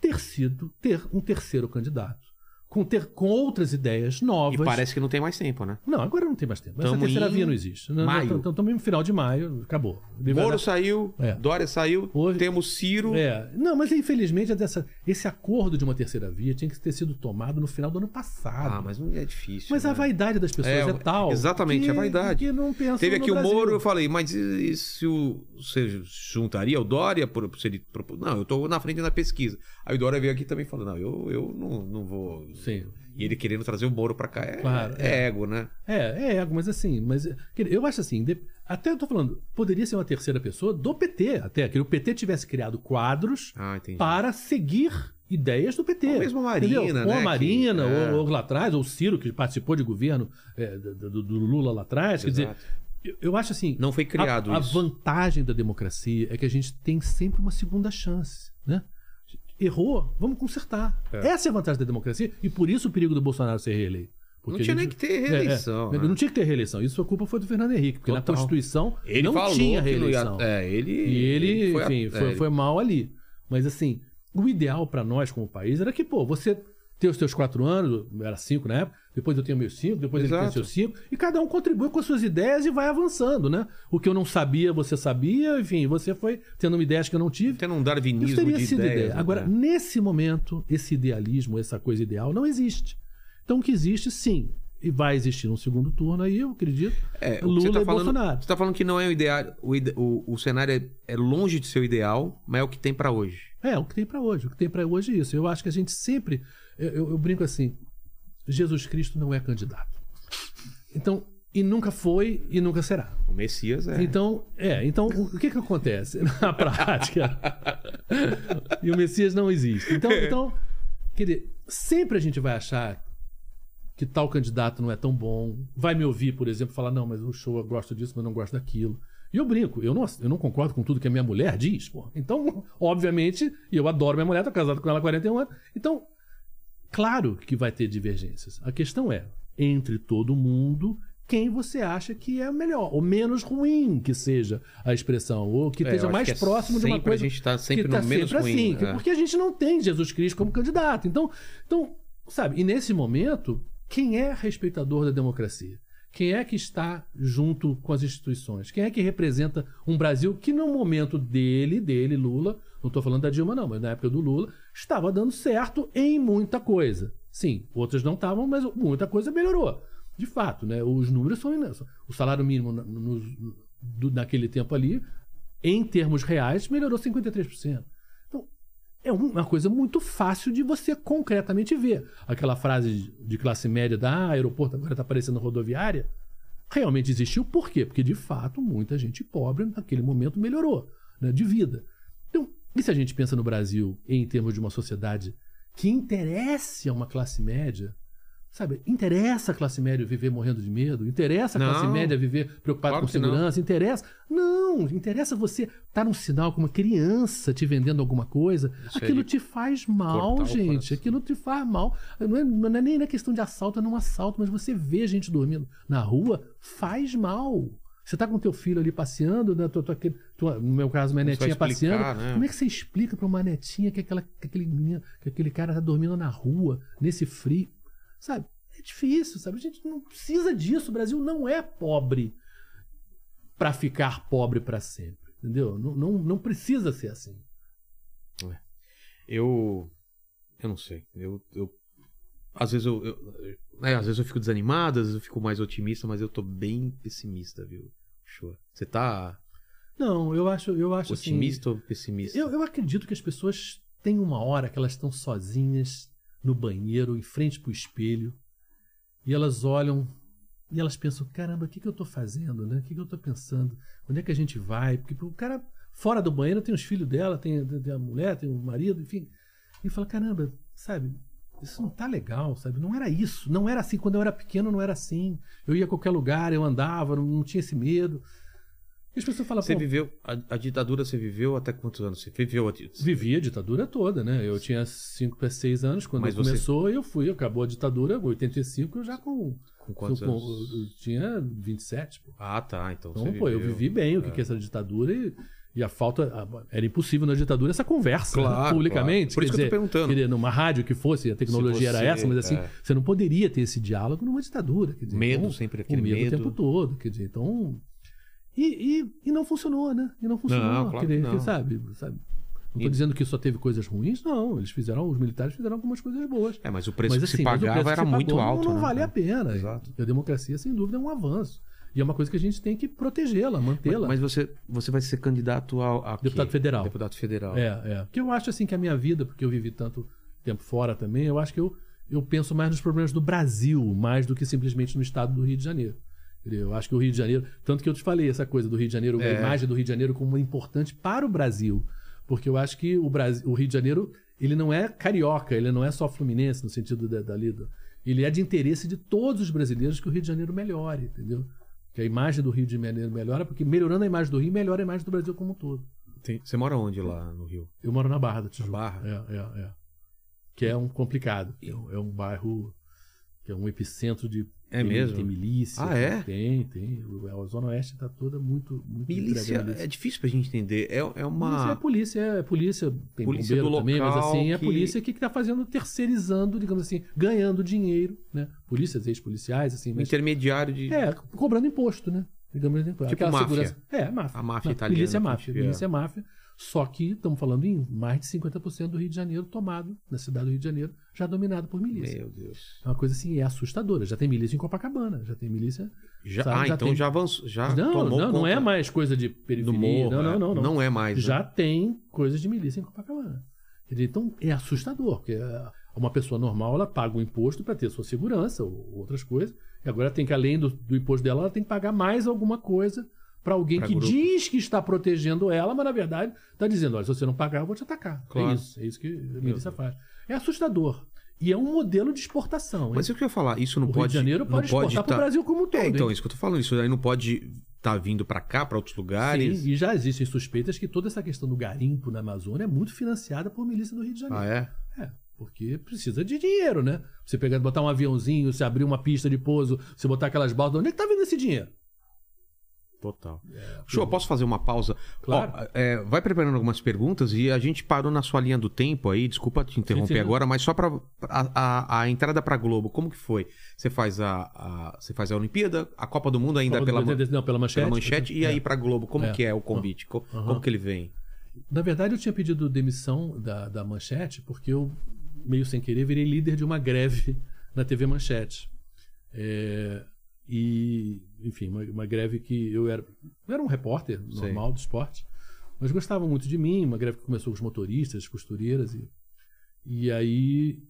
Ter sido ter um terceiro candidato, com, ter, com outras ideias E novas. parece que não tem mais tempo, né? Não, agora não tem mais tempo. Essa Tamo terceira em via não existe. maio. Estamos no final de maio, acabou. Moro saiu, É. Dória saiu, Hoje- temos Ciro. É, não, mas infelizmente dessa, esse acordo de uma terceira via tinha que ter sido tomado no final do ano passado. Ah, mas não é difícil. Mas né? a vaidade das pessoas é, É, tal. exatamente, que, a vaidade. Que não pensam Teve aqui o Brasil. Moro, eu falei, mas e, e se o, você juntaria o Dória por, se ele Não, eu tô na frente na pesquisa. Aí o Dória veio aqui também falando, não, eu, eu não, não vou Sim. E ele querendo trazer o Moro pra cá é, Claro, é ego, né? É, é ego, mas assim, mas eu acho assim, até eu tô falando, poderia ser uma terceira pessoa do PT, até que o PT tivesse criado quadros Ah, para seguir ideias do PT. Ou mesmo a Marina, entendeu? né, Ou a Marina, que- é. ou, ou lá atrás, ou o Ciro, que participou de governo é, do, do- Lula lá atrás. Quer dizer, Exato. eu, acho assim. Não foi criado a, a isso. vantagem da democracia é que a gente tem sempre uma segunda chance, né? Errou, vamos consertar. Essa é a vantagem da democracia e por isso o perigo do Bolsonaro ser reeleito. Não Porque tinha a nem gente- que ter é, reeleição. é. né? Não tinha que ter reeleição. Isso a culpa foi do Fernando Henrique, porque na Total. Constituição Ele não falou tinha que não ia- reeleição. É, ele. E ele, foi a- enfim, é, foi, ele- foi mal ali. Mas assim, o ideal pra nós como país era que, pô, você ter os teus quatro anos, era cinco na época, depois eu tenho meus cinco, depois ele tem Exato. seus cinco, e cada um contribui com as suas ideias e vai avançando, né? O que eu não sabia, você sabia, enfim, você foi tendo uma ideia que eu não tive. Tendo um Isso darwinismo teria de sido ideias, ideia. né? Agora, nesse momento, esse idealismo, essa coisa ideal, não existe. Então, o que existe, sim. E vai existir um segundo turno aí, eu acredito. É, Lula tá e falando, Bolsonaro. Você tá falando que não é o ideal. O, ide- o, o cenário é, é longe de ser o ideal, mas é o que tem pra hoje. É, o que tem pra hoje. O que tem pra hoje é isso. Eu acho que a gente sempre. Eu, eu- eu brinco assim: Jesus Cristo não é candidato. Então, e nunca foi e nunca será. O Messias é. Então, é, então o que que acontece na prática? e o Messias não existe. Então, então, quer dizer, sempre a gente vai achar que tal candidato não é tão bom. Vai me ouvir, por exemplo, falar: "Não, mas o show eu gosto disso, mas não gosto daquilo". E eu brinco, eu não, eu não concordo com tudo que a minha mulher diz, pô. Então, obviamente, eu adoro minha mulher, tô casado com ela há 41 anos. Então, claro que vai ter divergências. A questão é, entre todo mundo, quem você acha que é o melhor, ou menos ruim que seja a expressão, ou que É, esteja mais que é próximo de uma coisa. a gente tá sempre que no tá menos sempre ruim, assim, é. porque a gente não tem Jesus Cristo como candidato. Então, então, sabe, e nesse momento, quem é respeitador da democracia? Quem é que está junto com as instituições? Quem é que representa um Brasil que no momento dele, dele, Lula, não estou falando da Dilma não, mas na época do Lula, estava dando certo em muita coisa. Sim, outras não estavam, mas muita coisa melhorou. De fato, né? Os números são imensos. O salário mínimo no- do- naquele tempo ali, em termos reais, melhorou 53%. Então, é um- uma coisa muito fácil de você concretamente ver. Aquela frase de- de classe média da ah, aeroporto agora está parecendo rodoviária, realmente existiu. Por quê? Porque, de fato, muita gente pobre naquele momento melhorou né, de vida. E se a gente pensa no Brasil em termos de uma sociedade que interesse a uma classe média, sabe? Interessa a classe média viver morrendo de medo? Interessa a classe Não. média viver preocupada Claro com que não. segurança? Interessa? Não, interessa você estar num sinal com uma criança te vendendo alguma coisa. Isso Aquilo te faz mal, gente. Aquilo te faz mal. Não é, não é nem na questão de assalto, é num assalto, mas você vê gente dormindo na rua, faz mal. Você tá com teu filho ali passeando, né? Tua- tua- tua- no meu caso, minha netinha explicar, passeando. né? Como é que você explica pra uma netinha que, aquela, que aquele menino, que aquele cara tá dormindo na rua, nesse frio? Sabe? É difícil, sabe? A gente não precisa disso. O Brasil não é pobre pra ficar pobre pra sempre. Entendeu? Não, não, não precisa ser assim. Eu. Eu não sei. Eu. eu às vezes eu. eu- é, às vezes eu fico desanimado, às vezes eu fico mais otimista, mas eu tô bem pessimista, viu? Show. Você tá Não, eu acho, eu acho assim. otimista ou pessimista? Eu, eu acredito que as pessoas têm uma hora que elas estão sozinhas no banheiro, em frente pro espelho, e elas olham e elas pensam: caramba, o que, que eu tô fazendo, né? O que, que eu tô pensando? Onde é que a gente vai? Porque o cara fora do banheiro tem os filhos dela, tem, tem a mulher, tem o marido, enfim. E fala: caramba, sabe? Isso não tá legal, sabe? Não era isso. Não era assim. Quando eu era pequeno, não era assim. Eu ia a qualquer lugar, eu andava, não, não tinha esse medo. E as pessoas falam, Você viveu. A, a ditadura você viveu até quantos anos? Você viveu a ditadura? Vivi a ditadura toda, né? Eu tinha 5 para 6 anos quando Mas você- começou e eu fui. Acabou a ditadura, em 85, eu já com. Com quantos com- anos? eu tinha 27. Pô. Ah, tá. Então, Então, você pô, eu viveu. vivi bem o que, que é essa ditadura e, e a falta. era impossível na ditadura essa conversa né? Claro, publicamente. claro. Por isso quer que eu tô dizer, perguntando. dizer, numa rádio que fosse, a tecnologia Se era essa, mas assim, é. você não poderia ter esse diálogo numa ditadura. Dizer, Medo, então, sempre o aquele medo, medo. o tempo todo. Quer dizer, então. E, e, e não funcionou, né? E não funcionou. Não, claro dizer, que não. Sabe, sabe? Não tô E- dizendo que só teve coisas ruins, não. Eles fizeram, os militares fizeram algumas coisas boas. É, mas o preço mas, que assim, se mas o pagava preço que era se muito pagou alto. Não, né, vale a pena. Exato. E a democracia, sem dúvida, é um avanço. E é uma coisa que a gente tem que protegê-la, mantê-la. Mas você, você vai ser candidato ao. a quê? Deputado federal. Deputado federal. É, é. Porque eu acho assim que a minha vida, porque eu vivi tanto tempo fora também, eu acho que eu, eu penso mais nos problemas do Brasil, mais do que simplesmente no estado do Rio de Janeiro. Eu acho que o Rio de Janeiro. Tanto que eu te falei essa coisa do Rio de Janeiro, É. a imagem do Rio de Janeiro como importante para o Brasil. Porque eu acho que o, Brasil, o Rio de Janeiro, ele não é carioca, ele não é só fluminense no sentido da, da lida. Ele é de interesse de todos os brasileiros que o Rio de Janeiro melhore, entendeu? Que a imagem do Rio de Janeiro melhora, porque melhorando a imagem do Rio, melhora a imagem do Brasil como um todo. Tem- Você mora onde lá no Rio? Eu moro na Barra do Tijuca. Barra? É, é, é. Que é um complicado. É um, é um bairro que é um epicentro de. É tem, mesmo? Tem milícia. Ah, é? Tem, tem. A Zona Oeste está toda muito. muito Milícia integrada. é difícil pra gente entender. É, é Milícia é uma. polícia, é polícia, tem Polícia bombeiro do também, mas local assim, é a que- polícia que está fazendo, terceirizando, digamos assim, ganhando dinheiro, né? Polícias, ex-policiais, assim, mas intermediário de. é, cobrando imposto, né? Digamos assim, Tipo máfia. segurança- É, máfia. A máfia Não, italiana Milícia é que máfia. tiver. Milícia é máfia. Só que estamos falando em mais de 50% do Rio de Janeiro tomado, na cidade do Rio de Janeiro, já dominado por milícia. Meu Deus. É uma coisa assim, é assustadora. Já tem milícia em Copacabana, já tem milícia. Já, sabe, ah, já então tem- já avançou. Já não, tomou não, não é mais coisa de periferia. morro. não, não, é. não, não. Não é mais. né? Já tem coisas de milícia em Copacabana. Então é assustador, porque é, uma pessoa normal ela paga o imposto para ter sua segurança ou outras coisas. E agora tem que, além do, do imposto dela, ela tem que pagar mais alguma coisa para alguém Pra que grupos. diz que está protegendo ela, mas na verdade está dizendo: olha, se você não pagar, eu vou te atacar. Claro. É isso, é isso que a milícia faz. É assustador. E é um modelo de exportação. hein? Mas eu queria falar, isso não o pode. Rio de Janeiro pode exportar para o tá- Brasil como um todo. É, então, hein? isso que eu tô falando. Isso aí não pode estar vindo pra cá, pra outros lugares. Sim, e já existem suspeitas que toda essa questão do garimpo na Amazônia é muito financiada por milícia do Rio de Janeiro. Ah, é? É, porque precisa de dinheiro, né? Você pegar, botar um aviãozinho, você abrir uma pista de pouso, você botar aquelas balas, de onde é que tá vindo esse dinheiro? Total. Show, eu posso fazer uma pausa? Claro. Ó, é, vai preparando algumas perguntas e a gente parou na sua linha do tempo aí. Desculpa te interromper Sim, sim. agora, mas só para a, a, entrada para Globo, como que foi? Você faz a, a- você faz a Olimpíada, a Copa do Mundo ainda pela, Não, pela manchete. pela manchete e É. aí para Globo, como É. que é o convite? Co- Aham. Como que ele vem? Na verdade, eu tinha pedido demissão da, da Manchete porque eu, meio sem querer, virei líder de uma greve na TV Manchete. É, e, enfim, uma, uma greve que eu era, eu era um repórter normal do esporte, mas gostavam muito de mim. Uma greve que começou com os motoristas, as costureiras. E, e aí.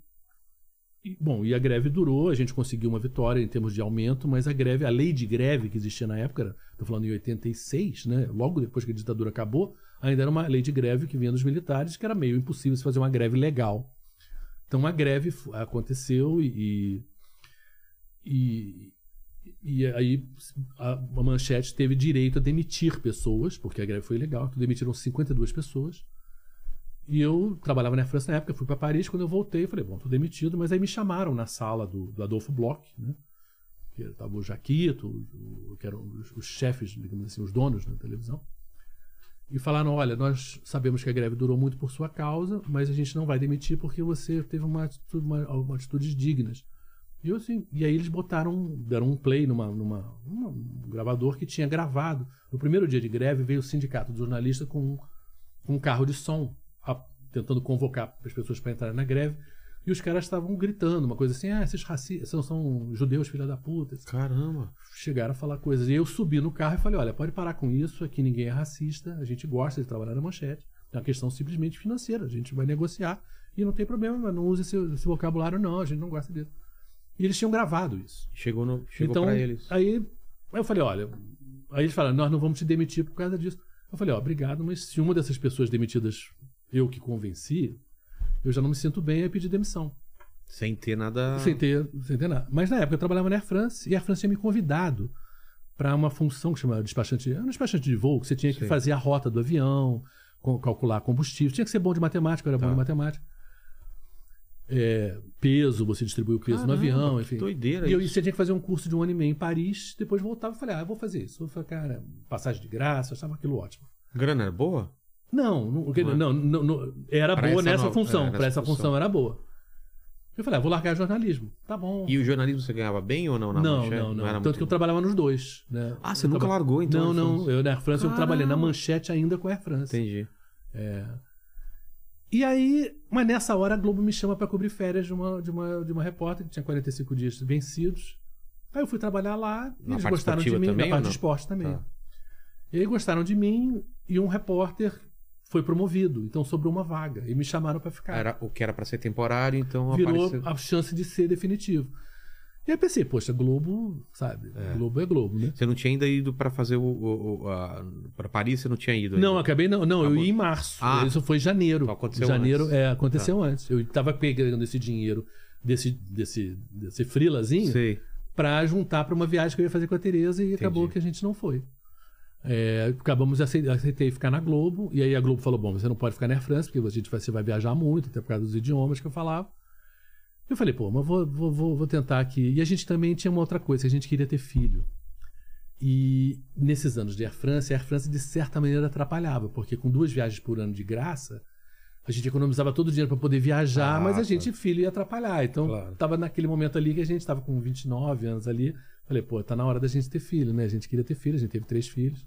e, bom, e a greve durou, a gente conseguiu uma vitória em termos de aumento, mas a greve, a lei de greve que existia na época, estou falando em 86, né, logo depois que a ditadura acabou, ainda era uma lei de greve que vinha dos militares, que era meio impossível se fazer uma greve legal. Então a greve aconteceu e, e, e aí a, a manchete teve direito a demitir pessoas, porque a greve foi legal, então demitiram 52 pessoas. E eu trabalhava na França na época, fui para Paris, quando eu voltei, falei, bom, tô demitido, mas aí me chamaram na sala do, do Adolfo Bloch, né? Que estava o Jaquito, o- que eram os, os chefes, digamos assim, os donos da televisão. E falaram: olha, nós sabemos que a greve durou muito por sua causa, mas a gente não vai demitir porque você teve uma uma, uma atitudes dignas. E, eu, assim, e aí eles botaram, deram um play numa, numa, numa- um gravador que tinha gravado. No primeiro dia de greve veio o sindicato de jornalistas com, com um carro de som, a- tentando convocar as pessoas para entrar na greve. E os caras estavam gritando, uma coisa assim: ah, esses racistas são, são judeus, filha da puta. Caramba. Chegaram a falar coisas. E eu subi no carro e falei: olha, pode parar com isso, aqui ninguém é racista, a gente gosta de trabalhar na manchete. É uma questão simplesmente financeira, a gente vai negociar e não tem problema, mas não use esse, esse vocabulário, não, a gente não gosta disso. E eles tinham gravado isso. Chegou, no, chegou então, pra eles. aí aí eu falei: olha, aí eles falaram: nós não vamos te demitir por causa disso. Eu falei: ó, obrigado, mas se uma dessas pessoas demitidas eu que convenci, eu já não me sinto bem, aí pedi demissão. Sem ter nada. Sem ter, sem ter nada. Mas na época eu trabalhava na Air France e a Air France tinha me convidado para uma função que chamava despachante, era um despachante de voo, que você tinha que Sei. fazer a rota do avião, calcular combustível, tinha que ser bom de matemática, eu era bom Tá. de matemática. É, peso, você distribui o peso no Caramba, avião, que enfim. doideira E eu, isso. você tinha que fazer um curso de um ano e meio em Paris, depois voltava e falei, ah, vou fazer isso. Eu falei, cara, passagem de graça, eu achava aquilo ótimo. Grana era boa? Não, não, Não é? não, não, não, era Pra boa essa nessa função, é, para essa função. função. era boa. Eu falei, ah, vou largar jornalismo. Tá bom. E o jornalismo você ganhava bem ou não na não, manchete? não, não. era Tanto muito- que eu trabalhava nos dois. Né? Ah, você Eu nunca traba- largou, então, Não, não. Eu na Air France eu trabalhei na Caramba. manchete ainda com a Air France. Entendi. E aí, mas nessa hora a Globo me chama pra cobrir férias de uma, de uma, de uma repórter que tinha 45 dias vencidos. Aí eu fui trabalhar lá, e Na eles gostaram de mim, também na parte de esporte também. Tá. E aí gostaram de mim e um repórter foi promovido. Então sobrou uma vaga. E me chamaram para ficar. Era o que era pra ser temporário, então Virou apareceu. a chance de ser definitivo. E aí pensei, poxa, Globo, sabe? Globo é Globo, né? Você não tinha ainda ido pra fazer o. o, o a... Pra Paris, você não tinha ido. Não, ainda. acabei não. Não, eu ia em março. Ah. Isso foi em janeiro. Então aconteceu janeiro, antes. Tá. é, aconteceu antes. Eu tava pegando esse dinheiro desse, desse, desse freelazinho Sei. pra juntar pra uma viagem que eu ia fazer com a Tereza e acabou que a gente não foi. É, acabamos aceitei, ficar na Globo e aí a Globo falou bom você não pode ficar na Air France porque a gente vai, você vai viajar muito até por causa dos idiomas que eu falava eu falei pô mas vou, vou, vou, tentar aqui e a gente também tinha uma outra coisa a gente queria ter filho e nesses anos de Air France a Air France de certa maneira atrapalhava porque com duas viagens por ano de graça a gente economizava todo o dinheiro para poder viajar Ah, mas a gente filho ia atrapalhar então Claro. tava naquele momento ali que a gente tava com 29 anos ali Falei, pô, tá na hora da gente ter filho, né? A gente queria ter filho, a gente teve três filhos.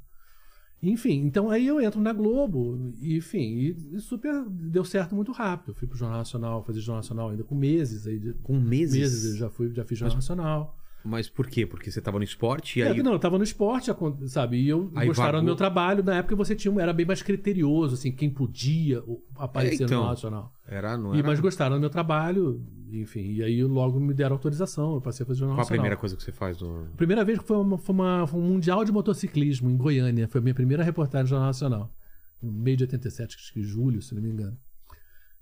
Enfim, então aí eu entro na Globo, e, enfim, e, e super deu certo muito rápido. Eu fui pro Jornal Nacional, fazer Jornal Nacional ainda com meses. Aí, Com meses. meses eu já, fui, já fiz Jornal Nacional. Mas por quê? Porque você tava no esporte e É, aí. não, eu tava no esporte, sabe? E eu Aí gostaram vagou. do meu trabalho. Na época você tinha, um- era bem mais criterioso, assim, quem podia aparecer É, então. no Jornal Nacional. Era, não E, era. mas gostaram do meu trabalho, enfim, e aí logo me deram autorização, eu passei a fazer Jornal Qual a Nacional. primeira coisa que você faz no. A primeira vez que foi, uma, foi, uma- foi um mundial de motociclismo em Goiânia. Foi a minha primeira reportagem no Jornal Nacional. No meio de 87, acho que julho, se não me engano.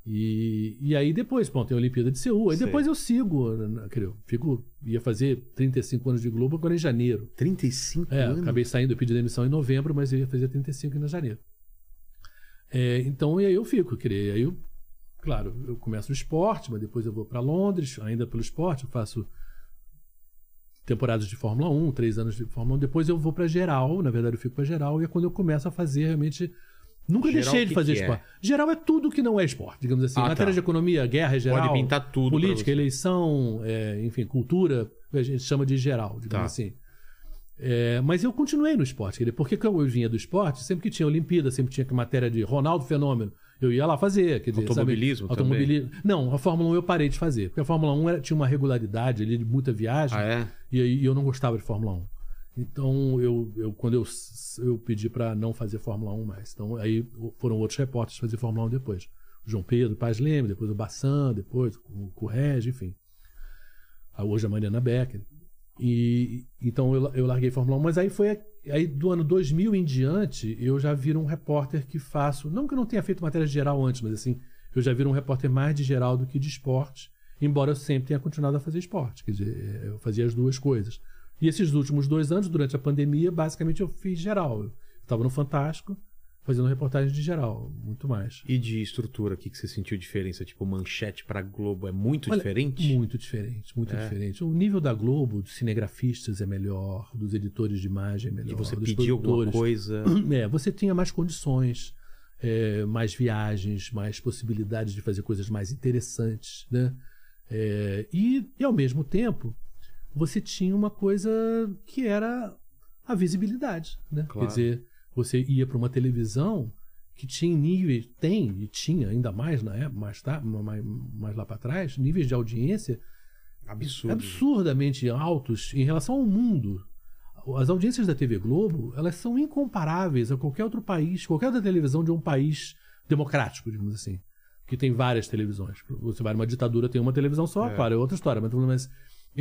E, e aí depois, bom, tem a Olimpíada de Seul. Aí Sei. depois eu sigo, né, eu fico, ia fazer 35 anos de Globo agora em janeiro. 35 É, anos. acabei saindo, eu pedi demissão em novembro, mas eu ia fazer 35 em janeiro. É, então, e aí eu fico, quer dizer, aí eu, claro, eu começo no esporte, mas depois eu vou para Londres, ainda pelo esporte, eu faço temporadas de Fórmula 1, três anos de Fórmula 1, depois eu vou para geral, na verdade eu fico para geral, e é quando eu começo a fazer realmente. Nunca Geral, deixei de fazer que é? esporte. Geral é tudo que não é esporte, digamos assim. Ah, tá. Matéria de economia, guerra é geral. Pode pintar tudo. Política, eleição, é, enfim, cultura, a gente chama de geral, digamos Tá. assim. É, mas eu continuei no esporte, porque como eu vinha do esporte, sempre que tinha Olimpíada, sempre tinha que matéria de Ronaldo Fenômeno, eu ia lá fazer. Quer dizer, Automobilismo sabe? Automobilismo. Não, a Fórmula 1 eu parei de fazer, porque a Fórmula 1 era- tinha uma regularidade ali de muita viagem, Ah, é? e aí eu não gostava de Fórmula 1. Então, eu, eu quando eu, eu pedi para não fazer Fórmula 1 mais. Então, aí foram outros repórteres fazer Fórmula 1 depois. O João Pedro Paz Leme, depois o Bassan, depois o Correge, enfim. Ah, Hoje a Mariana Becker. E então eu, eu larguei Fórmula 1, mas aí foi aí do ano 2000 em diante, eu já viro um repórter que faço, não que eu não tenha feito matéria geral antes, mas assim, eu já viro um repórter mais de geral do que de esporte, embora eu sempre tenha continuado a fazer esporte, quer dizer, eu fazia as duas coisas. E esses últimos dois anos, durante a pandemia, basicamente eu fiz geral. Eu estava no Fantástico, fazendo reportagem de geral, muito mais. E de estrutura, o que, que você sentiu diferença? Tipo, manchete pra Globo é muito Olha, diferente? Muito diferente, muito É. diferente. O nível da Globo, dos cinegrafistas é melhor, dos editores de imagem é melhor. E você dos pediu alguma coisa. É, você tinha mais condições, é, mais viagens, mais possibilidades de fazer coisas mais interessantes, né? É, e, e ao mesmo tempo, você tinha uma coisa que era a visibilidade, né? Claro. Quer dizer, você ia para uma televisão que tinha níveis, tem e tinha ainda mais na época, mais, tá, mais, mais lá para trás, níveis de audiência Absurdo. absurdamente altos em relação ao mundo. As audiências da TV Globo, elas são incomparáveis a qualquer outro país, qualquer outra televisão de um país democrático, digamos assim, que tem várias televisões. Você vai numa ditadura, tem uma televisão só, É. claro, é outra história, mas, mas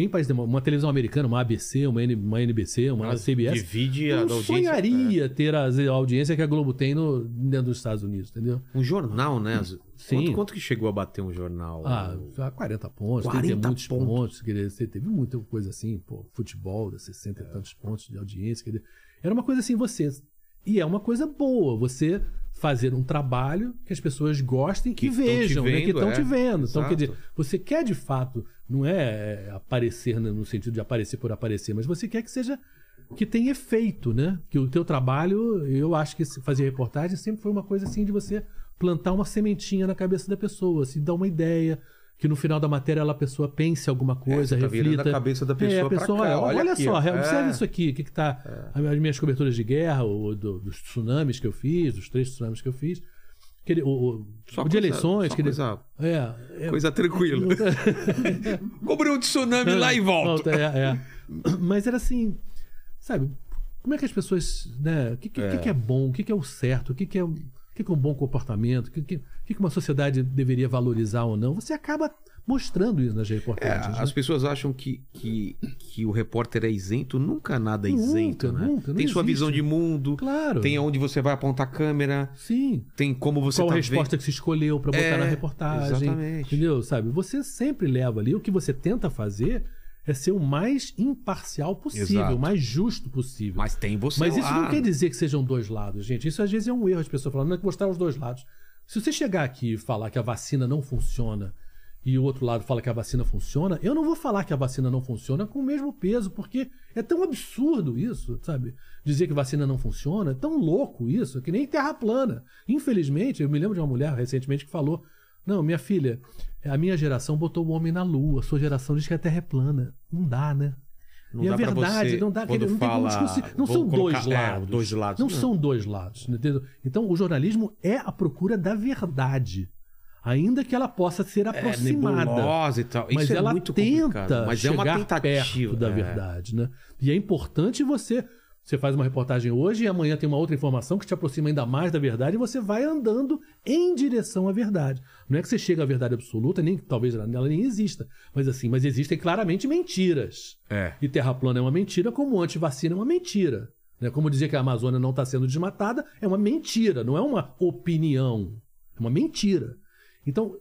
em país uma televisão americana, uma ABC, uma, N, uma NBC, uma Mas CBS, Divide a audiência. sonharia ter a audiência que a Globo tem no, dentro dos Estados Unidos, entendeu? Um jornal, né? Sim. Quanto, quanto que chegou a bater um jornal? Ah, já 40 pontos, 40 tem muitos pontos. pontos. quer dizer, você teve muita coisa assim, pô, futebol, de 60 e tantos pontos de audiência. quer dizer, era uma coisa assim, você. E é uma coisa boa, você fazer um trabalho que as pessoas gostem Que e vejam, né, que vendo, estão é. te vendo. Então, quer dizer, você quer de fato, não é é, aparecer no sentido de aparecer por aparecer, mas você quer que seja que tenha efeito, né? Que o teu trabalho, eu acho que fazer reportagem sempre foi uma coisa assim de você plantar uma sementinha na cabeça da pessoa, se dar uma ideia, que no final da matéria ela, a pessoa pense alguma coisa, você tá reflita. a cabeça da É, pessoa a pra pessoa, cá, olha, olha aqui, só, ó. observe É. isso aqui, o que que tá as minhas coberturas de guerra, ou do- dos tsunamis que eu fiz, dos três tsunamis que eu fiz, o, Só de coisa- eleições, só que ele- coisa- é, é, Coisa tranquila. Cobriu um tsunami lá e volta. é, é. Mas era assim, sabe? Como é que as pessoas, né? O que, que, É. que que é bom? O que, é o certo? O que, que é, o que, é um bom comportamento, o que, que que uma sociedade deveria valorizar ou não. Você acaba mostrando isso nas É, reportagens. né? as pessoas acham que, que, que o repórter é isento. Nunca nada é Nunca, isento, né? nunca, tem sua existe. visão de mundo, Claro. tem aonde você vai apontar a câmera, Sim. tem como você Qual tá a resposta vendo. que se escolheu para botar É, na reportagem. exatamente. Entendeu? Sabe? Você sempre leva ali. O que você tenta fazer é ser o mais imparcial possível, Exato. o mais justo possível. Mas tem você Mas isso lá. não quer dizer que sejam dois lados, gente. Isso às vezes é um erro, as pessoas falando, não é que mostrar os dois lados. Se você chegar aqui e falar que a vacina não funciona e o outro lado fala que a vacina funciona, eu não vou falar que a vacina não funciona com o mesmo peso, porque é tão absurdo isso, sabe? Dizer que vacina não funciona, é tão louco isso, que nem terra plana. Infelizmente, eu me lembro de uma mulher recentemente que falou: Não, minha filha, a minha geração botou o homem na lua, a sua geração diz que a terra é plana. Não dá, né? Não e dá a pra verdade, você, não dá, quando não fala. Não são dois colocar- é, lados. dois lados, Não, não. são dois lados. Entendeu? Então, o jornalismo é a procura da verdade. Ainda que ela possa ser É aproximada. nebulosa e tal. mas Isso é ela muito tenta complicado. Mas é chegar uma tentativa. perto da é. verdade, né? E é importante você... Você faz uma reportagem hoje e amanhã tem uma outra informação que te aproxima ainda mais da verdade e você vai andando em direção à verdade. Não é que você chega à verdade absoluta, nem talvez ela nem exista. Mas assim, mas existem claramente mentiras. É. E terra plana é uma mentira, como antivacina é uma mentira. Né? Como dizer que a Amazônia não está sendo desmatada é uma mentira, não é uma opinião. É uma mentira. Então,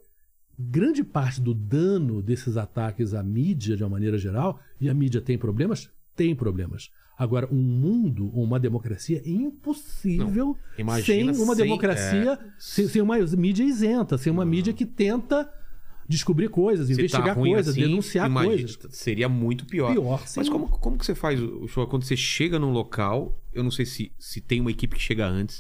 grande parte do dano desses ataques à mídia, de uma maneira geral, e a mídia tem problemas? Tem problemas. Agora, um mundo, uma democracia é impossível imagina sem uma sem- democracia, sem, sem uma mídia isenta, sem uma mídia que tenta descobrir coisas, Se tá investigar ruim coisas, assim, denunciar imagina, coisas. Seria muito pior. Pior, sim. Mas como, como que você faz o show? Quando você chega num local, eu não sei se, se tem uma equipe que chega antes.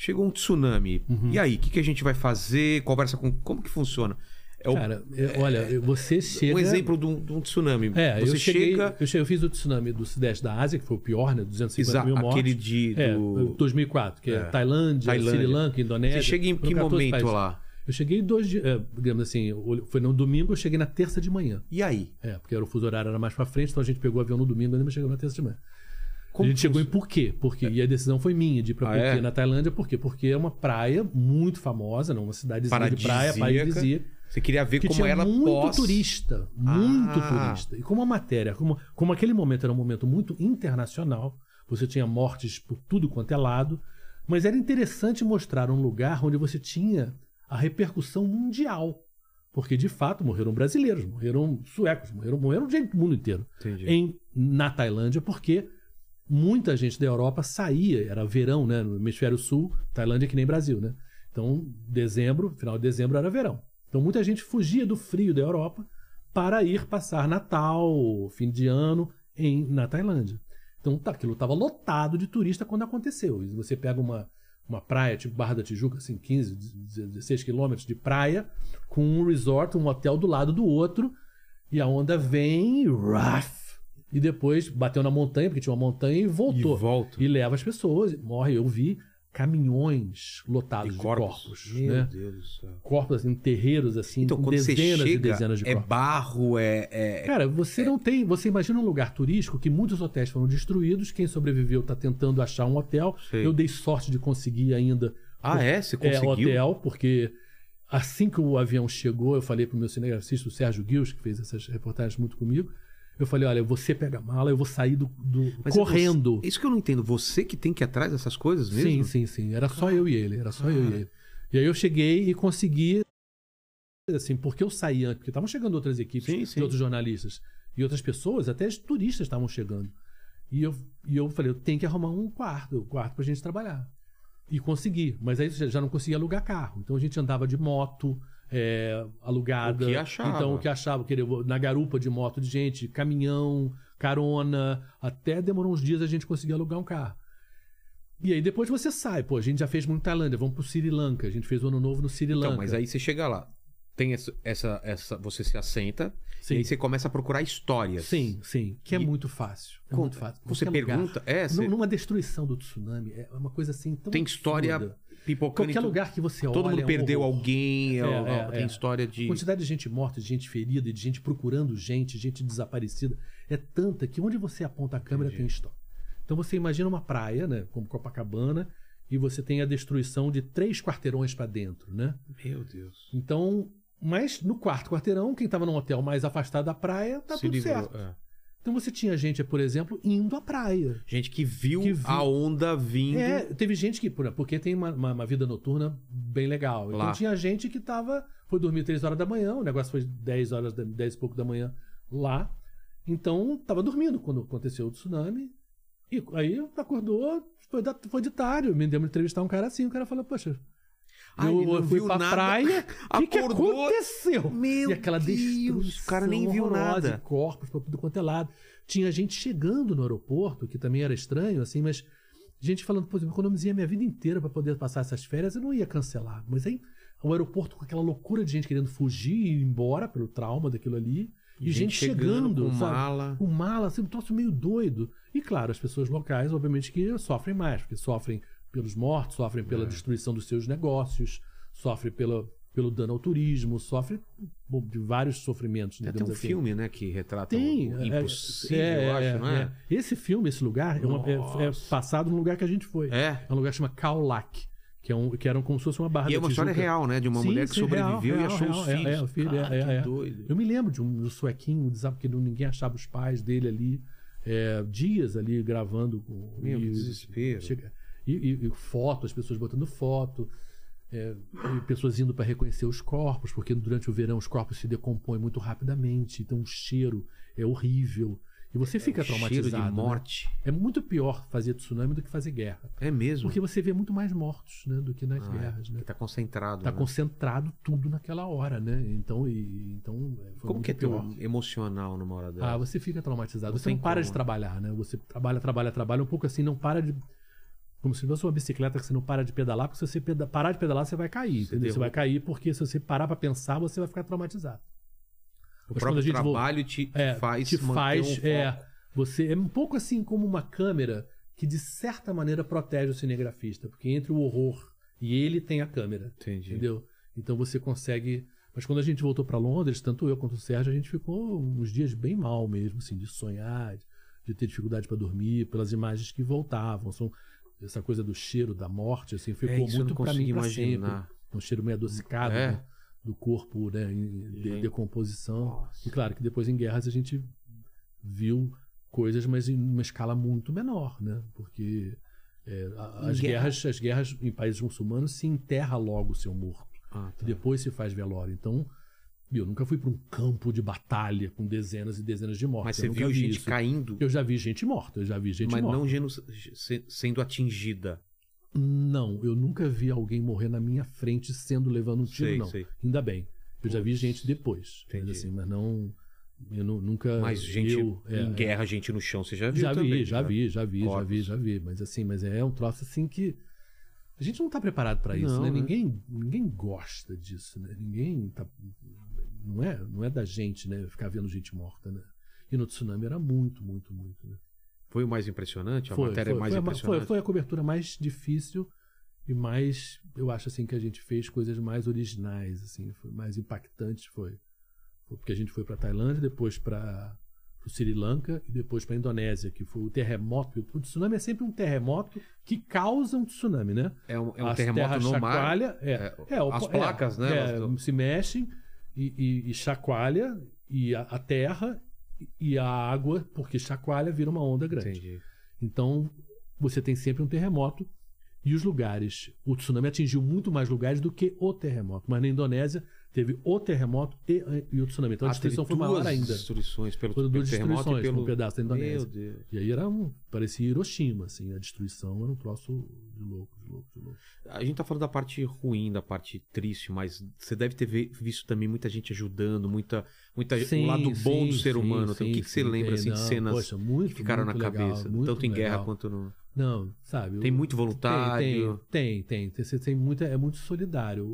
Chegou um tsunami. Uhum. E aí, o que, que a gente vai fazer? Conversa com. Como que funciona? É o- Cara, eu- olha, você chega. um exemplo de um, de um tsunami. É, você eu cheguei, chega. eu cheguei, eu fiz o tsunami do Sudeste da Ásia, que foi o pior, né? 250 Exa- mil mortes. aquele de. É, do... 2004, que é, É. Tailândia, Tailândia. Sri Lanka, Indonésia. Você chega em que 14 momento países. lá? Eu cheguei dois dias, é, digamos assim, foi no domingo, eu cheguei na terça de manhã. E aí? É, porque era o fuso horário era mais pra frente, então a gente pegou o avião no domingo, ainda chegou na terça de manhã. A gente chegou em funciona? Phuket, porque e a decisão foi minha de ir pra Ah, Phuket é? na Tailândia, por quê? Porque é uma praia muito famosa, não, uma cidadezinha de praia, Paradisíaca. paradisíaca Você queria ver que como tinha ela muito pós... turista, muito Ah. turista. E como a matéria, como, como aquele momento era um momento muito internacional, você tinha mortes por tudo quanto é lado, mas era interessante mostrar um lugar onde você tinha a repercussão mundial. Porque, de fato, morreram brasileiros, morreram suecos, morreram, morreram gente do mundo inteiro. Entendi. Em, na Tailândia, porque muita gente da Europa saía, era verão, né? No hemisfério sul, Tailândia é que nem Brasil, né? Então, dezembro, final de dezembro era verão. Então, muita gente fugia do frio da Europa para ir passar Natal, fim de ano, em, na Tailândia. Então, tá, aquilo estava lotado de turista quando aconteceu. E você pega uma, uma praia, tipo Barra da Tijuca, assim, 15, 16 quilômetros de praia, com um resort, um hotel do lado do outro, e a onda vem, raf, e depois bateu na montanha, porque tinha uma montanha, e voltou. E volta. E leva as pessoas, morre. Eu vi caminhões lotados E de corpos. corpos. Meu né? Deus do céu. Corpos, assim, terreiros, assim, Então, com dezenas e chega, dezenas de é corpos. barro, é... é- Cara, você não tem. Você imagina um lugar turístico que muitos hotéis foram destruídos. Quem sobreviveu está tentando achar um hotel. Sei. Eu dei sorte de conseguir ainda Ah, é? Você é, conseguiu? hotel, porque assim que o avião chegou, eu falei pro meu cinegrafista, o Sérgio Guils, que fez essas reportagens muito comigo. Eu falei: olha, você pega a mala, eu vou sair do, do- Mas é correndo. você- isso que eu não entendo. Você que tem que ir atrás dessas coisas mesmo? Sim, sim, sim. Era só eu e ele, era só eu e ele. E aí eu cheguei e consegui, assim, porque eu saí antes, porque estavam chegando outras equipes, Sim, sim. e outros jornalistas e outras pessoas, até os turistas estavam chegando. E eu, e eu falei, eu tenho que arrumar um quarto, um quarto pra gente trabalhar. E consegui, mas aí já não conseguia alugar carro. Então a gente andava de moto, é, alugada. O que achava. Então o que achava, queria, na garupa de moto de gente, caminhão, carona, até demorou uns dias a gente conseguir alugar um carro. E aí depois você sai, pô, a gente já fez muito Tailândia, vamos pro Sri Lanka, a gente fez o ano novo no Sri Lanka. Então, mas aí você chega lá. Tem essa, essa, essa- você se assenta Sim. e aí você começa a procurar histórias. Sim, sim, que é E- muito fácil. É muito fácil. Você lugar. pergunta, é, você- Nu- Numa destruição do tsunami, é uma coisa assim tão Tem história absurda. Pipocando. Qualquer lugar que você olha. Todo mundo é um perdeu horror. alguém, É, ó, é, tem é. história A de. quantidade de gente morta, de gente ferida, de gente procurando gente, gente desaparecida, é tanta que onde você aponta a câmera Entendi. tem história. Então você imagina uma praia, né, como Copacabana, e você tem a destruição de três quarteirões para dentro, né? Meu Deus. Então, mas no quarto quarteirão, quem estava num hotel mais afastado da praia, tá Se tudo livrou, certo. é. Então você tinha gente, por exemplo, indo à praia. Gente que viu, Que viu. a onda vindo. É, teve gente que, por- porque tem uma, uma- uma vida noturna bem legal. Então Lá. tinha gente que tava, foi dormir 3 horas da manhã, o negócio foi 10 horas, da- 10 e pouco da manhã lá. Então tava dormindo quando aconteceu o tsunami. E aí acordou, foi, da- foi de tarde. Me deu uma entrevistar um cara assim, o cara falou, poxa. Eu, fui pra nada, praia, o que, que aconteceu? Meu e aquela Deus, destruição o cara nem viu nada. corpos pra tudo quanto é lado. Tinha gente chegando no aeroporto, que também era estranho, assim, mas gente falando, pô, eu economizei a minha vida inteira pra poder passar essas férias, eu não ia cancelar. Mas aí o aeroporto com aquela loucura de gente querendo fugir e ir embora pelo trauma daquilo ali. E, gente, chegando, com sabe? mala. Com mala, assim, um troço meio doido. E claro, as pessoas locais, obviamente, que sofrem mais, porque sofrem pelos mortos, sofrem pela É. destruição dos seus negócios, sofrem pela, pelo dano ao turismo, sofrem de vários sofrimentos. Tem até um assim. filme, né, que retrata Tem. o é- impossível, é, eu acho, é, não é? é. Esse filme, esse lugar, é, uma- é- é passado no lugar que a gente foi. É. É um lugar que chama Kaolack, que, é um, que era como se fosse uma barra E é uma história real, né? De uma Sim, mulher que sim, real, sobreviveu e real, achou real, os é, filhos. é, o filho, Cara, é, é, é. doido. Eu me lembro de um do suequinho, sabe, porque ninguém achava os pais dele ali, é, dias ali gravando. com- Meu, e- desespero. chega- e, e- e foto, as pessoas botando foto, é, e pessoas indo para reconhecer os corpos, porque durante o verão os corpos se decompõem muito rapidamente, então o cheiro é horrível. E você fica traumatizado. Cheiro de né? morte. É muito pior fazer tsunami do que fazer guerra. É mesmo. Porque você vê muito mais mortos né, do que nas Ah, é, guerras. Né? que tá concentrado. Tá né? concentrado tudo naquela hora, né? Então, e, então é, Como que é teu pior. emocional numa hora dessa? Ah, você fica traumatizado. Não você não para como, de né? trabalhar, né? Você trabalha, trabalha, trabalha um pouco assim, não para de. Como se fosse uma bicicleta que você não para de pedalar, porque se você peda- parar de pedalar, você vai cair, entendeu? Você vai cair porque se você parar pra pensar, você vai ficar traumatizado. o mas próprio trabalho te É, faz te faz. um é, você é um pouco assim como uma câmera que de certa maneira protege o cinegrafista, porque entre o horror e ele tem a câmera. Entendi. Entendeu? Então você consegue. Mas quando a gente voltou para Londres, tanto eu quanto o Sérgio, a gente ficou uns dias bem mal mesmo, assim, de sonhar, de, de ter dificuldade para dormir, pelas imagens que voltavam. São, essa coisa do cheiro da morte, assim, ficou É, eu não muito para mim para sempre. Um cheiro meio adocicado É. né, do corpo, né, em de- decomposição. Nossa. E claro que depois em guerras a gente viu coisas, mas em uma escala muito menor, né? Porque é, a- as guerra- guerras, as guerras em países muçulmanos se enterra logo o seu morto. Ah, tá. E depois se faz velório. Então, eu nunca fui para um campo de batalha com dezenas e dezenas de mortos. Mas você viu vi gente isso. caindo, Eu já vi gente morta, eu já vi gente mas morta. não genu- se- sendo atingida. Não, eu nunca vi alguém morrer na minha frente sendo levando um tiro, Sei, não. sei. Ainda bem. Eu já vi gente depois. Mas, Entendi. assim, mas não. Eu nu- nunca. Mas gente eu, é, em é. guerra, gente no chão, você já viu Já vi, também, já né? vi, já vi, já Corpos. vi, já vi. Mas assim, mas é um troço assim que. A gente não tá preparado para isso, Não, né? né? Ninguém, ninguém gosta disso, né? Ninguém tá. Não é, não é da gente, né? Ficar vendo gente morta, né? E no tsunami era muito, muito, muito. Né? Foi o mais impressionante? A Foi, matéria foi, mais foi, a impressionante? foi, foi a cobertura mais difícil e mais, eu acho assim que a gente fez coisas mais originais, assim, foi mais impactantes foi, foi porque a gente foi para Tailândia, depois para o Sri Lanka e depois para Indonésia, que foi o terremoto. O tsunami é sempre um terremoto que causa um tsunami, né? É um, é um As terremoto no mar. é, É, é, as é, placas, né, é, elas tão- se mexem e, e- e chacoalha e a, a terra e a água, porque chacoalha vira uma onda grande. Entendi. Então, você tem sempre um terremoto e os lugares. O tsunami atingiu muito mais lugares do que o terremoto. Mas na Indonésia teve o terremoto e, e o tsunami. Então a Ah, destruição foi maior ainda. destruições pelo, pelo duas terremoto e destruições pelo... num pedaço da Indonésia. Meu Deus. E aí era um. parecia Hiroshima, assim. A destruição era um troço de louco, louco, de louco. A gente tá falando da parte ruim, da parte triste, mas você deve ter visto também muita gente ajudando, muita, muita o lado bom do ser humano. Então, o que, que você lembra assim, de Não, cenas poxa, muito, que ficaram na legal, cabeça, tanto em guerra legal. quanto no. Não, sabe? Tem o- muito voluntário. Tem, tem, tem. tem, tem muita, é muito solidário. O,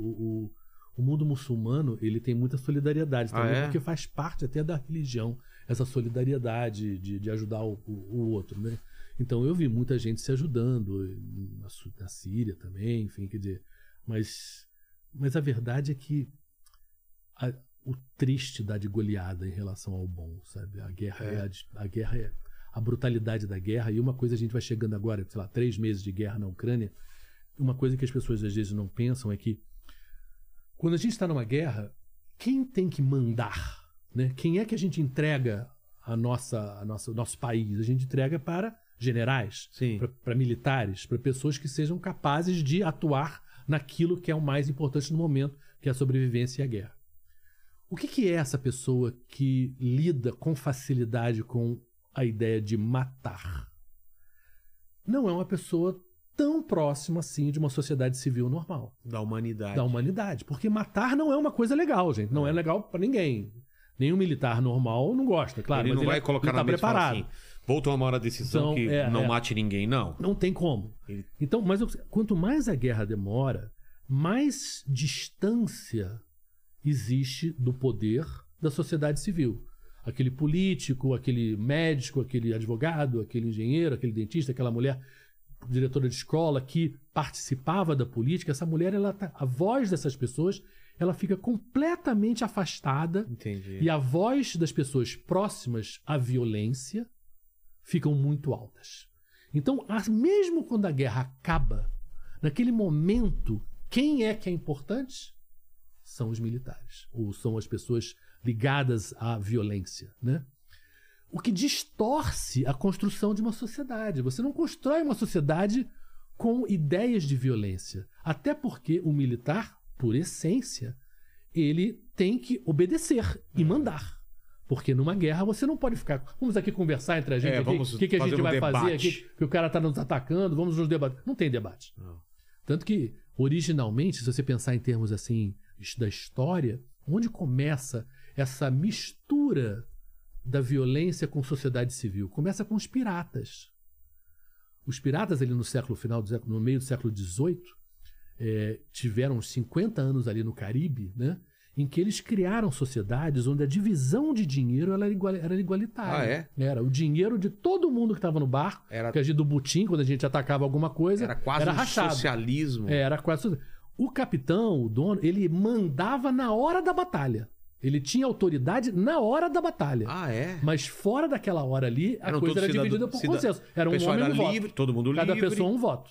o, o mundo muçulmano, ele tem muita solidariedade Ah, também, é? porque faz parte até da religião, essa solidariedade de, de ajudar o, o, o outro, né? Então eu vi muita gente se ajudando, na, Su- na Síria também, enfim, quer dizer, mas, mas a verdade é que a- o triste dá de goleada em relação ao bom, sabe? A guerra é, É. a, a guerra é a brutalidade da guerra e uma coisa a gente vai chegando agora, sei lá, três meses de guerra na Ucrânia, uma coisa que as pessoas às vezes não pensam é que quando a gente está numa guerra, quem tem que mandar? Né? Quem é que a gente entrega a nossa, a nossa, o nosso país? A gente entrega para generais, para militares, para pessoas que sejam capazes de atuar naquilo que é o mais importante no momento, que é a sobrevivência e a guerra. O que, que é essa pessoa que lida com facilidade com a ideia de matar? Não é uma pessoa tão próxima assim de uma sociedade civil normal Da humanidade. da humanidade. Porque matar não é uma coisa legal, gente. Não é legal pra ninguém. Nenhum militar normal não gosta, claro. ele mas não vai ele, colocar ele na tá e falar preparado. assim, vou tomar uma decisão Então, que é, não é. mate ninguém, não. Não tem como. Então, mas eu- quanto mais a guerra demora, mais distância existe do poder da sociedade civil. Aquele político, aquele médico, aquele advogado, aquele engenheiro, aquele dentista, aquela mulher diretora de escola que participava da política, essa mulher, ela tá- a voz dessas pessoas, ela fica completamente afastada Entendi. e a voz das pessoas próximas à violência ficam muito altas. Então, mesmo quando a guerra acaba, naquele momento, quem é que é importante? São os militares, ou são as pessoas ligadas à violência, né? O que distorce a construção de uma sociedade. Você não constrói uma sociedade com ideias de violência. Até porque o militar, por essência, ele tem que obedecer e mandar. Porque numa guerra você não pode ficar. Vamos aqui conversar entre a gente. É, o que, que a gente um vai fazer aqui? Que o cara está nos atacando, vamos nos debater. Não tem debate. Não. Tanto que, originalmente, se você pensar em termos assim da história, onde começa essa mistura da violência com sociedade civil? Começa com os piratas. Os piratas ali no século final, do século, no meio do século XVIII, eh, tiveram uns 50 anos ali no Caribe, né? Em que eles criaram sociedades onde a divisão de dinheiro era, igual- era igualitária. Ah, é? Era. O dinheiro de todo mundo que estava no barco, Era- que a gente do butim, quando a gente atacava alguma coisa, Era quase era um rachado. socialismo. É, era quase. O capitão, o dono, ele mandava na hora da batalha. Ele tinha autoridade na hora da batalha. Ah, é? Mas fora daquela hora ali, a Eram coisa era cidadão- dividida por cida- consenso. Era um homem um livre, voto. todo mundo Cada livre. pessoa um voto.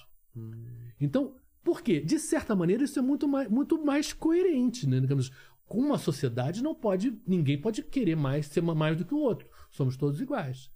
Então, por quê? De certa maneira, isso é muito mais, muito mais coerente, né? Com uma sociedade não pode. Ninguém pode querer mais ser mais do que o outro. Somos todos iguais.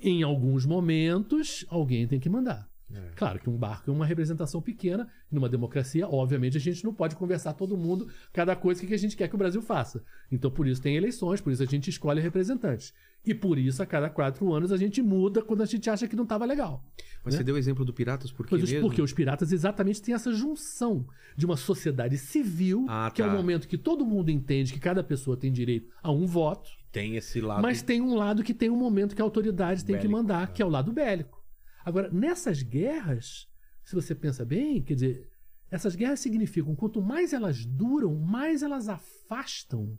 Em alguns momentos, alguém tem que mandar. É. Claro que um barco é uma representação pequena. Numa democracia, obviamente, a gente não pode conversar todo mundo cada coisa que a gente quer que o Brasil faça. Então, por isso tem eleições, por isso a gente escolhe representantes. E por isso, a cada quatro anos, a gente muda quando a gente acha que não estava legal. Mas né? você deu o exemplo do Piratas por quê mesmo? porque os piratas exatamente têm essa junção de uma sociedade civil, Ah, que é o tá. momento que todo mundo entende que cada pessoa tem direito a um voto, Tem esse lado. mas tem um lado que tem um momento que a autoridade tem que Bélico, mandar, tá. que é o lado bélico. Agora, nessas guerras, se você pensa bem, quer dizer, essas guerras significam quanto mais elas duram, mais elas afastam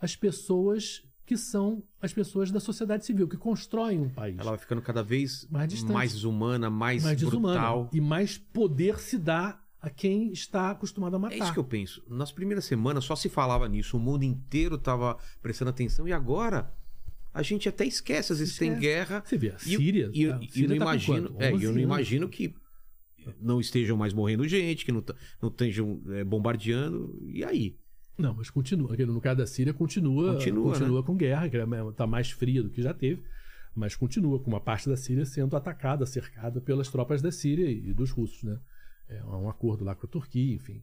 as pessoas que são as pessoas da sociedade civil, que constroem um país. Ela vai ficando cada vez Mais distante. mais humana, mais, mais desumana. brutal. E mais poder se dá a quem está acostumado a matar. É isso que eu penso. Nas primeiras semanas só se falava nisso, o mundo inteiro tava prestando atenção e agora a gente até esquece, às vezes tem Esquece. guerra. Você vê, a E, Síria. e, a e eu não tá imagino, é, eu 11 não imagino que não estejam mais morrendo gente, que não, tá- não estejam é, bombardeando. E aí? Não, mas continua. No caso da Síria, continua, Continua, continua com guerra, que está mais fria do que já teve, mas continua com uma parte da Síria sendo atacada, cercada pelas tropas da Síria e dos russos. Né? É um acordo lá com a Turquia, enfim.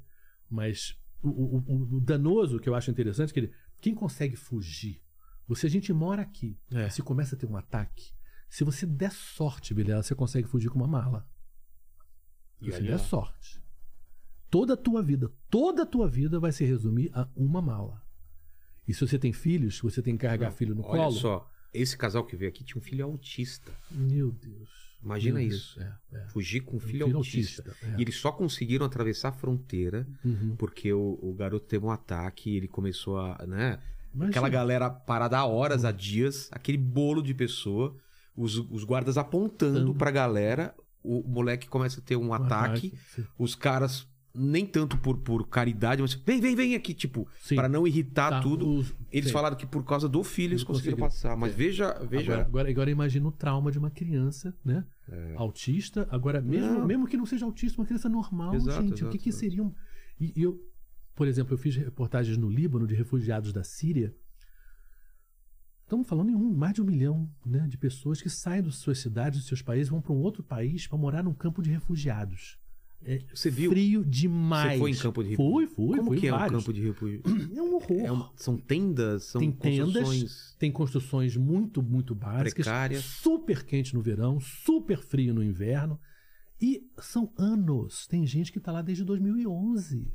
Mas o, o- o- o danoso que eu acho interessante é que ele, quem consegue fugir? Você, a gente mora aqui, É. se começa a ter um ataque, se você der sorte, beleza, você consegue fugir com uma mala. E Se olha der lá. sorte. Toda a tua vida, toda a tua vida vai se resumir a uma mala. E se você tem filhos, se você tem que carregar filho no Olha colo. só, esse casal que veio aqui tinha um filho autista. Meu Deus. Imagina Meu isso. Deus, É, é. Fugir com um filho, filho autista. autista, é. E eles só conseguiram atravessar a fronteira Uhum. porque o, o garoto teve um ataque e ele começou a, né? Imagina. Aquela galera parada há horas, há dias, aquele bolo de pessoa, os, os guardas apontando Tanto. pra galera, o moleque começa a ter um, Um ataque, sim. os caras nem tanto por, por caridade, mas vem, vem, vem aqui, tipo, para não irritar Tá, tudo. os- Eles sim. falaram que por causa do filho eles Eles conseguiram conseguiram. passar. Mas É. veja, veja. Agora, agora, agora imagina o trauma de uma criança, né? Autista. Agora, mesmo, É. Não. mesmo que não seja autista, uma criança normal, Exato, gente, o exato, que, que exato. seria um. E e eu, por exemplo, eu fiz reportagens no Líbano de refugiados da Síria. Estamos falando em um, mais de um milhão né, de pessoas que saem das suas cidades, dos seus países, vão para um outro país para morar num campo de refugiados. É Você viu? frio demais. Você foi em campo de refúgio? Fui, Como que é um vários. campo de refúgio? É um horror. É são tendas, são Tem tendas, construções tem construções muito, muito básicas, precárias. super quente no verão, super frio no inverno. E são anos. Tem gente que está lá desde 2011.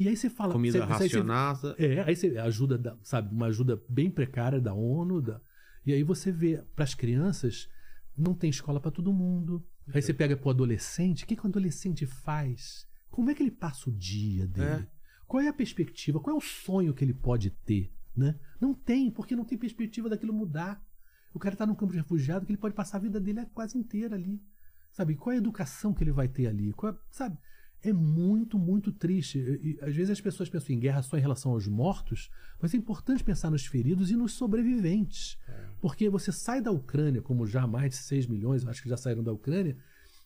E aí você fala. Comida você- você- racionada. é, aí você ajuda, da- sabe, uma ajuda bem precária da ONU. Da, e aí você vê, para as crianças, não tem escola para todo mundo. Aí você pega para o adolescente, o que, que o adolescente faz? Como é que ele passa o dia dele? É. Qual é a perspectiva? Qual é o sonho que ele pode ter? Né? Não tem, porque não tem perspectiva daquilo mudar. O cara está num campo de refugiado que ele pode passar a vida dele quase inteira ali. Sabe? Qual é a educação que ele vai ter ali? Qual é- sabe? É muito, muito triste. E, às vezes as pessoas pensam em guerra só em relação aos mortos, mas é importante pensar nos feridos e nos sobreviventes. Porque você sai da Ucrânia, como já mais de 6 milhões, acho que já saíram da Ucrânia,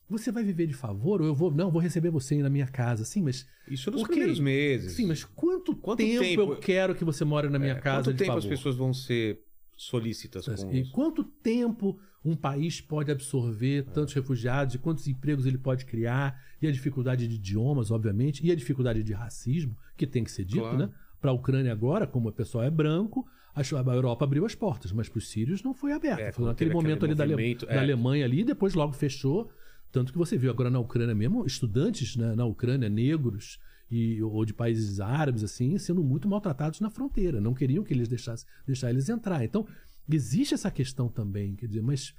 você vai viver de favor, ou eu vou, não, vou receber você aí na minha casa. Sim, mas. Isso nos Ok. primeiros meses. Sim, mas quanto, Quanto tempo, tempo- eu quero que você more na minha É, casa Quanto tempo favor? as pessoas vão ser solícitas com E quanto tempo um país pode absorver tantos refugiados e quantos empregos ele pode criar? E a dificuldade de idiomas, obviamente, e a dificuldade de racismo, que tem que ser dito, Claro. né? Para a Ucrânia agora, como o pessoal é branco, a Europa abriu as portas, mas para os sírios não foi aberta. É, foi naquele momento ali da, Ale- movimento, da é. Alemanha ali, depois logo fechou. Tanto que você viu agora na Ucrânia mesmo, estudantes né, na Ucrânia, negros e, ou de países árabes, assim, sendo muito maltratados na fronteira. Não queriam que eles deixassem deixar eles entrar. Então, existe essa questão também, quer dizer, mas,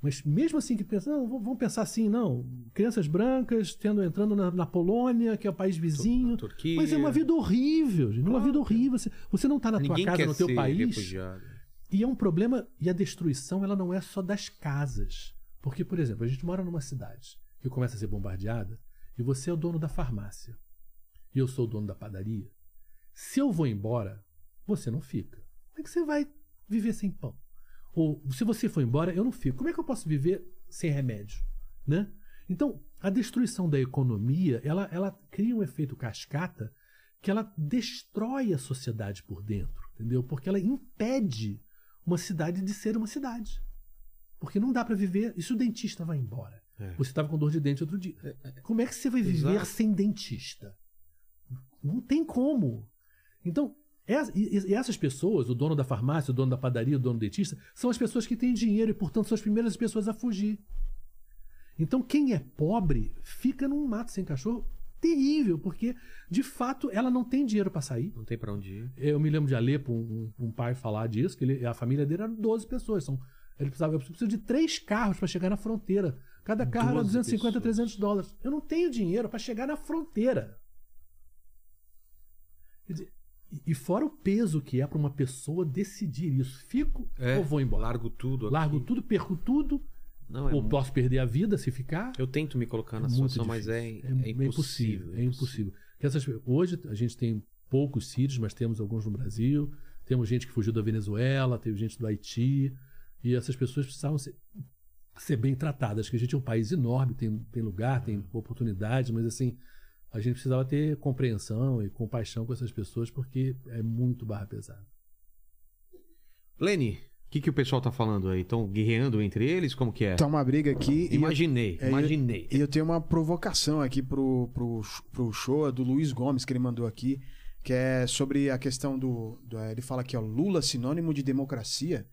mas mesmo assim que pensa, não, vamos pensar assim, não, crianças brancas tendo entrando na, na Polônia, que é o país vizinho. Turquia. Mas é uma vida horrível, gente. Uma Claro. vida horrível. Você, você não está na tua Ninguém casa, quer no teu país. refugiado. E é um problema, e a destruição ela não é só das casas. Porque, por exemplo, a gente mora numa cidade que começa a ser bombardeada e você é o dono da farmácia e eu sou o dono da padaria. Se eu vou embora, você não fica. Como é que você vai viver sem pão? Ou se você for embora, eu não fico. Como é que eu posso viver sem remédio? Né? Então, a destruição da economia, ela, ela cria um efeito cascata que ela destrói a sociedade por dentro, entendeu? Porque ela impede uma cidade de ser uma cidade. Porque não dá para viver. E se o dentista vai embora? É. Você estava com dor de dente outro dia. Como é que você vai viver Exato. sem dentista? Não tem como. Então, ess- essas pessoas, o dono da farmácia, o dono da padaria, o dono do dentista, são as pessoas que têm dinheiro e, portanto, são as primeiras pessoas a fugir. Então, quem é pobre fica num mato sem cachorro terrível, porque, de fato, ela não tem dinheiro para sair. Não tem pra onde ir. Eu me lembro de Alepo, um, um pai falar disso, que ele- a família dele era 12 pessoas. São, ele precisava, eu preciso de três carros para chegar na fronteira. Cada carro era 12 250, pessoas. 300 dólares. Eu não tenho dinheiro para chegar na fronteira. E- fora o peso que é para uma pessoa decidir isso. Fico É, ou vou embora? Largo tudo. aqui. Largo tudo, perco tudo, Não, é ou mu- posso perder a vida se ficar. Eu tento me colocar na É muito situação, mas é, difícil. é, impossível. É impossível. Que essas- hoje a gente tem poucos sírios, mas temos alguns no Brasil. Temos gente que fugiu da Venezuela, teve gente do Haiti. E essas pessoas precisavam ser, ser bem tratadas. Que a gente é um país enorme, tem, tem lugar, tem oportunidade, mas assim, a gente precisava ter compreensão e compaixão com essas pessoas porque é muito barra pesada. Lene, o que, que o pessoal tá falando aí? Estão guerreando entre eles? Como que é? Tá uma briga aqui. e- Imaginei, é, imaginei. E eu tenho uma provocação aqui pro, pro, pro show do Luiz Gomes, que ele mandou aqui, que é sobre a questão do. do- ele fala aqui, ó, Lula sinônimo de democracia.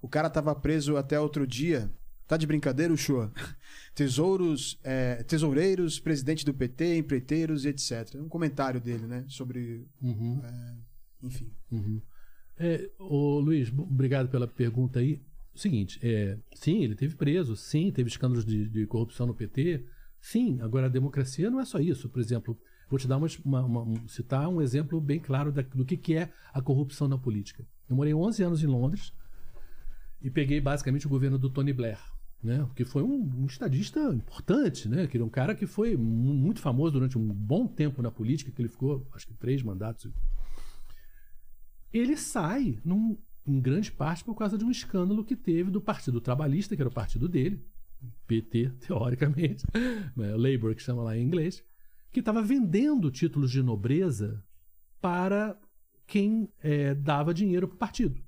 O cara tava preso até outro dia. Tá de brincadeira, o show? Tesouros, é, tesoureiros, presidente do PT, empreiteiros e etc. Um comentário dele, né? Sobre. Enfim. Uhum. É, ô, Luiz, obrigado pela pergunta aí. Seguinte, é, sim, ele teve preso, sim, teve escândalos de, de corrupção no PT, sim. Agora, a democracia não é só isso. Por exemplo, vou te dar uma, uma- uma- um- citar um exemplo bem claro da- do que, que é a corrupção na política. Eu morei 11 anos em Londres e peguei basicamente o governo do Tony Blair. Né? Que foi um, um estadista importante, né? Que um cara que foi mu- muito famoso durante um bom tempo na política, que ele ficou, acho que três mandatos. Ele sai num- em grande parte por causa de um escândalo que teve do Partido Trabalhista, que era o partido dele, PT, teoricamente, né? Labour, que chama lá em inglês, que estava vendendo títulos de nobreza para quem eh, dava dinheiro para o partido.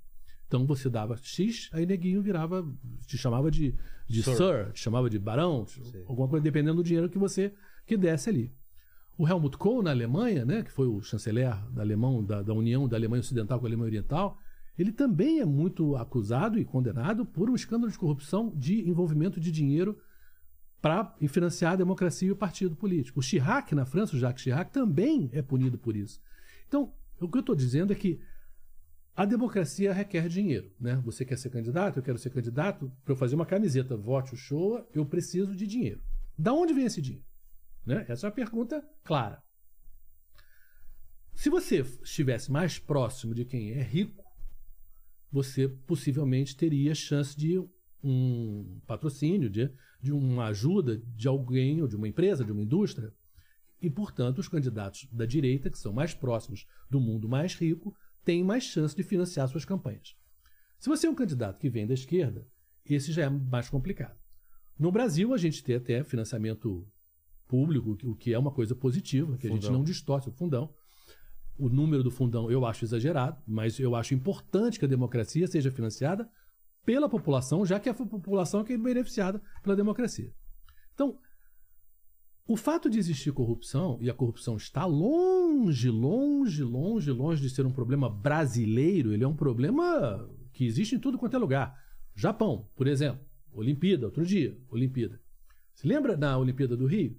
Então você dava X, aí neguinho virava, te chamava de, de Sir. sir. te chamava de barão, te- alguma coisa, dependendo do dinheiro que você que desse ali. O Helmut Kohl, na Alemanha, né, que foi o chanceler da, Alemão, da, da União da Alemanha Ocidental com a Alemanha Oriental, ele também é muito acusado e condenado por um escândalo de corrupção de envolvimento de dinheiro para financiar a democracia e o partido político. O Chirac, na França, o Jacques Chirac, também é punido por isso. Então, o que eu estou dizendo é que a democracia requer dinheiro. Né? Você quer ser candidato? Eu quero ser candidato. Para eu fazer uma camiseta, vote o show, eu preciso de dinheiro. Da onde vem esse dinheiro? Né? Essa é uma pergunta clara. Se você estivesse mais próximo de quem é rico, você possivelmente teria chance de um patrocínio, de, de uma ajuda de alguém, ou de uma empresa, de uma indústria. E, portanto, os candidatos da direita, que são mais próximos do mundo mais rico, têm mais chance de financiar suas campanhas. Se você é um candidato que vem da esquerda, esse já é mais complicado. No Brasil, a gente tem até financiamento público, o que é uma coisa positiva, que a gente Fundão. não distorce o fundão. O número do fundão eu acho exagerado, mas eu acho importante que a democracia seja financiada pela população, já que é a população que é beneficiada pela democracia. Então, o fato de existir corrupção, e a corrupção está longe, longe, longe, longe de ser um problema brasileiro, ele é um problema que existe em tudo quanto é lugar. Japão, por exemplo, Olimpíada, outro dia, Olimpíada. Se lembra na Olimpíada do Rio?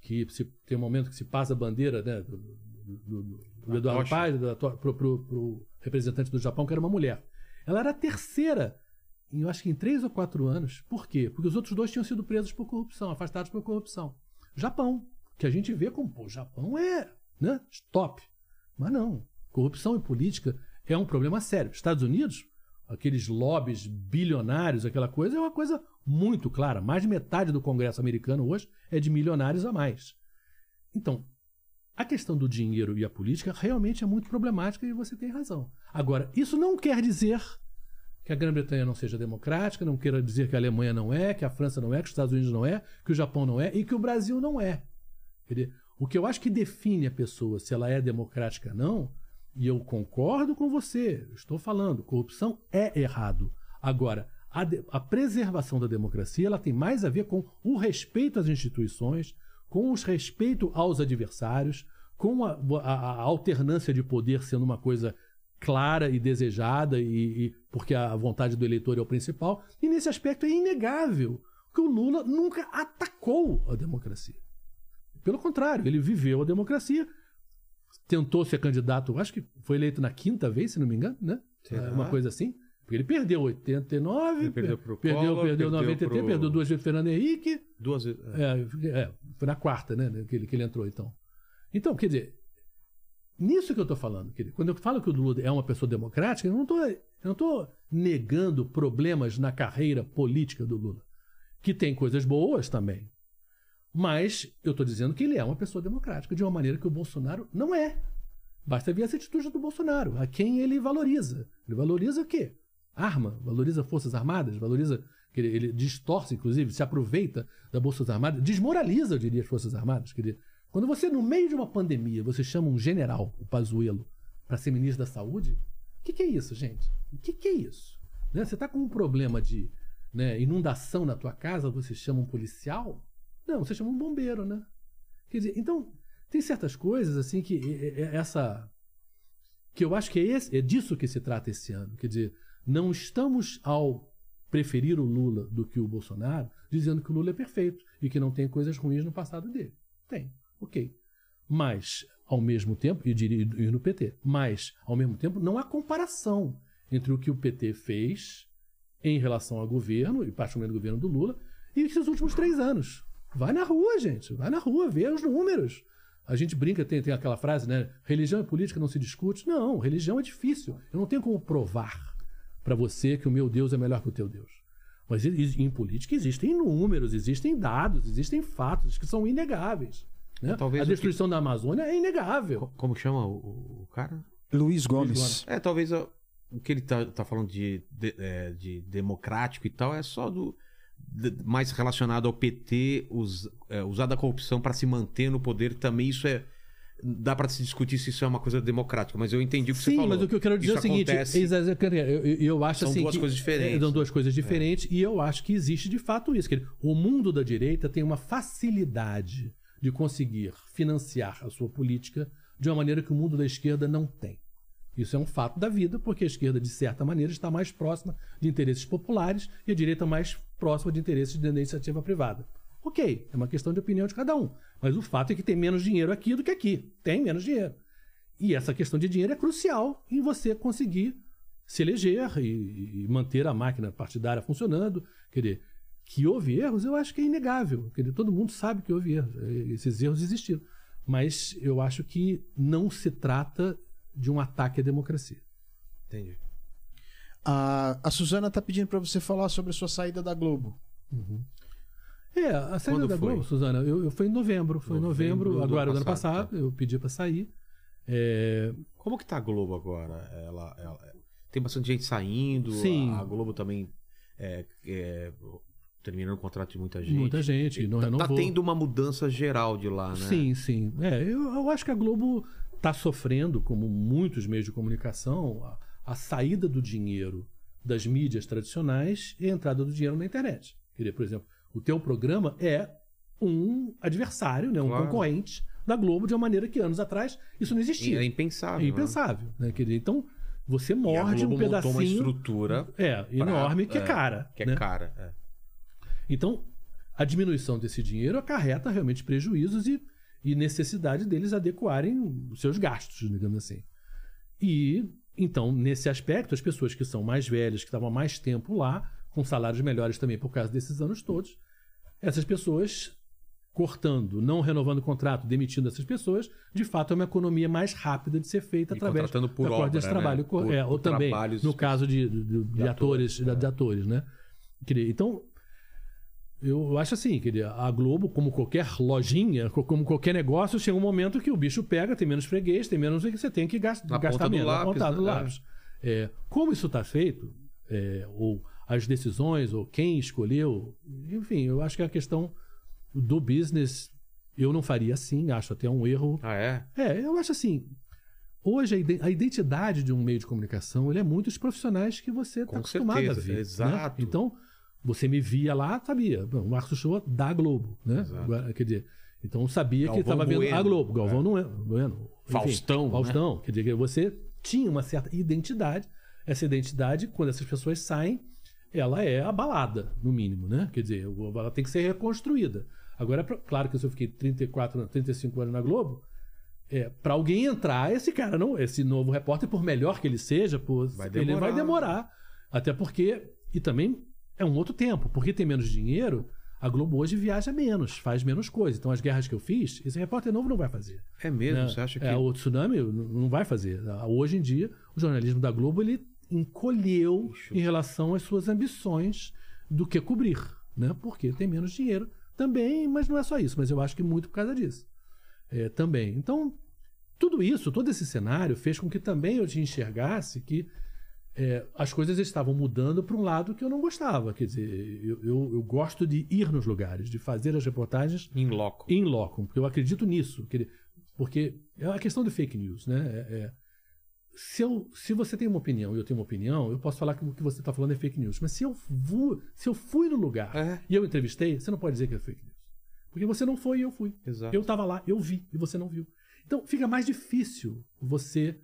Que se, tem um momento que se passa a bandeira né, do, do- do- Eduardo. Paz pro- pro representante do Japão, que era uma mulher. Ela era a terceira, em, eu acho que em três ou quatro anos. Por quê? Porque os outros dois tinham sido presos por corrupção, afastados por corrupção. Japão, que a gente vê como, pô, o Japão é né, top. Mas não. Corrupção e política é um problema sério. Estados Unidos, aqueles lobbies bilionários, aquela coisa, é uma coisa muito clara. Mais de metade do Congresso americano hoje é de milionários a mais. Então, a questão do dinheiro e a política realmente é muito problemática e você tem razão. Agora, isso não quer dizer que a Grã-Bretanha não seja democrática, não queira dizer que a Alemanha não é, que a França não é, que os Estados Unidos não é, que o Japão não é e que o Brasil não é. Dizer, o que eu acho que define a pessoa se ela é democrática ou não, e eu concordo com você, estou falando, corrupção é errado. Agora, a, de- a preservação da democracia ela tem mais a ver com o respeito às instituições, com o respeito aos adversários, com a, a- a alternância de poder sendo uma coisa clara e desejada, e, e- porque a vontade do eleitor é o principal. E nesse aspecto é inegável que o Lula nunca atacou a democracia. Pelo contrário, ele viveu a democracia, tentou ser candidato, acho que foi eleito na quinta vez, se não me engano, né? Será? É, Uma coisa assim. Porque ele perdeu 89, Ele perdeu pro perdeu, Collor, perdeu perdeu 93, pro- perdeu duas vezes Fernando Henrique. Duas vezes. É, é, foi na quarta, né? Que ele, que ele entrou, então. Então, quer dizer, nisso que eu estou falando, quer dizer, quando eu falo que o Lula é uma pessoa democrática, eu não estou negando problemas na carreira política do Lula, que tem coisas boas também. Mas eu estou dizendo que ele é uma pessoa democrática, de uma maneira que o Bolsonaro não é. Basta ver as atitudes do Bolsonaro, a quem ele valoriza. Ele valoriza o quê? Arma, valoriza Forças Armadas, valoriza. Ele, ele distorce, inclusive, se aproveita das Forças Armadas, desmoraliza, eu diria, as Forças Armadas. Quer dizer, quando você, no meio de uma pandemia, você chama um general, o Pazuello, para ser ministro da Saúde, o que, que é isso, gente? O que, que é isso? Né? Você está com um problema de né, inundação na tua casa, você chama um policial? Não, você chama um bombeiro, né? Quer dizer, então, tem certas coisas assim que essa que eu acho que é, esse, é disso que se trata esse ano. Quer dizer, não estamos ao preferir o Lula do que o Bolsonaro, dizendo que o Lula é perfeito e que não tem coisas ruins no passado dele. Tem, ok. Mas, ao mesmo tempo, e diria e no PT, mas, ao mesmo tempo, não há comparação entre o que o PT fez em relação ao governo, e particularmente o governo do Lula, e esses últimos três anos. Vai na rua, gente. Vai na rua, vê os números. A gente brinca, tem, tem aquela frase, né? Religião e política não se discute. Não, religião é difícil. Eu não tenho como provar para você que o meu Deus é melhor que o teu Deus. Mas em política existem números, existem dados, existem fatos que são inegáveis. Né? Talvez a o que- destruição da Amazônia é inegável. Co- Como chama o, o cara? Luiz Gomes. Gomes. É, talvez o que ele tá, tá falando de, de, é, de democrático e tal é só do de- mais relacionado ao PT us, é, usar da corrupção para se manter no poder também isso é dá para se discutir se isso é uma coisa democrática mas eu entendi o que você Sim, falou mas o que eu quero dizer Isso é o seguinte: eu, eu- eu acho São assim. duas que- coisas diferentes, é, São duas né? coisas diferentes, e eu acho que existe de fato isso. Que o mundo da direita tem uma facilidade de conseguir financiar a sua política de uma maneira que o mundo da esquerda não tem. Isso é um fato da vida, porque a esquerda, de certa maneira, está mais próxima de interesses populares e a direita mais próxima de interesses da iniciativa privada. Ok, é uma questão de opinião de cada um. Mas o fato é que tem menos dinheiro aqui do que aqui. Tem menos dinheiro. E essa questão de dinheiro é crucial em você conseguir se eleger e, e manter a máquina partidária funcionando. Quer dizer, que houve erros, eu acho que é inegável. Dizer, todo mundo sabe que houve erros. eh, Esses erros existiram. Mas eu acho que não se trata de um ataque à democracia. entendi A, a Suzana tá pedindo pra você falar sobre a sua saída da Globo. É, a saída Quando da foi? Globo, Suzana, eu, eu foi em novembro. Foi em Novembro novembro, do agora do ano ano passado, passado. Eu pedi para sair. É, como que tá a Globo agora ela, ela- tem bastante gente saindo Sim. a, a Globo também é, é, terminando o contrato de muita gente muita gente não tá, tá renovou. tendo uma mudança geral de lá né Sim, sim. É, eu, eu acho que a Globo está sofrendo, como muitos meios de comunicação, a, a saída do dinheiro das mídias tradicionais e a entrada do dinheiro na internet. Quer dizer, por exemplo, o teu programa é um adversário, né, um Claro. concorrente da Globo de uma maneira que anos atrás isso não existia. é impensável É né? impensável. Né? Quer dizer, então, você E a morde Globo um montou uma pedacinho estrutura é, enorme que é é, cara. que é né? cara é. Então, a diminuição desse dinheiro acarreta realmente prejuízos e, e necessidade deles adequarem os seus gastos, digamos assim. E, então, nesse aspecto, as pessoas que são mais velhas, que estavam mais tempo lá, com salários melhores também por causa desses anos todos, essas pessoas cortando, não renovando o contrato, demitindo essas pessoas, de fato é uma economia mais rápida de ser feita E através contratando por da obra, desse né? trabalho. Por- É, por ou também, trabalhos no caso de, de- de- de atores, atores, de, de atores, né? Então, eu acho assim, quer dizer, a Globo, como qualquer lojinha, co- como qualquer negócio, chega um momento que o bicho pega, tem menos freguês, tem menos que você tem que gas- Na gastar ponta do menos, na lápis, ponta do né? lápis. É, como isso está feito, é, ou as decisões, ou quem escolheu, enfim, eu acho que a questão do business eu não faria assim, acho até um erro ah é é, eu acho assim. Hoje a ide- a identidade de um meio de comunicação ele é muito os profissionais que você está acostumado a certeza, ver. né? exato. Então, você me via lá, sabia. Bom, O Marcos Show da Globo, né? Exato. Quer dizer, então sabia que Galvão estava vendo a Globo. Galvão é. não é. Bueno, enfim, Faustão, né? Faustão. Quer dizer, que você tinha uma certa identidade. Essa identidade, quando essas pessoas saem, ela é abalada, no mínimo, né? Quer dizer, ela tem que ser reconstruída. Agora, claro que se eu fiquei 34, 35 anos na Globo, é, para alguém entrar, esse cara não, esse novo repórter, por melhor que ele seja, por, Vai ele vai demorar. Até porque, e também é um outro tempo, porque tem menos dinheiro, a Globo hoje viaja menos, faz menos coisa. Então as guerras que eu fiz, esse repórter novo não vai fazer. é mesmo né? você acha que É, o tsunami não vai fazer. Hoje em dia, o jornalismo da Globo ele encolheu em relação às suas ambições do que cobrir, né? Porque tem menos dinheiro também, mas não é só isso. Mas eu acho que muito por causa disso é, também. Então, tudo isso, todo esse cenário fez com que também eu te enxergasse que é, as coisas estavam mudando para um lado que eu não gostava. Quer dizer, eu, eu, eu gosto de ir nos lugares, de fazer as reportagens em loco in loco, porque eu acredito nisso. Porque é a questão do fake news, né? É- é, se, eu, se você tem uma opinião e eu tenho uma opinião, eu posso falar que o que você está falando é fake news. Mas se eu, vou, se eu fui no lugar É. e eu entrevistei, você não pode dizer que é fake news. Porque você não foi e eu fui. Exato. Eu estava lá, eu vi e você não viu. Então fica mais difícil você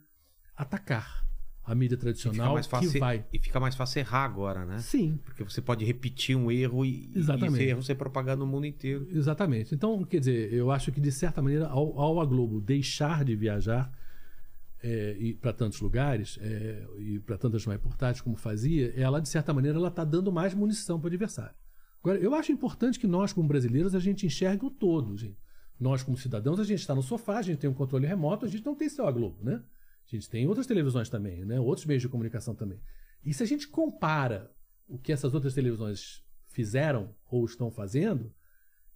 atacar a mídia E tradicional mais fácil que vai. e fica mais fácil errar agora né Sim, porque você pode repetir um erro e, e Exatamente. esse erro ser propagado no mundo inteiro Exatamente. Então, quer dizer, eu acho que de certa maneira, ao, ao a Globo deixar de viajar é, e para tantos lugares é, e para tantas reportagens como fazia, ela de certa maneira ela está dando mais munição para o adversário. Agora, eu acho importante que nós como brasileiros a gente enxergue o todo, gente. Nós como cidadãos a gente está no sofá, a gente tem um controle remoto, a gente não tem só a Globo, né? A gente tem outras televisões também, né? Outros meios de comunicação também. E se a gente compara o que essas outras televisões fizeram ou estão fazendo,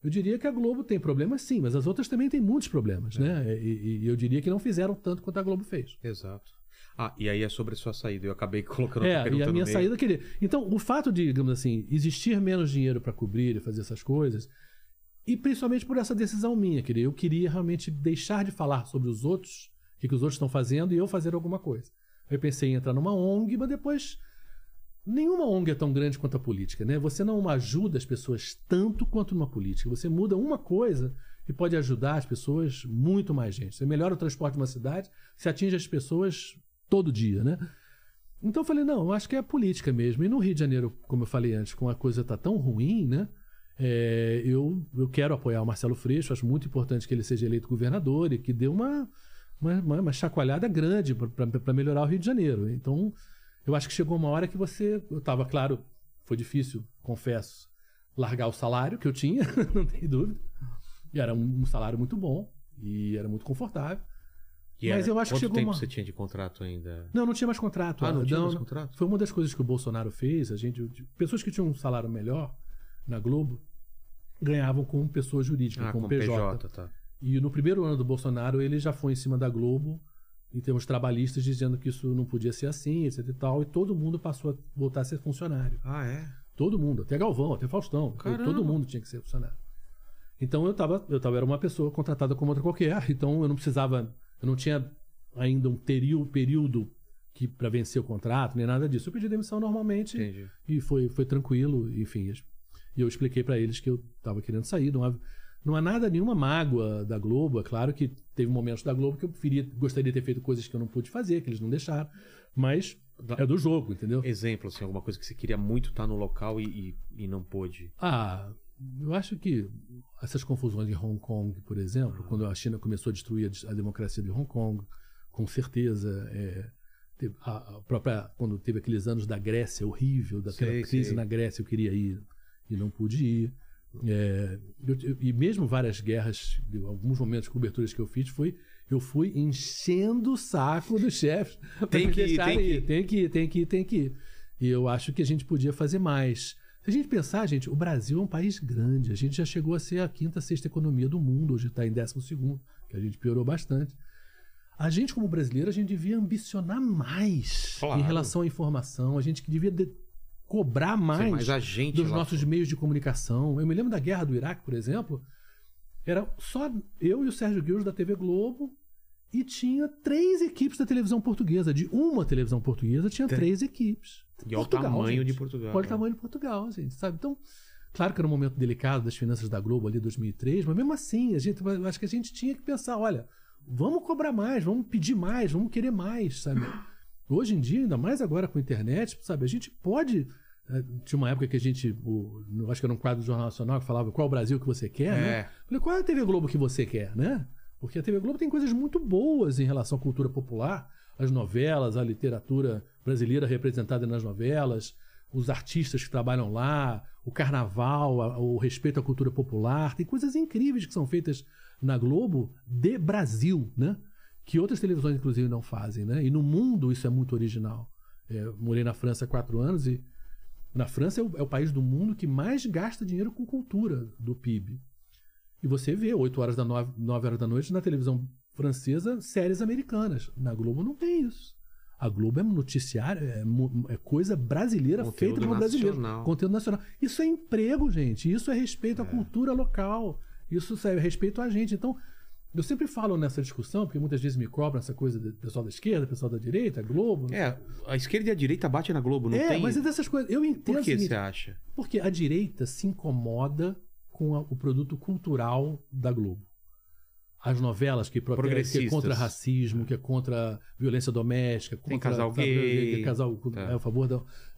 eu diria que a Globo tem problemas sim, mas as outras também têm muitos problemas, É. né? E, e eu diria que não fizeram tanto quanto a Globo fez. Exato. Ah, e aí é sobre a sua saída. Eu acabei colocando É, pergunta e a minha saída queria. Então, o fato de, digamos assim, existir menos dinheiro para cobrir e fazer essas coisas, e principalmente por essa decisão minha, queria, eu queria realmente deixar de falar sobre os outros, o que, que os outros estão fazendo, e eu fazer alguma coisa. Eu pensei em entrar numa ONG, mas depois. Nenhuma ONG é tão grande quanto a política, né? Você não ajuda as pessoas tanto quanto numa política. Você muda uma coisa e pode ajudar as pessoas muito mais gente. Você melhora o transporte de uma cidade, você atinge as pessoas todo dia, né? Então eu falei, não, eu acho que é a política mesmo. E no Rio de Janeiro, como eu falei antes, como a coisa está tão ruim, né? É, eu, eu quero apoiar o Marcelo Freixo, acho muito importante que ele seja eleito governador e que dê uma, uma, uma- uma chacoalhada grande para melhorar o Rio de Janeiro. Então, eu acho que chegou uma hora que você. Eu estava, claro, foi difícil, confesso, largar o salário que eu tinha, não tem dúvida. E era um, um salário muito bom e era muito confortável. E Mas era- eu acho que Quanto chegou tempo uma- você tinha de contrato ainda? Não, não tinha mais contrato. Ah, não tinha mais não. contrato? Foi uma das coisas que o Bolsonaro fez. A gente, pessoas que tinham um salário melhor na Globo ganhavam como pessoa jurídica, Ah, como com PJ. PJ, tá. E no primeiro ano do Bolsonaro, ele já foi em cima da Globo, em termos trabalhistas, dizendo que isso não podia ser assim, etc e tal. E todo mundo passou a voltar a ser funcionário. Ah, é? Todo mundo, até Galvão, até Faustão. Caramba. Todo mundo tinha que ser funcionário. Então eu tava, eu tava, era uma pessoa contratada como outra qualquer, então eu não precisava, eu não tinha ainda um terio- período que para vencer o contrato, nem nada disso. Eu pedi demissão normalmente Entendi. e foi, foi tranquilo, enfim. E eu expliquei para eles que eu tava querendo sair, não não há nada, nenhuma mágoa da Globo. É claro que teve momentos da Globo que eu preferia, gostaria de ter feito coisas que eu não pude fazer, que eles não deixaram, mas é do jogo, entendeu? Exemplo, assim, alguma coisa que você queria muito estar no local e, e, e não pôde. Ah, eu acho que essas confusões em Hong Kong, por exemplo, quando a China começou a destruir a, democracia de Hong Kong, com certeza, é, a própria quando teve aqueles anos da Grécia horrível, daquela Sei, crise sei. na Grécia, eu queria ir e não pude ir. É, eu- eu- e mesmo várias guerras, de alguns momentos de coberturas que eu fiz, foi eu fui enchendo o saco dos chefes Tem que ir, tem que ir. Tem que ir, tem que ir, tem que ir. E eu acho que a gente podia fazer mais. Se a gente pensar, gente, o Brasil é um país grande. A gente já chegou a ser a quinta, sexta economia do mundo. Hoje está em décimo segundo, que a gente piorou bastante. A gente, como brasileiro, a gente devia ambicionar mais Claro. em relação à informação. A gente que devia de- cobrar mais, mais agente dos nossos meios de comunicação. Eu me lembro da guerra do Iraque, por exemplo. Era só eu e o Sérgio Guilherme da TV Globo e tinha três equipes da televisão portuguesa. De uma televisão portuguesa tinha Tem. três equipes. E olha o tamanho de Portugal, Olha o né? tamanho de Portugal, gente, sabe? Então, claro que era um momento delicado das finanças da Globo ali em 2003, mas mesmo assim, a gente, acho que a gente tinha que pensar, olha, vamos cobrar mais, vamos pedir mais, vamos querer mais, sabe? Hoje em dia, ainda mais agora com a internet, sabe? A gente pode eh, tinha uma época que a gente, eu acho que era um quadro do Jornal Nacional que falava qual o Brasil que você quer, É. né? Falei, qual é a TV Globo que você quer, né? Porque a TV Globo tem coisas muito boas em relação à cultura popular, as novelas, a literatura brasileira representada nas novelas, os artistas que trabalham lá, o carnaval, a- o respeito à cultura popular, tem coisas incríveis que são feitas na Globo de Brasil, né? Que outras televisões, inclusive, não fazem, né? E no mundo isso é muito original. É, morei na França há quatro anos e na França é o, é o país do mundo que mais gasta dinheiro com cultura do PIB. E você vê, 8 horas da 9, 9 horas da noite, na televisão francesa, séries americanas. Na Globo não tem isso. A Globo é noticiário, é, é coisa brasileira Conteúdo feita por brasileiro. Conteúdo nacional. Isso é emprego, gente. Isso é respeito à cultura local. Isso é respeito a gente. Então, eu sempre falo nessa discussão, porque muitas vezes me cobram essa coisa do pessoal da esquerda, pessoal da direita, Globo. É, a esquerda e a direita batem na Globo, não é, tem? mas é dessas coisas. Eu entendo Por que seguinte, você acha? porque a direita se incomoda com a- o produto cultural da Globo. As novelas que que é Progressistas. contra racismo, que é contra violência doméstica, Tem contra casal sabe, gay. casal Tá. é, a favor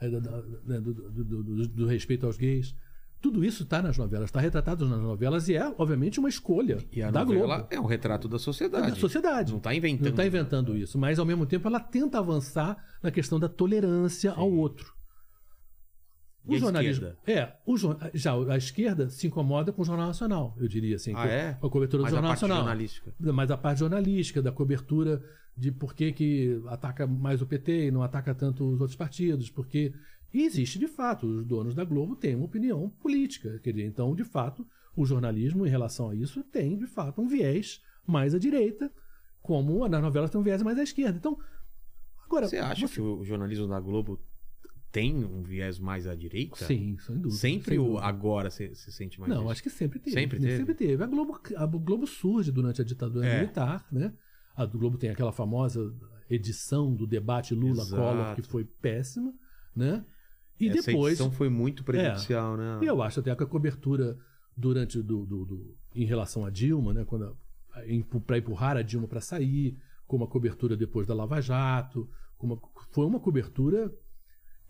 é, né, do, do- do- do- do respeito aos gays. Tudo isso está nas novelas, está retratado nas novelas e é, obviamente, uma escolha E a da novela Globo. é um retrato da sociedade. É da sociedade. Não tá inventando. Não está inventando isso, mas ao mesmo tempo ela tenta avançar na questão da tolerância ao outro. O E a jornalismo. esquerda? É, o, já a esquerda se incomoda com o Jornal Nacional, eu diria assim. Ah, é? com a cobertura do Mas a Jornal parte Nacional. jornalística. Mas a parte jornalística, da cobertura de por que, que ataca mais o PT e não ataca tanto os outros partidos, porque e existe de fato, os donos da Globo têm uma opinião política, quer dizer, então de fato o jornalismo em relação a isso tem de fato um viés mais à direita, como nas novelas tem um viés mais à esquerda. Então, agora Você acha que o jornalismo da Globo tem um viés mais à direita? Sim, sem dúvida. Sempre sem ou dúvida. agora você você sente mais Não, acho que sempre teve. Sempre teve? Sempre teve. A Globo, a Globo surge durante a ditadura É. militar, né? A Globo tem aquela famosa edição do debate Lula-Collor, que foi péssima, né? E Essa depois. edição foi muito prejudicial, né? E eu acho até que a cobertura durante do, do, do- em relação a Dilma, né, quando para empurrar a Dilma para sair, como a cobertura depois da Lava Jato, foi uma cobertura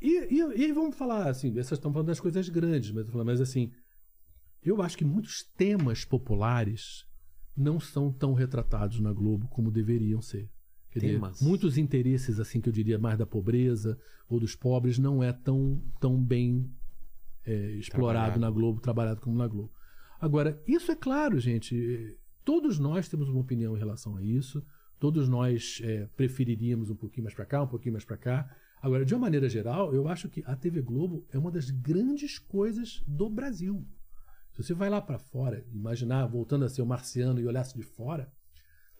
e, e, e vamos falar assim, essas estão falando das coisas grandes, mas, mas assim, eu acho que muitos temas populares não são tão retratados na Globo como deveriam ser. Dizer, muitos interesses, assim, que eu diria mais da pobreza ou dos pobres, não é tão, tão bem é, explorado Trabalhado. na Globo, trabalhado como na Globo. Agora, isso é claro, gente. eh, Todos nós temos uma opinião em relação a isso. Todos nós eh, preferiríamos um pouquinho mais para cá, um pouquinho mais para cá. Agora, de uma maneira geral, eu acho que a TV Globo é uma das grandes coisas do Brasil. Se você vai lá para fora, imaginar voltando a ser o marciano e olhasse de fora,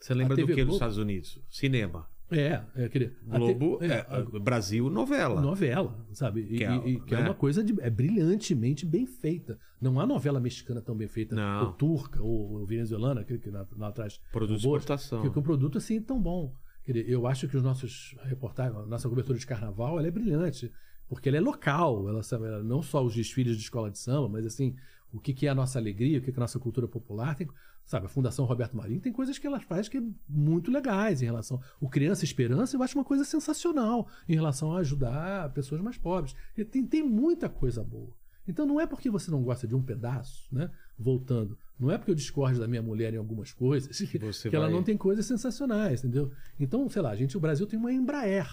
Você lembra do que nos Globo- Estados Unidos? Cinema. é, é aquele a te- Globo, é, é, a- Brasil, novela. novela, sabe? E, Que é, e- que é né? uma coisa de, é brilhantemente bem feita. Não há novela mexicana tão bem feita, Não. ou turca, ou, ou venezuelana, que, que lá, lá atrás. Produto de exportação. Que, que um produto assim tão bom. Eu acho que os nossos reportagens, a nossa cobertura de carnaval, ela é brilhante. Porque ela é local, ela, sabe, ela não só os desfiles de escola de samba, mas assim, o que, que é a nossa alegria, o que, que é a nossa cultura popular. Tem, sabe, a Fundação Roberto Marinho tem coisas que ela faz que é muito legais em relação. O Criança Esperança, eu acho uma coisa sensacional em relação a ajudar pessoas mais pobres. Tem, tem muita coisa boa. Então não é porque você não gosta de um pedaço, né? Voltando, não é porque eu discordo da minha mulher em algumas coisas que, que ela não tem coisas sensacionais, entendeu? Então, sei lá, a gente, o Brasil tem uma Embraer,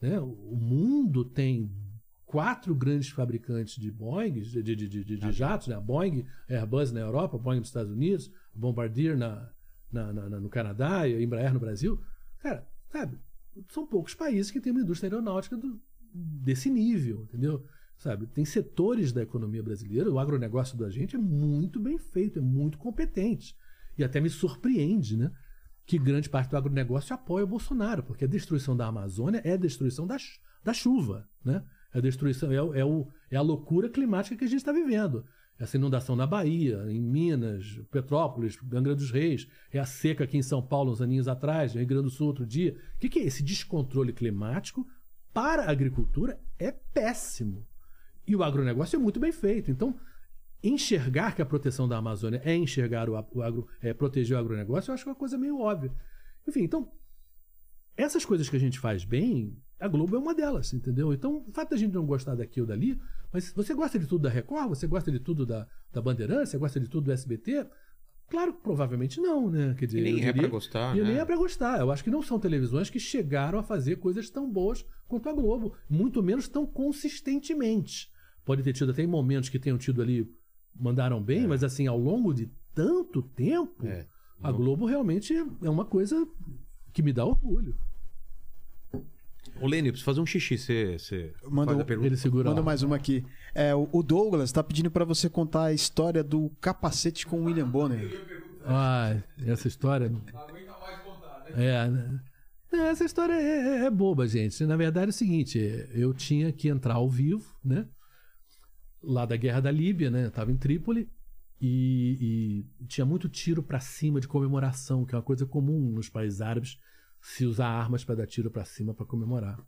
né? O mundo tem quatro grandes fabricantes de Boeing, de, de, de, de- de jatos, né? A Boeing, Airbus na Europa, Boeing nos Estados Unidos, Bombardier na, na, na- no Canadá e a Embraer no Brasil. Cara, sabe? São poucos países que têm uma indústria aeronáutica do- desse nível, entendeu? Sabe? Tem setores da economia brasileira, o agronegócio da gente é muito bem feito, é muito competente. E até me surpreende, né? Que grande parte do agronegócio apoia o Bolsonaro, porque a destruição da Amazônia é a destruição da, da chuva, né? É a destruição, é, é, o, é a loucura climática que a gente está vivendo. Essa inundação na Bahia, em Minas, Petrópolis, Angra dos Reis, é a seca aqui em São Paulo uns aninhos atrás, no Rio Grande do Sul outro dia. O que, que é esse descontrole climático para a agricultura é péssimo. E o agronegócio é muito bem feito. Então, enxergar que a proteção da Amazônia é enxergar o, agro, é proteger o agronegócio, eu acho uma coisa meio óbvia. Enfim, então, essas coisas que a gente faz bem, a Globo é uma delas, entendeu? Então, o fato da gente não gostar daqui ou dali, mas você gosta de tudo da Record? Você gosta de tudo da, da Bandeirantes? Você gosta de tudo do SBT? Claro que provavelmente não, né? Quer dizer, E nem é diria- pra gostar, E né? nem é pra gostar. Eu acho que não são televisões que chegaram a fazer coisas tão boas quanto a Globo, muito menos tão consistentemente. Pode ter tido até momentos que tenham tido ali, mandaram bem, mas assim, ao longo de tanto tempo, É. a Globo realmente é uma coisa que me dá orgulho. Ô, Lênin, eu preciso fazer um xixi. Você, você Manda faz a um- pergunta? Ele segura Manda lá. mais uma aqui. É, o o Douglas tá pedindo pra você contar a história do capacete com o William Bonner. Ah, essa história. É, né? É, essa história é, é- é boba, gente. Na verdade é o seguinte: eu tinha que entrar ao vivo, né? Lá da guerra da Líbia, né? Eu tava em Trípoli e, e tinha muito tiro pra cima de comemoração, que é uma coisa comum nos países árabes, se usar armas pra dar tiro pra cima pra comemorar.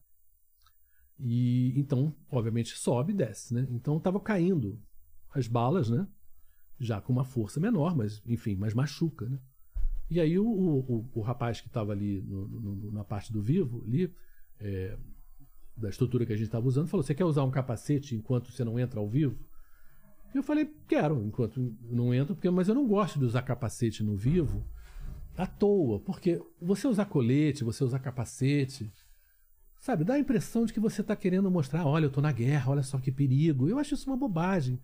E então, obviamente, sobe e desce, né? Então tava caindo as balas, né? Já com uma força menor, mas enfim, mas machuca, né? E aí o, o, o- rapaz que estava ali no- no- na parte do vivo, ali, é, da estrutura que a gente estava usando, falou: Você quer usar um capacete enquanto você não entra ao vivo? E eu falei: Quero, enquanto não entro, porque, mas eu não gosto de usar capacete no vivo à toa, porque você usar colete, você usar capacete, sabe, dá a impressão de que você está querendo mostrar, olha, eu tô na guerra, olha só que perigo. Eu acho isso uma bobagem,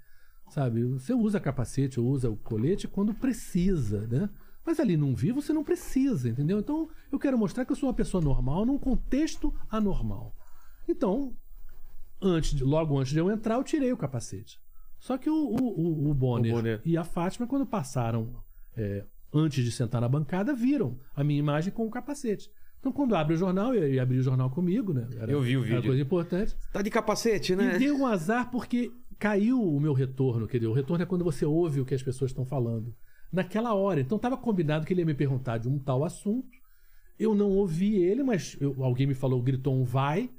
sabe? Você usa capacete ou usa o colete quando precisa, né? Mas ali num vivo você não precisa, entendeu? Então eu quero mostrar que eu sou uma pessoa normal num contexto anormal. Então, antes de- logo antes de eu entrar, eu tirei o capacete. Só que o, o, o- o Bonner, O Bonner. e a Fátima, quando passaram é, antes de sentar na bancada, viram a minha imagem com o capacete. Então, quando abre o jornal, eu ia abrir o jornal comigo, né? Era, Eu vi o Era vídeo. coisa importante. Tá de capacete, né? E deu um azar porque caiu o meu retorno. Quer dizer, o retorno é quando você ouve o que as pessoas estão falando. Naquela hora. Então estava combinado que ele ia me perguntar de um tal assunto. Eu não ouvi ele, mas eu- alguém me falou, gritou um vai.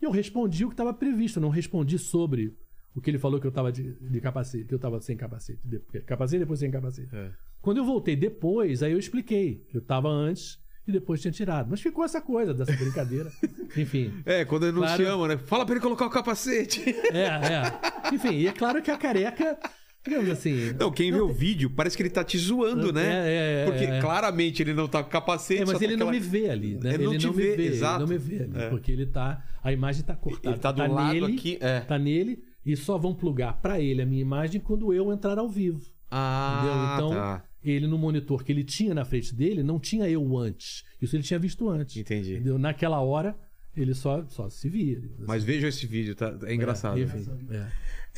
E eu respondi o que estava previsto. Eu não respondi sobre o que ele falou que eu estava de, de capacete, que eu estava sem capacete. De, capacete depois sem capacete. É. Quando eu voltei depois, aí eu expliquei que eu estava antes e depois tinha tirado. Mas ficou essa coisa dessa brincadeira. Enfim. É, quando não Claro. chama, né? Fala pra ele colocar o capacete. É, é. Enfim, e é claro que a careca, digamos assim. Não, quem vê o vídeo, parece que ele tá te zoando, né? É, é, é, Porque é. claramente ele não tá com capacete. É, mas tá ele não aquela- me vê ali, né? Ele não te me vê, vê, exato. ele não me vê ali, É. porque ele tá, a imagem tá cortada. Ele tá do lado nele, aqui, é. Tá nele e só vão plugar pra ele a minha imagem quando eu entrar ao vivo. Ah, entendeu? Então, tá. ele no monitor que ele tinha na frente dele, não tinha eu antes. Isso ele tinha visto antes. Entendi. Entendeu? Naquela hora, ele só, só se via. Mas veja esse vídeo, tá? É engraçado. É, enfim, é.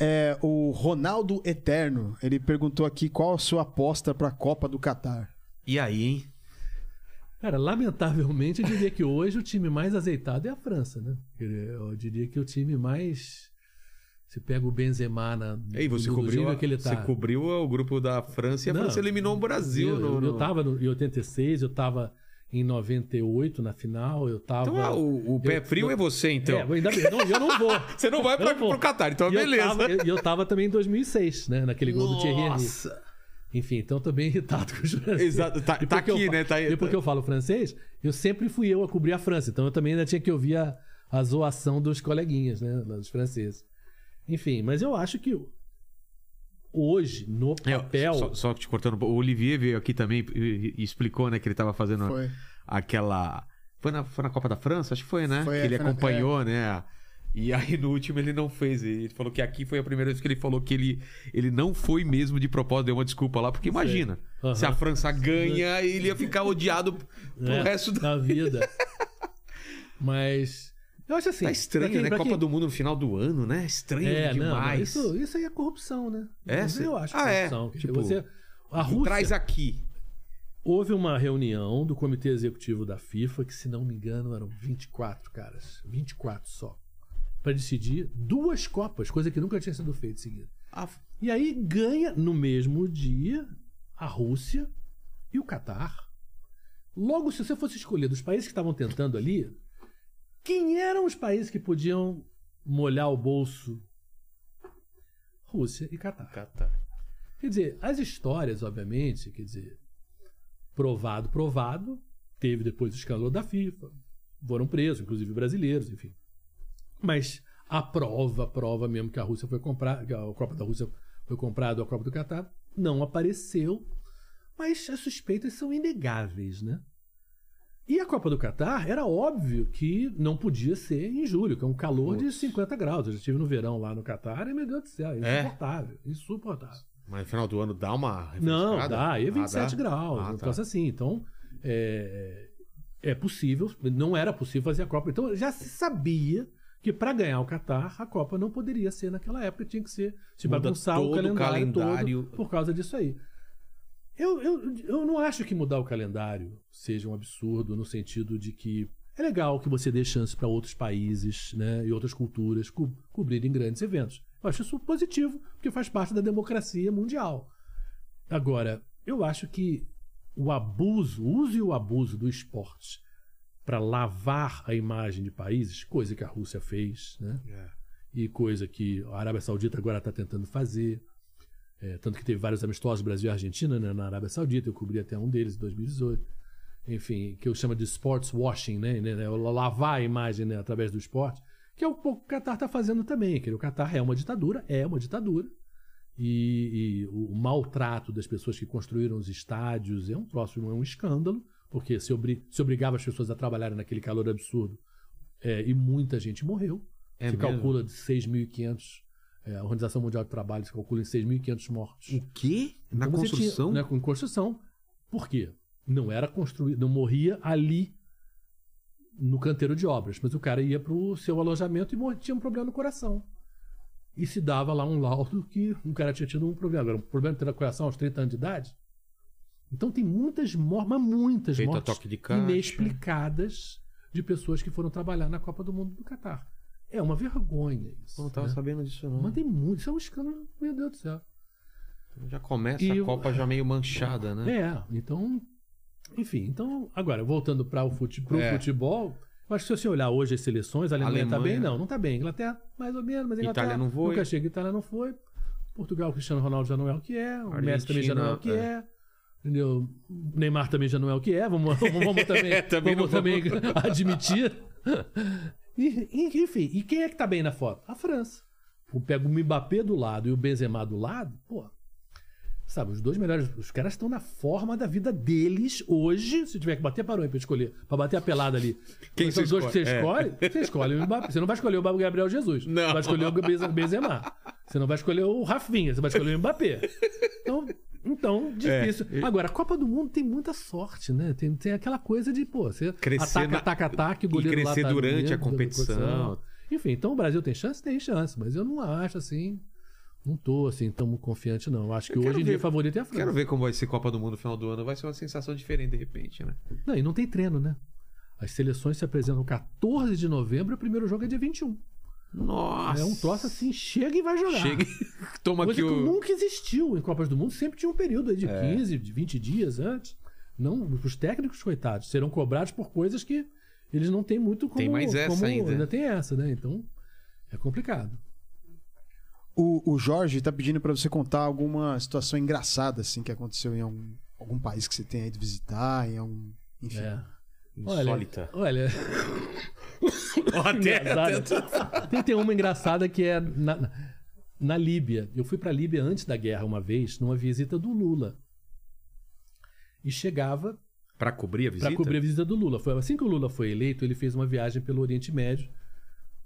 É, o Ronaldo Eterno, ele perguntou aqui qual a sua aposta pra Copa do Catar. E aí, hein? Cara, lamentavelmente, eu diria que hoje o time mais azeitado é a França, né? Eu diria que o time mais. Se pega o Benzema na. Ei, você cobriu, a- que ele tá. você cobriu o grupo da França e a Não, França eliminou o Brasil. Eu, no, eu, no... eu tava no, em 86, eu tava em 98 na final, eu tava. Então, ah, o, o pé eu- frio eu- é você, então. É, ainda bem, não, eu não vou. Você não vai Eu vou. pro Catar, então E eu beleza. tava- E eu, tava também em 2006, né? Naquele gol do Thierry Henry. Nossa! Enfim, então eu tô bem irritado com os franceses. Exato, tá- tá eu aqui, fa- né? Tá aí- e porque eu falo francês, eu sempre fui eu a cobrir a França. Então eu também ainda tinha que ouvir a, a zoação dos coleguinhas, né? Dos franceses. Enfim, mas eu acho que hoje, no É, papel... só, só te cortando, o Olivier veio aqui também e, e explicou, né, que ele tava fazendo Foi. aquela. Foi na, foi na Copa da França? Acho que foi, né? Foi, que ele foi na- acompanhou, né? E aí no último ele não fez. Ele falou que aqui foi a primeira vez que ele falou que ele, ele não foi mesmo de propósito, deu uma desculpa lá, porque imagina, Aham. se a França ganha, ele ia ficar odiado pro É, resto da. da vida. Mas eu acho assim. Tá estranho, quem- né? Copa quem- do Mundo no final do ano, né? Estranho É, demais. não, isso, isso aí é corrupção, né? É? Isso eu acho Ah, é. corrupção. Tipo, Você, a Rússia, Traz aqui. houve uma reunião do comitê executivo da FIFA, que se não me engano eram 24 caras, 24 só, para decidir duas copas, coisa que nunca tinha sido feita em seguida. Ah, E aí ganha no mesmo dia a Rússia e o Catar. Logo, se você fosse escolher dos países que estavam tentando ali, quem eram os países que podiam molhar o bolso? Rússia e Catar. Catar. Quer dizer, as histórias, obviamente, quer dizer, provado, provado, teve depois o escândalo da FIFA, foram presos, inclusive brasileiros, enfim. Mas a prova, a prova mesmo que a Rússia foi comprar, que a Copa da Rússia foi comprada, a Copa do Catar, não apareceu, mas as suspeitas são inegáveis, né? E a Copa do Catar era óbvio que não podia ser em julho, que é um calor de Putz. 50 graus. Eu já estive no verão lá no Catar e, meu Deus do céu, É? insuportável, insuportável. Mas no final do ano dá uma Não, dá, aí é Ah, 27 dá? graus, Ah, um tá. assim. Então, é, é possível, não era possível fazer a Copa. Então, já se sabia que para ganhar o Catar, a Copa não poderia ser naquela época, tinha que ser se Muda bagunçar o calendário, calendário. todo por causa disso aí. Eu, eu, eu não acho que mudar o calendário seja um absurdo no sentido de que é legal que você dê chance para outros países né, e outras culturas co cobrirem grandes eventos. Eu acho isso positivo, porque faz parte da democracia mundial. Agora, eu acho que o abuso, o uso e o abuso do esporte para lavar a imagem de países, coisa que a Rússia fez, né? É. e coisa que a Arábia Saudita agora está tentando fazer. É, tanto que teve vários amistosos Brasil e Argentina né, na Arábia Saudita, eu cobri até um deles em 2018. Enfim, que eu chamo de sports washing, né, né, né, lavar a imagem né, através do esporte, que é o pouco que o Qatar está fazendo também. Que o Qatar é uma ditadura, é uma ditadura. E, e o maltrato das pessoas que construíram os estádios é um troço, é um escândalo, porque se, obri se obrigava as pessoas a trabalharem naquele calor absurdo É, e muita gente morreu. É se mesmo? calcula de 6.500. é, a Organização Mundial do Trabalho se calcula em 6.500 mortos. O quê? Na Então construção? Tinha, né, com construção. Por quê? Não era construído, não morria ali no canteiro de obras, mas o cara ia para o seu alojamento e morria, tinha um problema no coração. E se dava lá um laudo que um cara tinha tido um problema. Agora, um problema no coração aos 30 anos de idade. Então tem muitas mortes, mas muitas mortes de caixa. inexplicadas de pessoas que foram trabalhar na Copa do Mundo do Catar. É uma vergonha isso. Eu não tava né? sabendo disso, não. Mas tem muito, isso é um escândalo, meu Deus do céu. Já começa E a o- Copa já meio manchada, né? É, então. Enfim, então, agora, voltando para o fute, É. futebol, eu acho que se você olhar hoje as seleções, a Alemanha, tá Alemanha- bem? Não, não tá bem. Inglaterra, mais ou menos, mas a Inglaterra Itália não foi. nunca chega, Itália não foi. Portugal, Cristiano Ronaldo já não é o que é, o Messi também já não é o que Argentina, é. Entendeu? Neymar também já não é o que é. Vamos, vamos, vamos também, É, também vamos também admitir. E, enfim, e quem é que tá bem na foto? A França. Pega o Mbappé do lado e o Benzema do lado, pô. Sabe, os dois melhores. Os caras estão na forma da vida deles hoje. Se tiver que bater, parou aí pra escolher. Pra bater a pelada ali. Quem são você os dois que você escolhe? escolhe, você escolhe o Mbappé. Você não vai escolher o Gabriel Jesus. Não. Você vai escolher o Benze- Benzema. Você não vai escolher o Rafinha. Você vai escolher o Mbappé. Então, então difícil. É. Agora, a Copa do Mundo tem muita sorte, né? Tem, tem aquela coisa de, pô, você Crescer ataca, na- ataca, ataca, o e goleiro lá crescer tá no durante a competição. Enfim, então o Brasil tem chance? Tem chance, mas eu não acho assim. Não tô assim tão confiante, não. Acho que Eu hoje em dia o favorito é a França. Quero ver como vai ser Copa do Mundo no final do ano. Vai ser uma sensação diferente de repente, né? Não, e não tem treino, né? As seleções se apresentam 14 de novembro e o primeiro jogo é dia 21. Nossa! É um troço assim, chega e vai jogar. Chega e toma Coisa aqui que o. nunca existiu em Copas do Mundo, sempre tinha um período aí de É. 15, de 20 dias antes. Não, os técnicos, coitados, serão cobrados por coisas que eles não têm muito como. Tem mais essa como- ainda. tem essa, né? Então, é complicado. O, o Jorge tá pedindo pra você contar alguma situação engraçada, assim, que aconteceu em algum, algum país que você tem aí de visitar, em algum. Enfim. É. Insólita. Olha, Ó, até- engraçada. Tem, tem uma engraçada que é na, na Líbia. Eu fui pra Líbia antes da guerra uma vez, numa visita do Lula. E chegava Pra cobrir a visita? para cobrir a visita do Lula. Foi assim que o Lula foi eleito, ele fez uma viagem pelo Oriente Médio,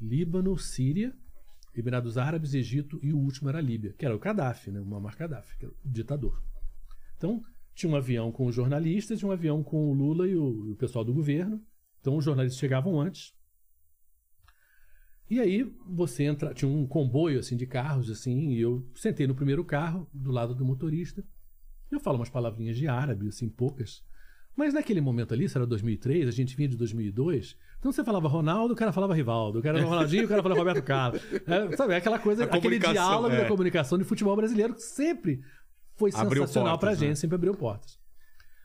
Líbano, Síria, Emirados Árabes, Egito e o último era a Líbia, que era o Gaddafi, né? o Muammar Gaddafi, que era o ditador. Então, tinha um avião com os jornalistas e um avião com o Lula e o, e o pessoal do governo. Então, os jornalistas chegavam antes. E aí, você entra, tinha um comboio assim de carros assim, e eu sentei no primeiro carro, do lado do motorista. Eu falo umas palavrinhas de árabe, assim, poucas. Mas naquele momento ali, isso era 2003, a gente vinha de 2002. Então você falava Ronaldo, o cara falava Rivaldo. O cara era Ronaldinho, o cara falava Roberto Carlos. É, sabe, aquela coisa, A aquele diálogo é. da comunicação de futebol brasileiro que sempre foi Abriu sensacional portas, pra gente, né? sempre abriu portas.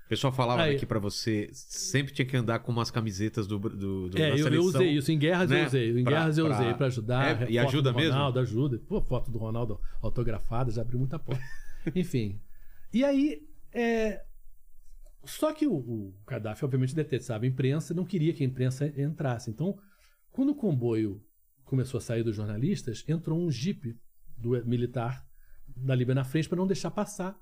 O pessoal falava Aí. aqui pra você, sempre tinha que andar com umas camisetas do, do, do É, eu, eu usei isso. Em guerras né? eu usei. Em Pra- guerras eu pra- usei pra ajudar. É, e foto ajuda mesmo? Ronaldo, ajuda. Pô, foto do Ronaldo autografada, já abriu muita porta. Enfim. E aí, é... só que o, o Gaddafi, obviamente, detestava a imprensa, não queria que a imprensa entrasse. Então, quando o comboio começou a sair dos jornalistas, entrou um jipe do militar da Líbia na frente para não deixar passar.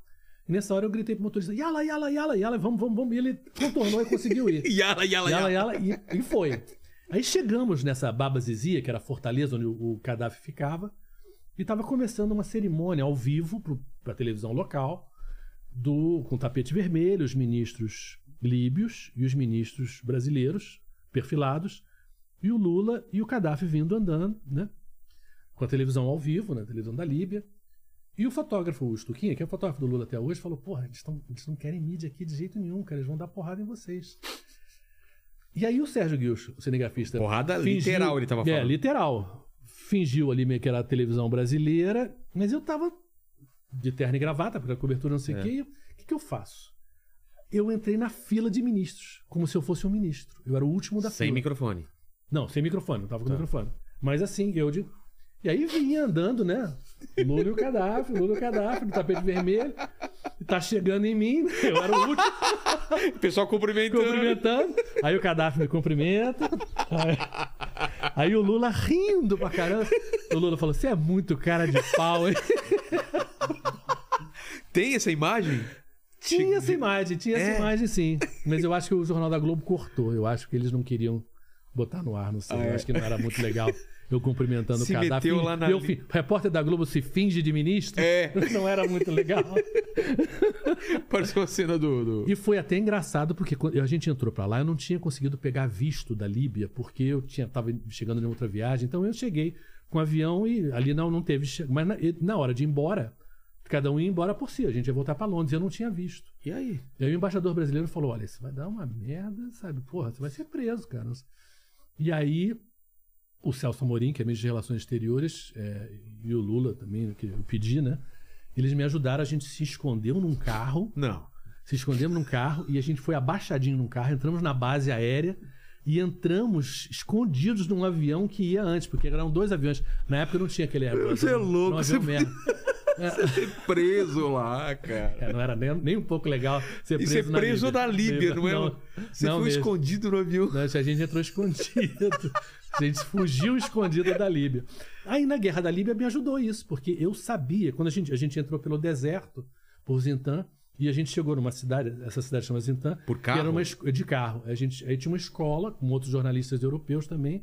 E nessa hora eu gritei pro motorista: Yala, yala, yala, yala, vamos, vamos, vamos. E ele contornou e conseguiu ir. Yala, yala, Yala, yala. yala, e, e foi. Aí chegamos nessa Baba Zizia, que era a fortaleza onde o, o Gaddafi ficava, e estava começando uma cerimônia ao vivo para a televisão local, do com tapete vermelho, os ministros líbios e os ministros brasileiros perfilados, e o Lula e o Gaddafi vindo andando, né? Com a televisão ao vivo, na televisão da Líbia. E o fotógrafo, o Stuquinha, que é o fotógrafo do Lula até hoje, falou: Porra, eles, tão, eles não querem mídia aqui de jeito nenhum, cara, eles vão dar porrada em vocês. E aí o Sérgio Guilherme, o cinegrafista. Porrada literal, ele tava É, falando. literal. Fingiu ali meio que era a televisão brasileira, mas eu tava de terno e gravata, porque a cobertura não sei o É. quê. O que, que eu faço? Eu entrei na fila de ministros, como se eu fosse um ministro. Eu era o último da Sem fila. microfone. Não, sem microfone, não tava com Tá. microfone. Mas assim, eu de. E aí vinha andando, né? Lula e o Gaddafi, Lula e o Gaddafi, no tapete vermelho. Tá chegando em mim, eu era o último O pessoal cumprimentando. cumprimentando. Aí o Gaddafi me cumprimenta. Aí, aí o Lula rindo pra caramba. O Lula falou: Você é muito cara de pau, hein? Tem essa imagem? Tinha essa imagem, tinha É. essa imagem sim. Mas eu acho que o Jornal da Globo cortou. Eu acho que eles não queriam botar no ar, não sei. Ah, eu é? acho que não era muito legal. Eu cumprimentando Se o Gaddafi. meteu lá na Eu li- repórter da Globo se finge de ministro. É. Não era muito legal. Pareceu a cena do. do- E foi até engraçado, porque quando a gente entrou pra lá, eu não tinha conseguido pegar visto da Líbia, porque eu tinha, tava chegando em outra viagem. Então eu cheguei com o avião e ali não, não teve. Mas na, na hora de ir embora, cada um ia embora por si. A gente ia voltar pra Londres. Eu não tinha visto. E aí? E aí o embaixador brasileiro falou: Olha, isso vai dar uma merda, sabe? Porra, você vai ser preso, cara. E aí o Celso Amorim, que é ministro de Relações Exteriores, é, e o Lula também, que eu pedi, né? Eles me ajudaram, a gente se escondeu num carro, Não. se escondemos num carro e a gente foi abaixadinho num carro, entramos na base aérea e entramos escondidos num avião que ia antes, porque eram dois aviões. Na época não tinha aquele Airbus. Você é era um- louco, era um avião você- merda. Preso lá, cara. É, não era nem, nem um pouco legal ser E preso, ser preso na Líbia, não é? Não, Você não foi mesmo. escondido no avião. Não, a gente entrou escondido. A gente fugiu escondido da Líbia. Aí na guerra da Líbia me ajudou isso, porque eu sabia, quando a gente, a gente entrou pelo deserto, por Zintan, e a gente chegou numa cidade, essa cidade chama Zintan, Por que carro? era uma de carro. A gente, aí tinha uma escola com outros jornalistas europeus também.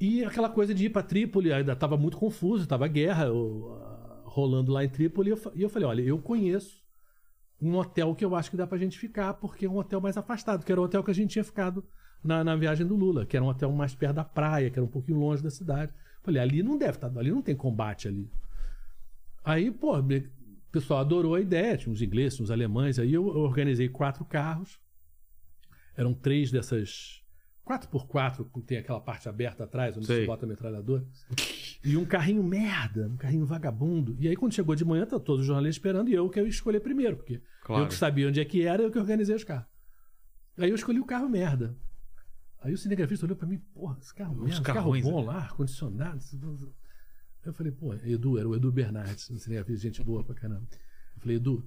E aquela coisa de ir para Trípoli, ainda estava muito confuso, estava guerra eu, rolando lá em Trípoli. E eu, e eu falei: olha, eu conheço um hotel que eu acho que dá pra gente ficar, porque é um hotel mais afastado, que era o hotel que a gente tinha ficado na, na viagem do Lula, que era um hotel mais perto da praia, que era um pouquinho longe da cidade. Falei, ali não deve estar, ali não tem combate ali. Aí, pô, o pessoal adorou a ideia, tinha uns ingleses, uns alemães, aí eu, eu organizei quatro carros, eram três dessas 4x4, que tem aquela parte aberta atrás, onde Sei. se bota a metralhadora. E um carrinho merda, um carrinho vagabundo. E aí, quando chegou de manhã, tá todos os jornalistas esperando e eu que eu escolhi primeiro, porque Claro. eu que sabia onde é que era, eu que organizei os carros. Aí eu escolhi o carro merda. Aí o cinegrafista olhou pra mim, porra, esse carro merda, esse carro bom lá, ar-condicionado. Eu falei, pô, Edu, era o Edu Bernardes, um cinegrafista, gente boa pra caramba. Eu falei, Edu,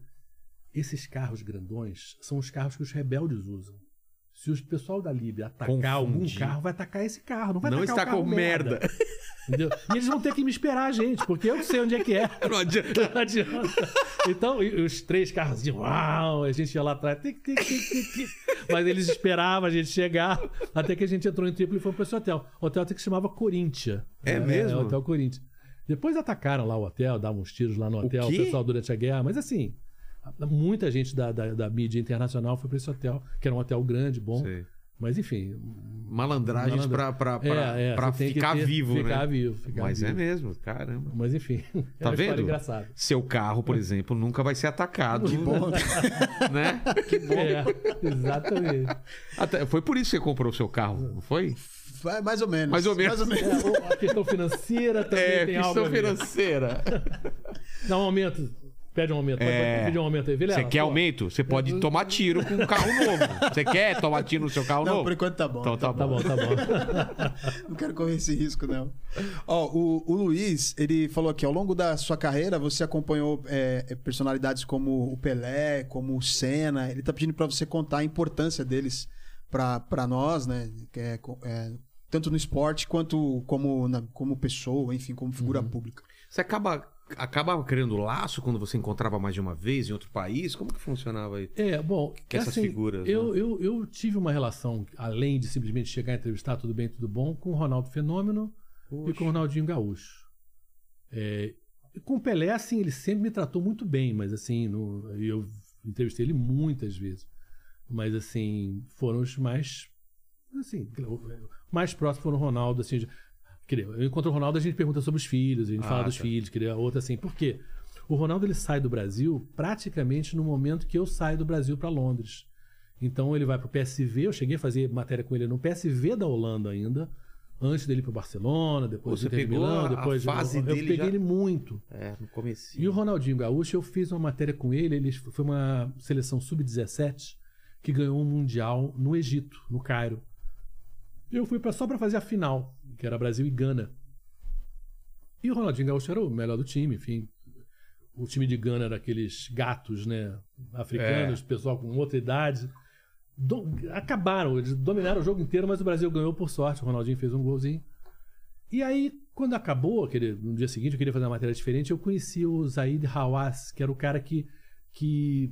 esses carros grandões são os carros que os rebeldes usam. Se o pessoal da Líbia atacar algum Confundir. carro, vai atacar esse carro. Não vai Não atacar está o carro com merda. Entendeu? E eles vão ter que me esperar a gente, porque eu sei onde é que é. Não adianta. Não adianta. Então, os três carros de uau, a gente ia lá atrás, tic, tic, tic, mas eles esperavam a gente chegar, até que a gente entrou em Trípoli e foi para esse hotel. O hotel até que se chamava Coríntia. É mesmo? É, o Hotel Coríntia. Depois atacaram lá o hotel, davam uns tiros lá no hotel, o, quê? pessoal durante a guerra, mas assim, muita gente da, da, da mídia internacional foi para esse hotel, que era um hotel grande, bom. Sei. Mas enfim. Malandragens malandra- pra, pra, pra, é, é, que ficar ter- vivo, ficar né? vivo, ficar Mas é vivo. mesmo, caramba. Mas enfim, é Tá história vendo? engraçada. Seu carro, por exemplo, nunca vai ser atacado. Que bom. Né? É, exatamente. Até, foi por isso que você comprou o seu carro, não foi? Vai, mais ou menos. Mais ou menos. É, a questão financeira também É, tem questão algo. a ver. financeira. Dá um aumento. Pede um aumento. Pode, É. um aumento aí. Vilela, Você quer pô, aumento? Você pode tomar tiro com um carro novo. Você quer tomar tiro no seu carro Não, novo? por enquanto tá bom. Então tá Tá bom. bom, tá bom. Não quero correr esse risco, não. Ó, o, o Luiz, ele falou aqui, ao longo da sua carreira, você acompanhou é, personalidades como o Pelé, como o Senna. Ele tá pedindo pra você contar a importância deles pra pra nós, né? Que é, é, tanto no esporte quanto como, na- como pessoa, enfim, como figura pública. Você acaba, acaba criando laço quando você encontrava mais de uma vez em outro país? Como que funcionava aí? É, bom. Que essas assim, figuras, Eu, né? eu, eu tive uma relação, além de simplesmente chegar e entrevistar, tudo bem, tudo bom, com o Ronaldo Fenômeno e com o Ronaldinho Gaúcho. É, e com o Pelé, assim, ele sempre me tratou muito bem, mas assim, no, eu entrevistei ele muitas vezes. Mas assim, foram os mais. Assim, mais próximos foram o Ronaldo, assim. De- quer dizer, Eu encontro o Ronaldo, a gente pergunta sobre os filhos, a gente Ah, fala dos tá. filhos, queria outra assim. Por quê? O Ronaldo ele sai do Brasil praticamente no momento que eu saio do Brasil para Londres. Então ele vai para o PSV, eu cheguei a fazer matéria com ele no PSV da Holanda ainda, antes dele ir para Barcelona, depois Você do Inter de pegou Milão, a- a depois fase eu, eu dele peguei já? ele muito. É, no começo. E o Ronaldinho Gaúcho, eu fiz uma matéria com ele, ele foi uma seleção sub-17 que ganhou um mundial no Egito, no Cairo. Eu fui pra, só para fazer a final, que era Brasil e Gana. E o Ronaldinho Gaúcho era o melhor do time, enfim. O time de Gana era aqueles gatos, né, africanos, pessoal com outra idade. Do- acabaram, eles dominaram o jogo inteiro, mas o Brasil ganhou por sorte. O Ronaldinho fez um golzinho. E aí, quando acabou, aquele, no dia seguinte, eu queria fazer uma matéria diferente, eu conheci o Zaid Hawass, que era o cara que, que,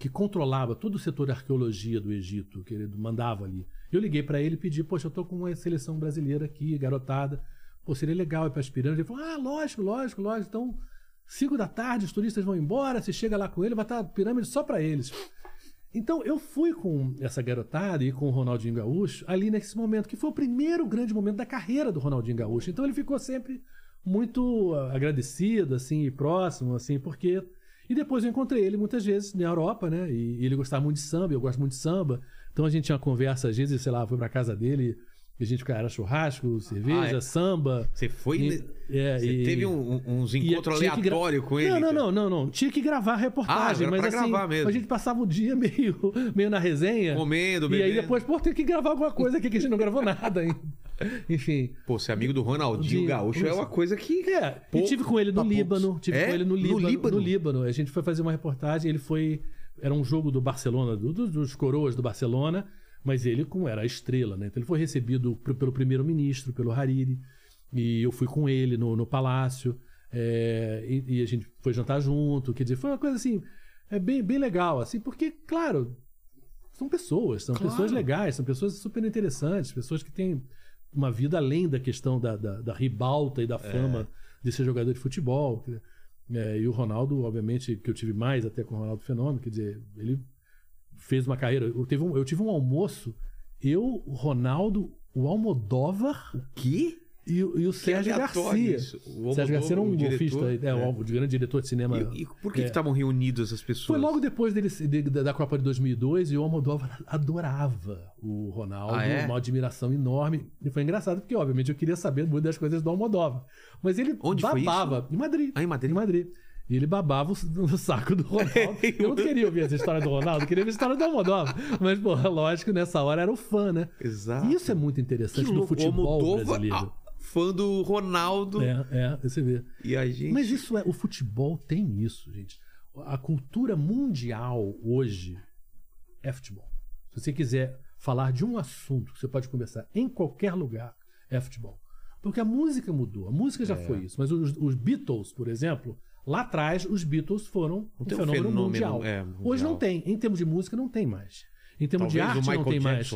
que controlava todo o setor de arqueologia do Egito, que ele mandava ali. Eu liguei pra ele e pedi, poxa, eu tô com uma seleção brasileira aqui, garotada. Pô, seria legal ir pras pirâmides. Ele falou, ah, lógico, lógico, lógico. Então, 5 da tarde, os turistas vão embora, você chega lá com ele, vai estar a pirâmide só pra eles. Então, eu fui com essa garotada e com o Ronaldinho Gaúcho ali nesse momento, que foi o primeiro grande momento da carreira do Ronaldinho Gaúcho. Então, ele ficou sempre muito ah, agradecido, assim, e próximo, assim, porque... E depois eu encontrei ele muitas vezes na Europa, né? E ele gostava muito de samba, eu gosto muito de samba. Então a gente tinha uma conversa, às vezes, sei lá, fui pra casa dele e a gente cara, era churrasco, cerveja, Ah, é. samba. Você foi. E- é, você e- teve um- uns encontros que gra- aleatórios com ele? Não, não, então? não, não, não. Tinha que gravar a reportagem, Ah, mas assim, gravar mesmo. a gente passava o dia meio, meio na resenha. Comendo, E aí bebendo. depois, pô, tem que gravar alguma coisa aqui que a gente não gravou nada ainda. Enfim. Pô, ser amigo do Ronaldinho De- Gaúcho é uma coisa que. É, Pouco e tive com ele no pra Líbano. Tive É? com ele no No Líbano, Líbano? no Líbano. A gente foi fazer uma reportagem, ele foi. Era um jogo do Barcelona, do- do- dos coroas do Barcelona, mas ele como era a estrela, né? Então ele foi recebido pelo primeiro-ministro, pelo Hariri. E eu fui com ele no, no palácio. é, e, e a gente foi jantar junto. Quer dizer, foi uma coisa assim. É bem, bem legal, assim, porque, claro, são pessoas, são Claro. pessoas legais, são pessoas super interessantes, pessoas que têm uma vida além da questão da, da, da ribalta e da fama de ser jogador de futebol. É, e o Ronaldo, obviamente, que eu tive mais até com o Ronaldo Fenômeno, quer dizer, ele fez uma carreira. Eu, teve um, eu tive um almoço, eu, o Ronaldo, o Almodóvar Que? E, o- e o Sérgio Garcia. isso. O Sérgio Garcia era um golfista, é, é. o grande diretor de cinema. E, e por que É. estavam reunidas as pessoas? Foi logo depois dele, de- da da Copa de 2002 e o Almodóvar adorava o Ronaldo, Ah, é? uma admiração enorme. E foi engraçado porque, obviamente, eu queria saber muito das coisas do Almodóvar. Mas ele Onde foi babava. Em Madrid. Ah, em Madrid? Em Madrid. E ele babava o, o saco do Ronaldo. Eu não queria ouvir essa história do Ronaldo, eu queria ouvir a história do Almodóvar. Mas, pô, lógico, nessa hora era o fã, né? Exato. E isso é muito interessante Que no futebol Almodóvar, brasileiro. Fã do Ronaldo. É, é, você vê. E a gente. Mas isso é. O futebol tem isso, gente. A cultura mundial hoje é futebol. Se você quiser falar de um assunto que você pode conversar em qualquer lugar, é futebol. Porque a música mudou. A música É. já foi isso. Mas os, os Beatles, por exemplo, lá atrás, os Beatles foram um fenômeno, fenômeno, mundial. é, Hoje mundial. não tem. Em termos de música, não tem mais. Em termos de Talvez arte, o Michael não tem mais.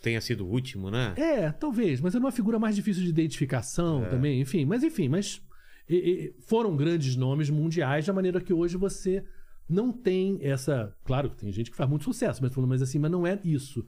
Tenha sido o último, né? É, talvez, mas era uma figura mais difícil de identificação também, enfim, mas enfim, mas e- e, foram grandes nomes mundiais da maneira que hoje você não tem essa, claro que tem gente que faz muito sucesso, mas falando mas assim, mas não é isso.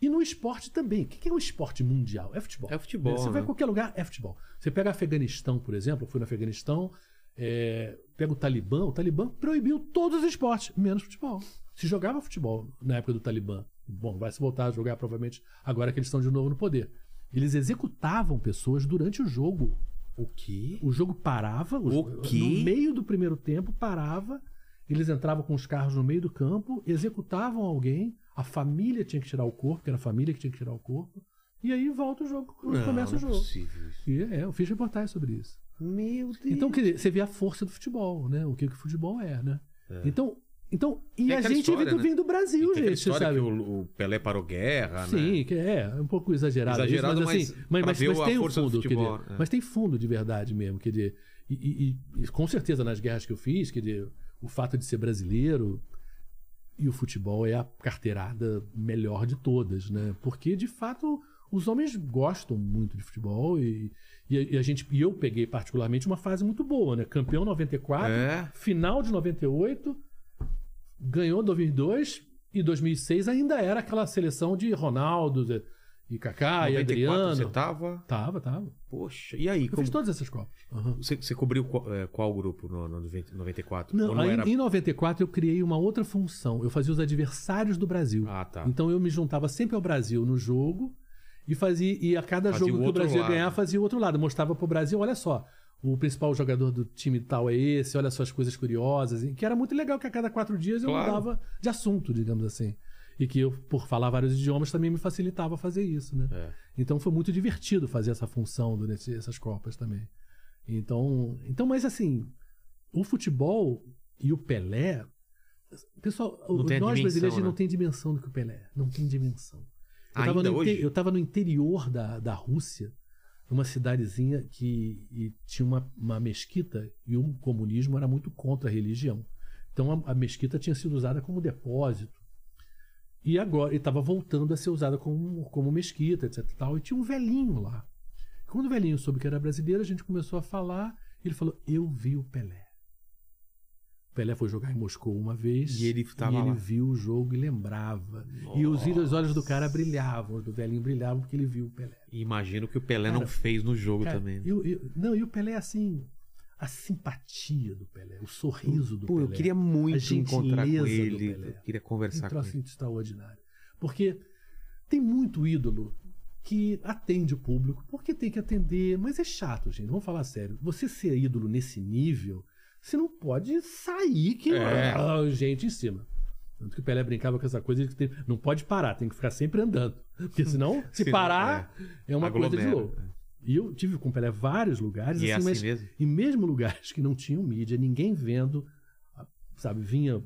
E no esporte também. O que é o esporte mundial? É futebol. É futebol, Você né? vai em qualquer lugar, é futebol. Você pega Afeganistão, por exemplo, eu fui no Afeganistão, é, pega o Talibã, o Talibã proibiu todos os esportes, menos futebol. Se jogava futebol na época do Talibã. Bom, vai se voltar a jogar provavelmente agora que eles estão de novo no poder. Eles executavam pessoas durante o jogo. O quê? O jogo parava, o- O quê? no meio do primeiro tempo parava, eles entravam com os carros no meio do campo, executavam alguém, a família tinha que tirar o corpo, que era a família que tinha que tirar o corpo, e aí volta o jogo, Não, começa o não é jogo. possível isso. E é, eu fiz reportagem sobre isso. Meu Deus. Então, quer dizer, você vê a força do futebol, né? O que, que o futebol é, né? Então, então, e a gente história, vem do, né? vem do Brasil, tem gente, história sabe? que o, o Pelé parou guerra, né? Sim, que é, é um pouco exagerado, Exagerado, isso, mas, mas assim, mas, mas, mas tem um fundo, futebol, é. mas tem fundo de verdade mesmo, quer dizer, e, e- e- e com certeza nas guerras que eu fiz, quer dizer, o fato de ser brasileiro e o futebol é a carteirada melhor de todas, né? Porque de fato os homens gostam muito de futebol e, e, a- e a gente e eu peguei particularmente uma fase muito boa, né? Campeão 94, É. final de 98, ganhou 2002 e 2006 ainda era aquela seleção de Ronaldo e Kaká e 94 Adriano. Você tava. Tava, tava. Poxa. E aí? Eu Como... fiz todas essas copas. Aham. Você, você cobriu qual, é, qual grupo no, no 90 94? Não, não aí, era... em 94 eu criei uma outra função. Eu fazia os adversários do Brasil. Ah, tá. Então eu me juntava sempre ao Brasil no jogo e fazia e a cada Fazia jogo o que o Brasil lado. ganhar fazia o outro lado, mostrava pro Brasil, olha só, o principal jogador do time tal é esse, olha só as coisas curiosas, e que era muito legal que a cada quatro dias eu Claro. mudava de assunto, digamos assim. E que eu, por falar vários idiomas, também me facilitava fazer isso, né? É. Então foi muito divertido fazer essa função durante essas Copas também. Então, então mas assim, o futebol e o Pelé. Pessoal, Não nós dimensão, brasileiros né? não tem dimensão do que o Pelé. Não tem dimensão. Eu Ainda tava no, inte- hoje? eu tava no interior da, da Rússia, numa cidadezinha que tinha uma, uma mesquita e o comunismo era muito contra a religião. Então a, a mesquita tinha sido usada como depósito. E agora, estava voltando a ser usada como, como mesquita, etc tal. E tinha um velhinho lá. Quando o velhinho soube que era brasileiro, a gente começou a falar. Ele falou: Eu vi o Pelé. O Pelé foi jogar em Moscou uma vez. E ele e ele viu o jogo e lembrava. E os, os olhos do cara brilhavam, os do velhinho brilhavam porque ele viu o Pelé. E imagino que o Pelé não Cara, fez no jogo Cara, também. né? eu- eu- não, e o Pelé, assim, a simpatia do Pelé, o sorriso do Pô, Pelé. eu queria muito encontrar com ele. Eu Queria um conversar com troço ele. extraordinário. Porque tem muito ídolo que atende o público, porque tem que atender, mas é chato, gente. Vamos falar sério. Você ser ídolo nesse nível, você não pode sair que É. ah, gente em cima. Tanto que o Pelé brincava com essa coisa de que tem- não pode parar, tem que ficar sempre andando. Porque senão, se parar, é, uma coisa de Aglomera, louco. é. E eu tive com o Pelé vários lugares, E é assim, assim mas mesmo? e mesmo lugares que não tinham mídia, ninguém vendo, sabe, vinha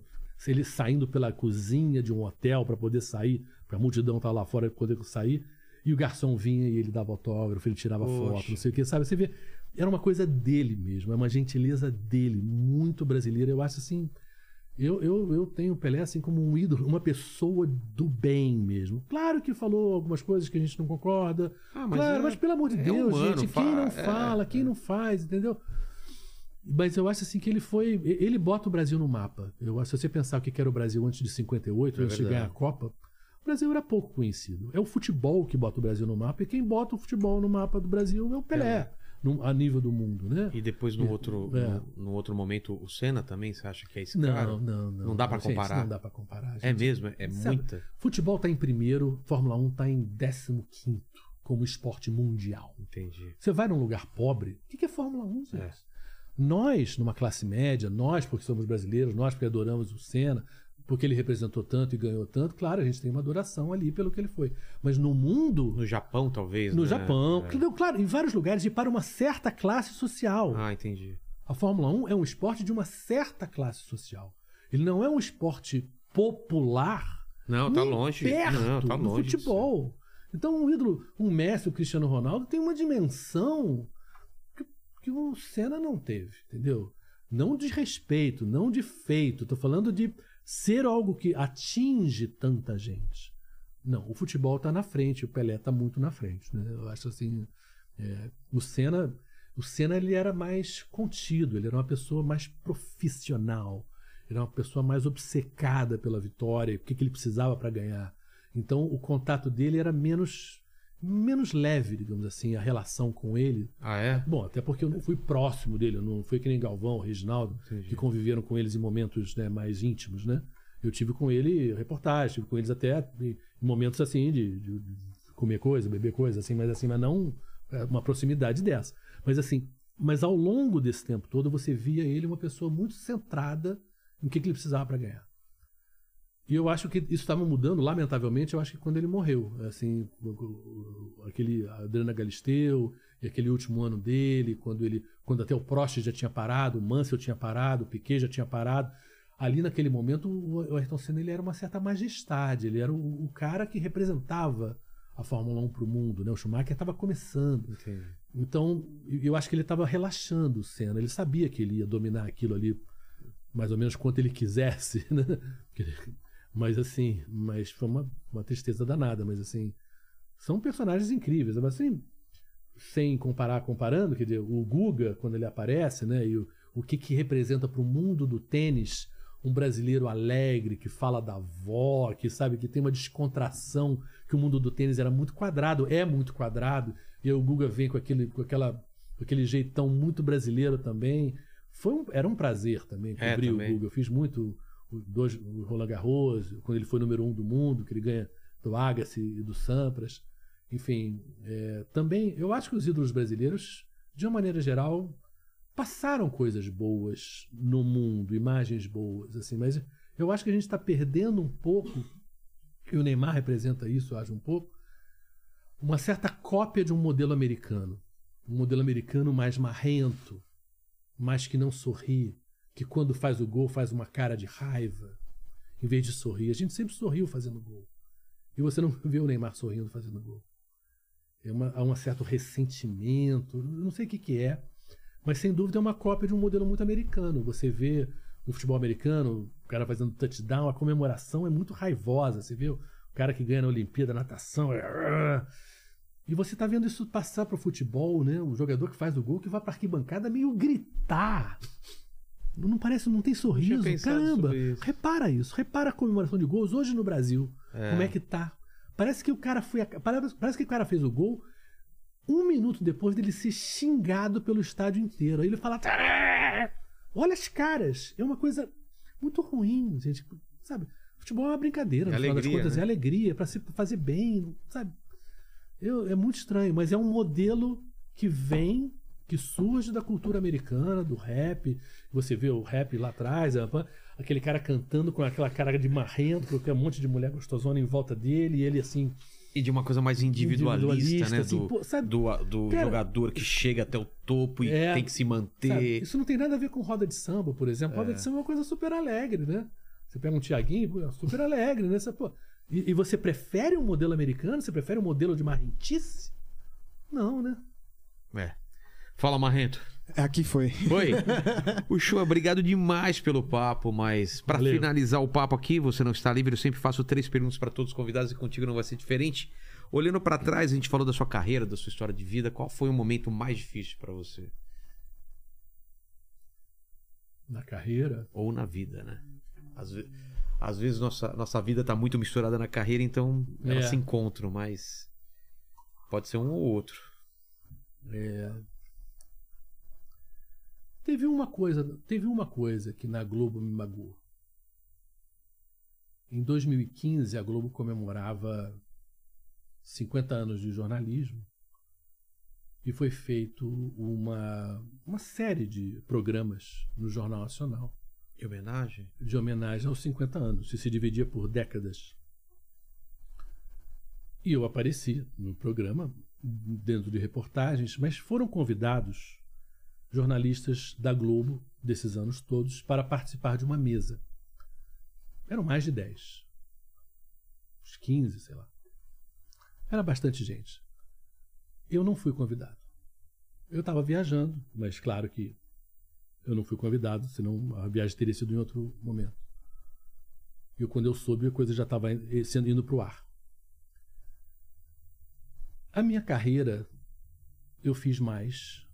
ele saindo pela cozinha de um hotel para poder sair, para a multidão estar lá fora poder sair, e o garçom vinha e ele dava autógrafo, ele tirava Poxa. foto, não sei o que, sabe? Você vê, era uma coisa dele mesmo, é uma gentileza dele, muito brasileira. Eu acho assim, eu, eu, eu tenho o Pelé assim como um ídolo, uma pessoa do bem mesmo. Claro que falou algumas coisas que a gente não concorda, Ah, mas claro, é- mas pelo amor de é Deus, humano, gente, quem não é, fala, quem é. não faz, entendeu? Mas eu acho assim que ele foi. Ele bota o Brasil no mapa. Eu acho, se você pensar o que era o Brasil antes de 58, É antes de ganhar a Copa, o Brasil era pouco conhecido. É o futebol que bota o Brasil no mapa, e quem bota o futebol no mapa do Brasil é o Pelé, num- a nível do mundo, né? E depois no É, outro, é. no, no outro momento, o Senna também, você acha que é esse Não, cara? não, não. Não dá pra Gente, comparar? Não dá pra comparar. É gente. mesmo? É, é Sabe, muita? Futebol tá em primeiro, Fórmula 1 tá em 15 como esporte mundial. Entendi. Você vai num lugar pobre, o que que é Fórmula 1, gente? É. Nós, numa classe média, nós, porque somos brasileiros, nós, porque adoramos o Senna, porque ele representou tanto e ganhou tanto, claro, a gente tem uma adoração ali pelo que ele foi. Mas no mundo, No Japão, talvez, no né? Japão, É. claro, em vários lugares, e para uma certa classe social. Ah, entendi. A Fórmula 1 é um esporte de uma certa classe social. Ele não é um esporte popular Não, tá longe. perto Não, tá do longe. disso. futebol. Então, um ídolo, um Messi, o Cristiano Ronaldo, tem uma dimensão que, que o Senna não teve, entendeu? Não de respeito, não de feito. Estou falando de ser algo que atinge tanta gente. Não, o futebol está na frente, o Pelé está muito na frente. Né? Eu acho assim. é, o Senna, o Senna ele era mais contido, ele era uma pessoa mais profissional, ele era uma pessoa mais obcecada pela vitória, o que, que ele precisava para ganhar. Então o contato dele era menos menos leve, digamos assim, a relação com ele. Ah, é? Bom, até porque eu não fui próximo dele, eu não fui que nem Galvão, Reginaldo, Entendi. que conviveram com eles em momentos né, mais íntimos, né? Eu tive com ele reportagem, tive com eles até em momentos assim de, de- comer coisa, beber coisa, assim, mas assim, mas não é, uma proximidade dessa. Mas assim, mas ao longo desse tempo todo você via ele uma pessoa muito centrada em que, que ele precisava para ganhar. E eu acho que isso estava mudando, lamentavelmente, eu acho que quando ele morreu. Assim, aquele Adriana Galisteu, e aquele último ano dele, quando ele. Quando até o Prost já tinha parado, o Mansell tinha parado, o Piquet já tinha parado. Ali naquele momento, o o Ayrton Senna ele era uma certa majestade, ele era o, o cara que representava a Fórmula 1 para o mundo. Né? O Schumacher estava começando. Entendi. Então, eu acho que ele estava relaxando o Senna. Ele sabia que ele ia dominar aquilo ali mais ou menos quanto ele quisesse, né? Porque ele- Mas assim, mas foi uma, uma tristeza danada, mas assim, são personagens incríveis. Mas assim, sem comparar, comparando, quer dizer, o Guga, quando ele aparece, né? E o, o que que representa para o mundo do tênis um brasileiro alegre, que fala da avó, que sabe que tem uma descontração, que o mundo do tênis era muito quadrado, é muito quadrado, e o Guga vem com aquele, com aquela, com aquele jeitão muito brasileiro também. Foi um- era um prazer também É, cobrir também. o Guga. Eu fiz muito dois, o Roland Garros, quando ele foi número um do mundo, que ele ganha do Agassi e do Sampras. Enfim, é, também eu acho que os ídolos brasileiros, de uma maneira geral, passaram coisas boas no mundo, imagens boas, assim, mas eu acho que a gente está perdendo um pouco, e o Neymar representa isso, eu acho um pouco, uma certa cópia de um modelo americano. Um modelo americano mais marrento, mas que não sorri, que quando faz o gol faz uma cara de raiva, em vez de sorrir. A gente sempre sorriu fazendo gol. E você não vê o Neymar sorrindo fazendo gol. É uma, há um certo ressentimento, não sei o que, que é, mas sem dúvida é uma cópia de um modelo muito americano. Você vê no futebol americano, o cara fazendo touchdown, a comemoração é muito raivosa. Você vê o, o cara que ganha na Olimpíada, natação. é- E você tá vendo isso passar pro futebol, né? Um jogador que faz o gol que vai pra arquibancada meio gritar. Não parece, não tem sorriso. Caramba, isso. repara isso. Repara a comemoração de gols hoje no Brasil. Como é que tá? Parece que o cara foi. Parece, parece que o cara fez o gol um minuto depois dele ser xingado pelo estádio inteiro. Aí ele fala. "Tá, Olha as caras. É uma coisa muito ruim, gente. Sabe? Futebol é uma brincadeira, É no final das alegria, contas. né? É alegria, pra se fazer bem, sabe? Eu- é muito estranho, mas é um modelo que vem, que surge da cultura americana, do rap. Você vê o rap lá atrás, aquele cara cantando com aquela cara de marrento, porque é um monte de mulher gostosona em volta dele, e ele assim. E de uma coisa mais individualista, Individualista, né? assim, do pô, sabe? do, do Cara, jogador que chega até o topo e É, tem que se manter. Sabe? Isso não tem nada a ver com roda de samba, por exemplo. Roda de samba é uma coisa super alegre, né? Você pega um Tiaguinho, é super alegre, né? Você, pô, e, e você prefere um modelo americano? Você prefere um modelo de marrentice? Não, né? É. Fala, Marrento. Aqui foi. Oi. o show, obrigado demais pelo papo, mas pra Valeu. finalizar o papo aqui, você não está livre, eu sempre faço três perguntas pra todos os convidados e contigo não vai ser diferente. Olhando pra trás, a gente falou da sua carreira, da sua história de vida, qual foi o momento mais difícil pra você? Na carreira. Ou na vida, né? Às, ve- às vezes nossa, nossa vida tá muito misturada na carreira, então elas É. se encontram, mas pode ser um ou outro. É... Teve uma coisa, teve uma coisa que na Globo me magoou. Em 2015, a Globo comemorava 50 anos de jornalismo e foi feito uma, uma série de programas no Jornal Nacional Em homenagem? de homenagem aos 50 anos, e se dividia por décadas. E eu apareci no programa, dentro de reportagens, mas foram convidados jornalistas da Globo, desses anos todos, para participar de uma mesa. Eram mais de 10. Uns 15, sei lá. Era bastante gente. Eu não fui convidado. Eu estava viajando, mas claro que eu não fui convidado, senão a viagem teria sido em outro momento. E quando eu soube, a coisa já estava sendo indo para o ar. A minha carreira, eu fiz mais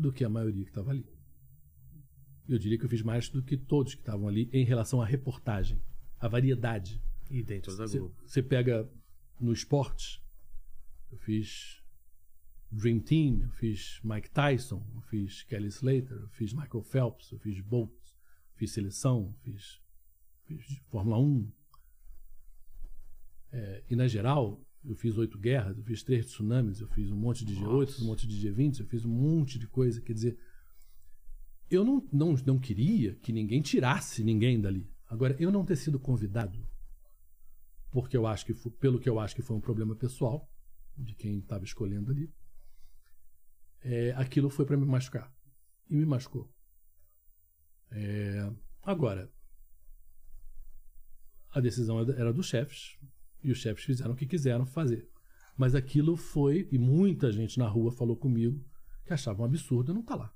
do que a maioria que estava ali. Eu diria que eu fiz mais do que todos que estavam ali em relação à reportagem, à variedade. E dentro da Você- Globo. Você pega no esporte, eu fiz Dream Team, eu fiz Mike Tyson, eu fiz Kelly Slater, eu fiz Michael Phelps, eu fiz Bolt, fiz seleção, fiz, fiz Fórmula 1. É, e na geral, eu fiz oito guerras, eu fiz três tsunamis, eu fiz um monte de G8, Nossa. um monte de G20, eu fiz um monte de coisa. Quer dizer, eu não, não, não queria que ninguém tirasse ninguém dali. Agora, eu não ter sido convidado, porque eu acho que pelo que eu acho que foi um problema pessoal de quem estava escolhendo ali, é, aquilo foi para me machucar e me machucou. É, agora, a decisão era dos chefes e os chefes fizeram o que quiseram fazer. Mas aquilo foi, e muita gente na rua falou comigo que achava um absurdo eu não estar lá.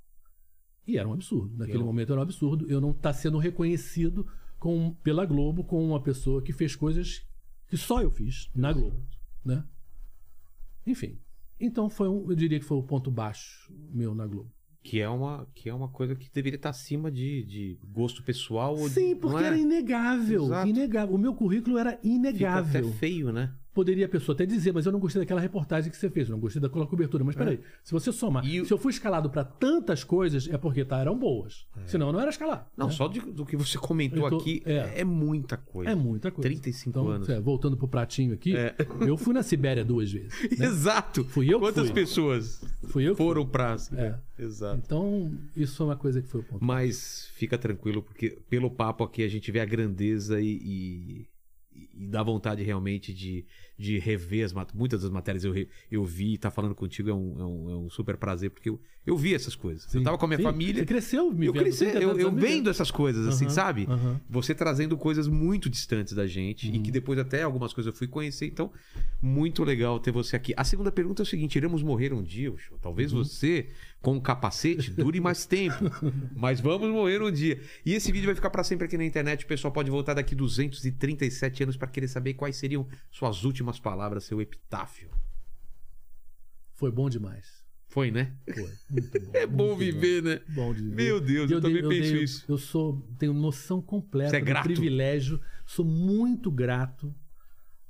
E era um absurdo. Naquele Eu- momento era um absurdo eu não estar sendo reconhecido com, pela Globo como uma pessoa que fez coisas que só eu fiz na Globo. Né? Enfim. Então foi um, eu diria que foi o ponto baixo meu na Globo. Que é uma, que é uma coisa que deveria estar acima de, de gosto pessoal. Sim, porque é? era inegável. Exato. Inegável. O meu currículo era Fica inegável. até feio, né? Poderia a pessoa até dizer, mas eu não gostei daquela reportagem que você fez, eu não gostei daquela cobertura. Mas peraí, se você somar, É. E se eu fui escalado para tantas coisas, é porque tá, eram boas. Senão eu não era escalado. Não, né? só de- do que você comentou tô- aqui é. é. muita coisa. É muita coisa. 35 então, anos. é, voltando pro pratinho aqui, É. eu fui na Sibéria duas vezes. né? Exato. Fui eu que Quantas fui. pessoas Fui eu foram pra. É. Exato. Então, isso foi uma coisa que foi o ponto. Mas fica tranquilo, porque pelo papo aqui a gente vê a grandeza e, e, e dá vontade realmente de, de rever as muitas das matérias eu, re- eu vi, tá falando contigo é um, é um, é um super prazer, porque eu, eu vi essas coisas. Eu Sim. tava com a minha Sim. família. Você cresceu me eu vendo, cresci, 30 eu, eu vendo essas coisas, assim, Aham, sabe? aham. Você trazendo coisas muito distantes da gente e que depois até algumas coisas eu fui conhecer. Então, muito legal ter você aqui. A segunda pergunta é o seguinte: iremos morrer um dia? Talvez você, com um capacete, dure mais tempo. mas vamos morrer um dia. E esse vídeo vai ficar para sempre aqui na internet. O pessoal pode voltar daqui 237 anos para querer saber quais seriam suas últimas palavras, seu epitáfio. Foi bom demais. Foi, né? Foi. Muito bom. É bom viver, né? Bom de viver. Meu Deus, E eu, também dei- penso dei- isso. Eu sou, tenho noção completa Você é do grato? privilégio. Sou muito grato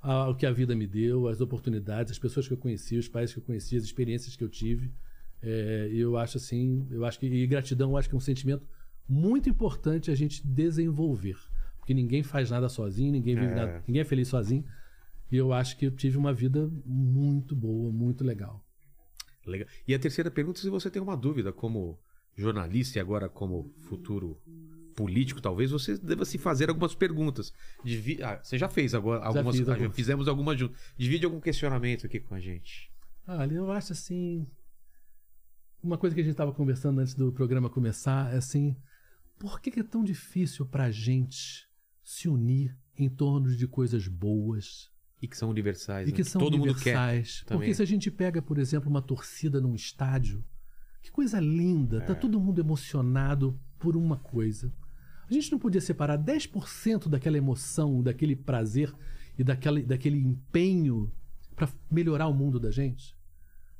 ao que a vida me deu, às oportunidades, as pessoas que eu conheci, os países que eu conheci, as experiências que eu tive. É, e eu acho assim, eu acho que e gratidão, eu acho que é um sentimento muito importante a gente desenvolver, porque ninguém faz nada sozinho, ninguém vive É. nada, ninguém é feliz sozinho. E eu acho que eu tive uma vida muito boa, muito legal. Legal. E a terceira pergunta, se você tem uma dúvida como jornalista e agora como futuro político, talvez você deva se fazer algumas perguntas. Divi- ah, você já fez agora algumas, fiz ah, já algumas. fizemos algumas juntas. Divide algum questionamento aqui com a gente. Olha, eu acho assim. Uma coisa que a gente estava conversando antes do programa começar é assim: por que, que é tão difícil para a gente se unir em torno de coisas boas E que são universais. e né? que são todo mundo universais? quer. também. Porque se a gente pega, por exemplo, uma torcida num estádio, que coisa linda, É. tá todo mundo emocionado por uma coisa. A gente não podia separar 10% daquela emoção, daquele prazer e daquela, daquele empenho para melhorar o mundo da gente?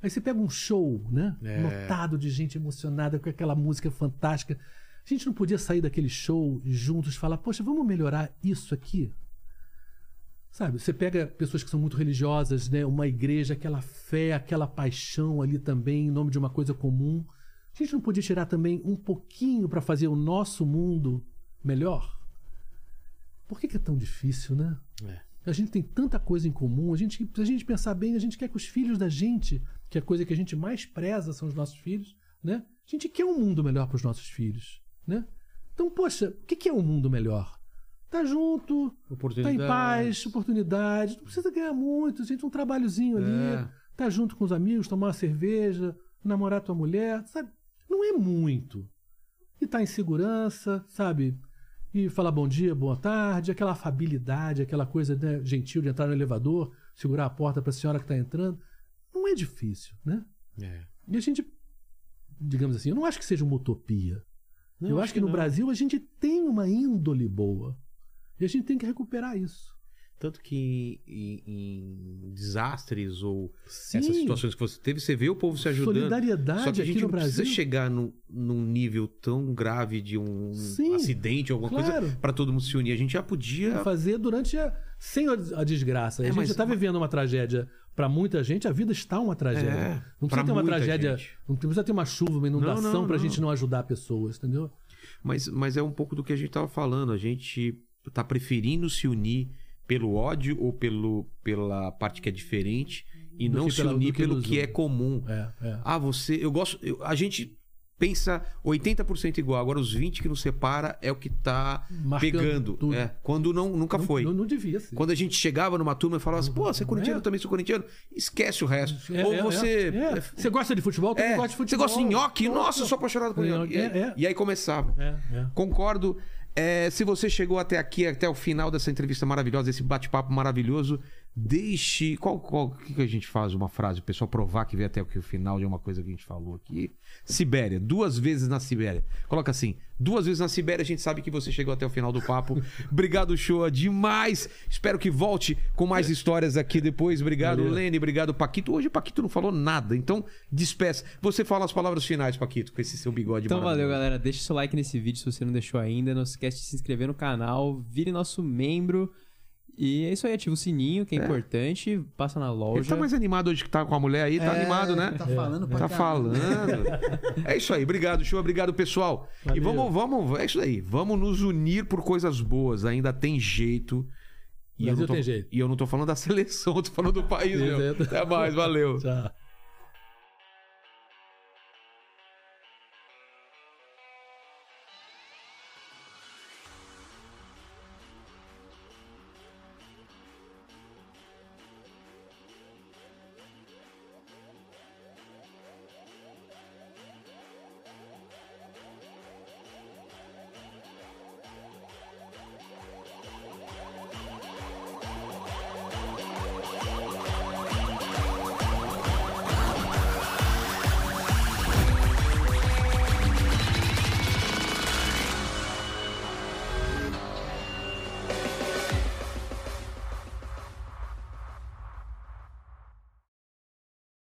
Aí você pega um show, né? É. Lotado de gente emocionada com aquela música fantástica. A gente não podia sair daquele show juntos e falar, poxa, vamos melhorar isso aqui? Sabe, você pega pessoas que são muito religiosas, né? Uma igreja, aquela fé, aquela paixão ali também, em nome de uma coisa comum. A gente não podia tirar também um pouquinho para fazer o nosso mundo melhor? Por que, que é tão difícil, né? É. A gente tem tanta coisa em comum. A gente, se a gente pensar bem, a gente quer que os filhos da gente, que é a coisa que a gente mais preza são os nossos filhos, né? A gente quer um mundo melhor para os nossos filhos, né? Então, poxa, o que que é um mundo melhor? Tá junto, tá em paz, oportunidade. Não precisa ganhar muito, gente, um trabalhozinho ali. É. Tá junto com os amigos, tomar uma cerveja, namorar tua mulher, sabe? Não é muito. E tá em segurança, sabe? E falar bom dia, boa tarde, aquela afabilidade, aquela coisa né, gentil de entrar no elevador, segurar a porta para a senhora que está entrando. Não é difícil, né? É. E a gente, digamos assim, eu não acho que seja uma utopia. Não, eu acho que, no não. Brasil a gente tem uma índole boa. E a gente tem que recuperar isso. Tanto que em, em desastres ou Sim. essas situações que você teve, você vê o povo se ajudando. Solidariedade Só que a aqui gente no não precisa Brasil. chegar num, num nível tão grave de um Sim, acidente alguma claro. coisa para todo mundo se unir. A gente já podia. fazer durante a, sem a, desgraça. É, a gente mas- está vivendo uma tragédia para muita gente, a vida está uma tragédia. É, não precisa ter uma tragédia, gente. não precisa ter uma chuva, uma inundação para a gente não ajudar pessoas, entendeu? Mas, mas é um pouco do que a gente tava falando. A gente tá preferindo se unir pelo ódio ou pelo, pela parte que é diferente e Do não se pela- unir que pelo que é comum. É, é. Ah, você. Eu gosto. eu- a gente pensa 80% igual. Agora, os 20 que nos separa é o que tá Marcando pegando. tudo. É, quando não, nunca não, foi. Não, não devia ser. Quando a gente chegava numa turma e falava assim, pô, você é corintiano, É. também sou corintiano, esquece o resto. É, Ou é, você. é, é. Você gosta de futebol? Eu também É, gosto de você futebol. gosta de nhoque? Nossa, eu sou apaixonado por É, nhoque. é, é. E aí começava. É, é. Concordo. É, se você chegou até aqui, até o final dessa entrevista maravilhosa, esse bate-papo maravilhoso, deixe. Qual, qual que, que a gente faz? Uma frase, o pessoal provar que veio até o final de uma coisa que a gente falou aqui. Sibéria, duas vezes na Sibéria. Coloca assim: duas vezes na Sibéria, a gente sabe que você chegou até o final do papo. Obrigado, Shoa, demais. Espero que volte com mais histórias aqui depois. Obrigado, Valeu. Lene. Obrigado, Paquito. Hoje o Paquito não falou nada, então despeça. Você fala as palavras finais, Paquito, com esse seu bigode Então valeu, galera. Deixa seu like nesse vídeo se você não deixou ainda. Não se esquece de se inscrever no canal, vire nosso membro. E é isso aí, ativa o sininho, que é, É. importante. Passa na loja. Ele tá mais animado hoje que tá com a mulher aí, tá É, animado, né? Tá falando pra Tá caramba. falando. É isso aí, obrigado, show, obrigado, pessoal. E Valeu. vamos, vamos, é isso aí, vamos nos unir por coisas boas, ainda tem jeito. E eu Brasil não tô, tem jeito. E eu não tô falando da seleção, eu tô falando do país, meu. Até mais, valeu. Tchau.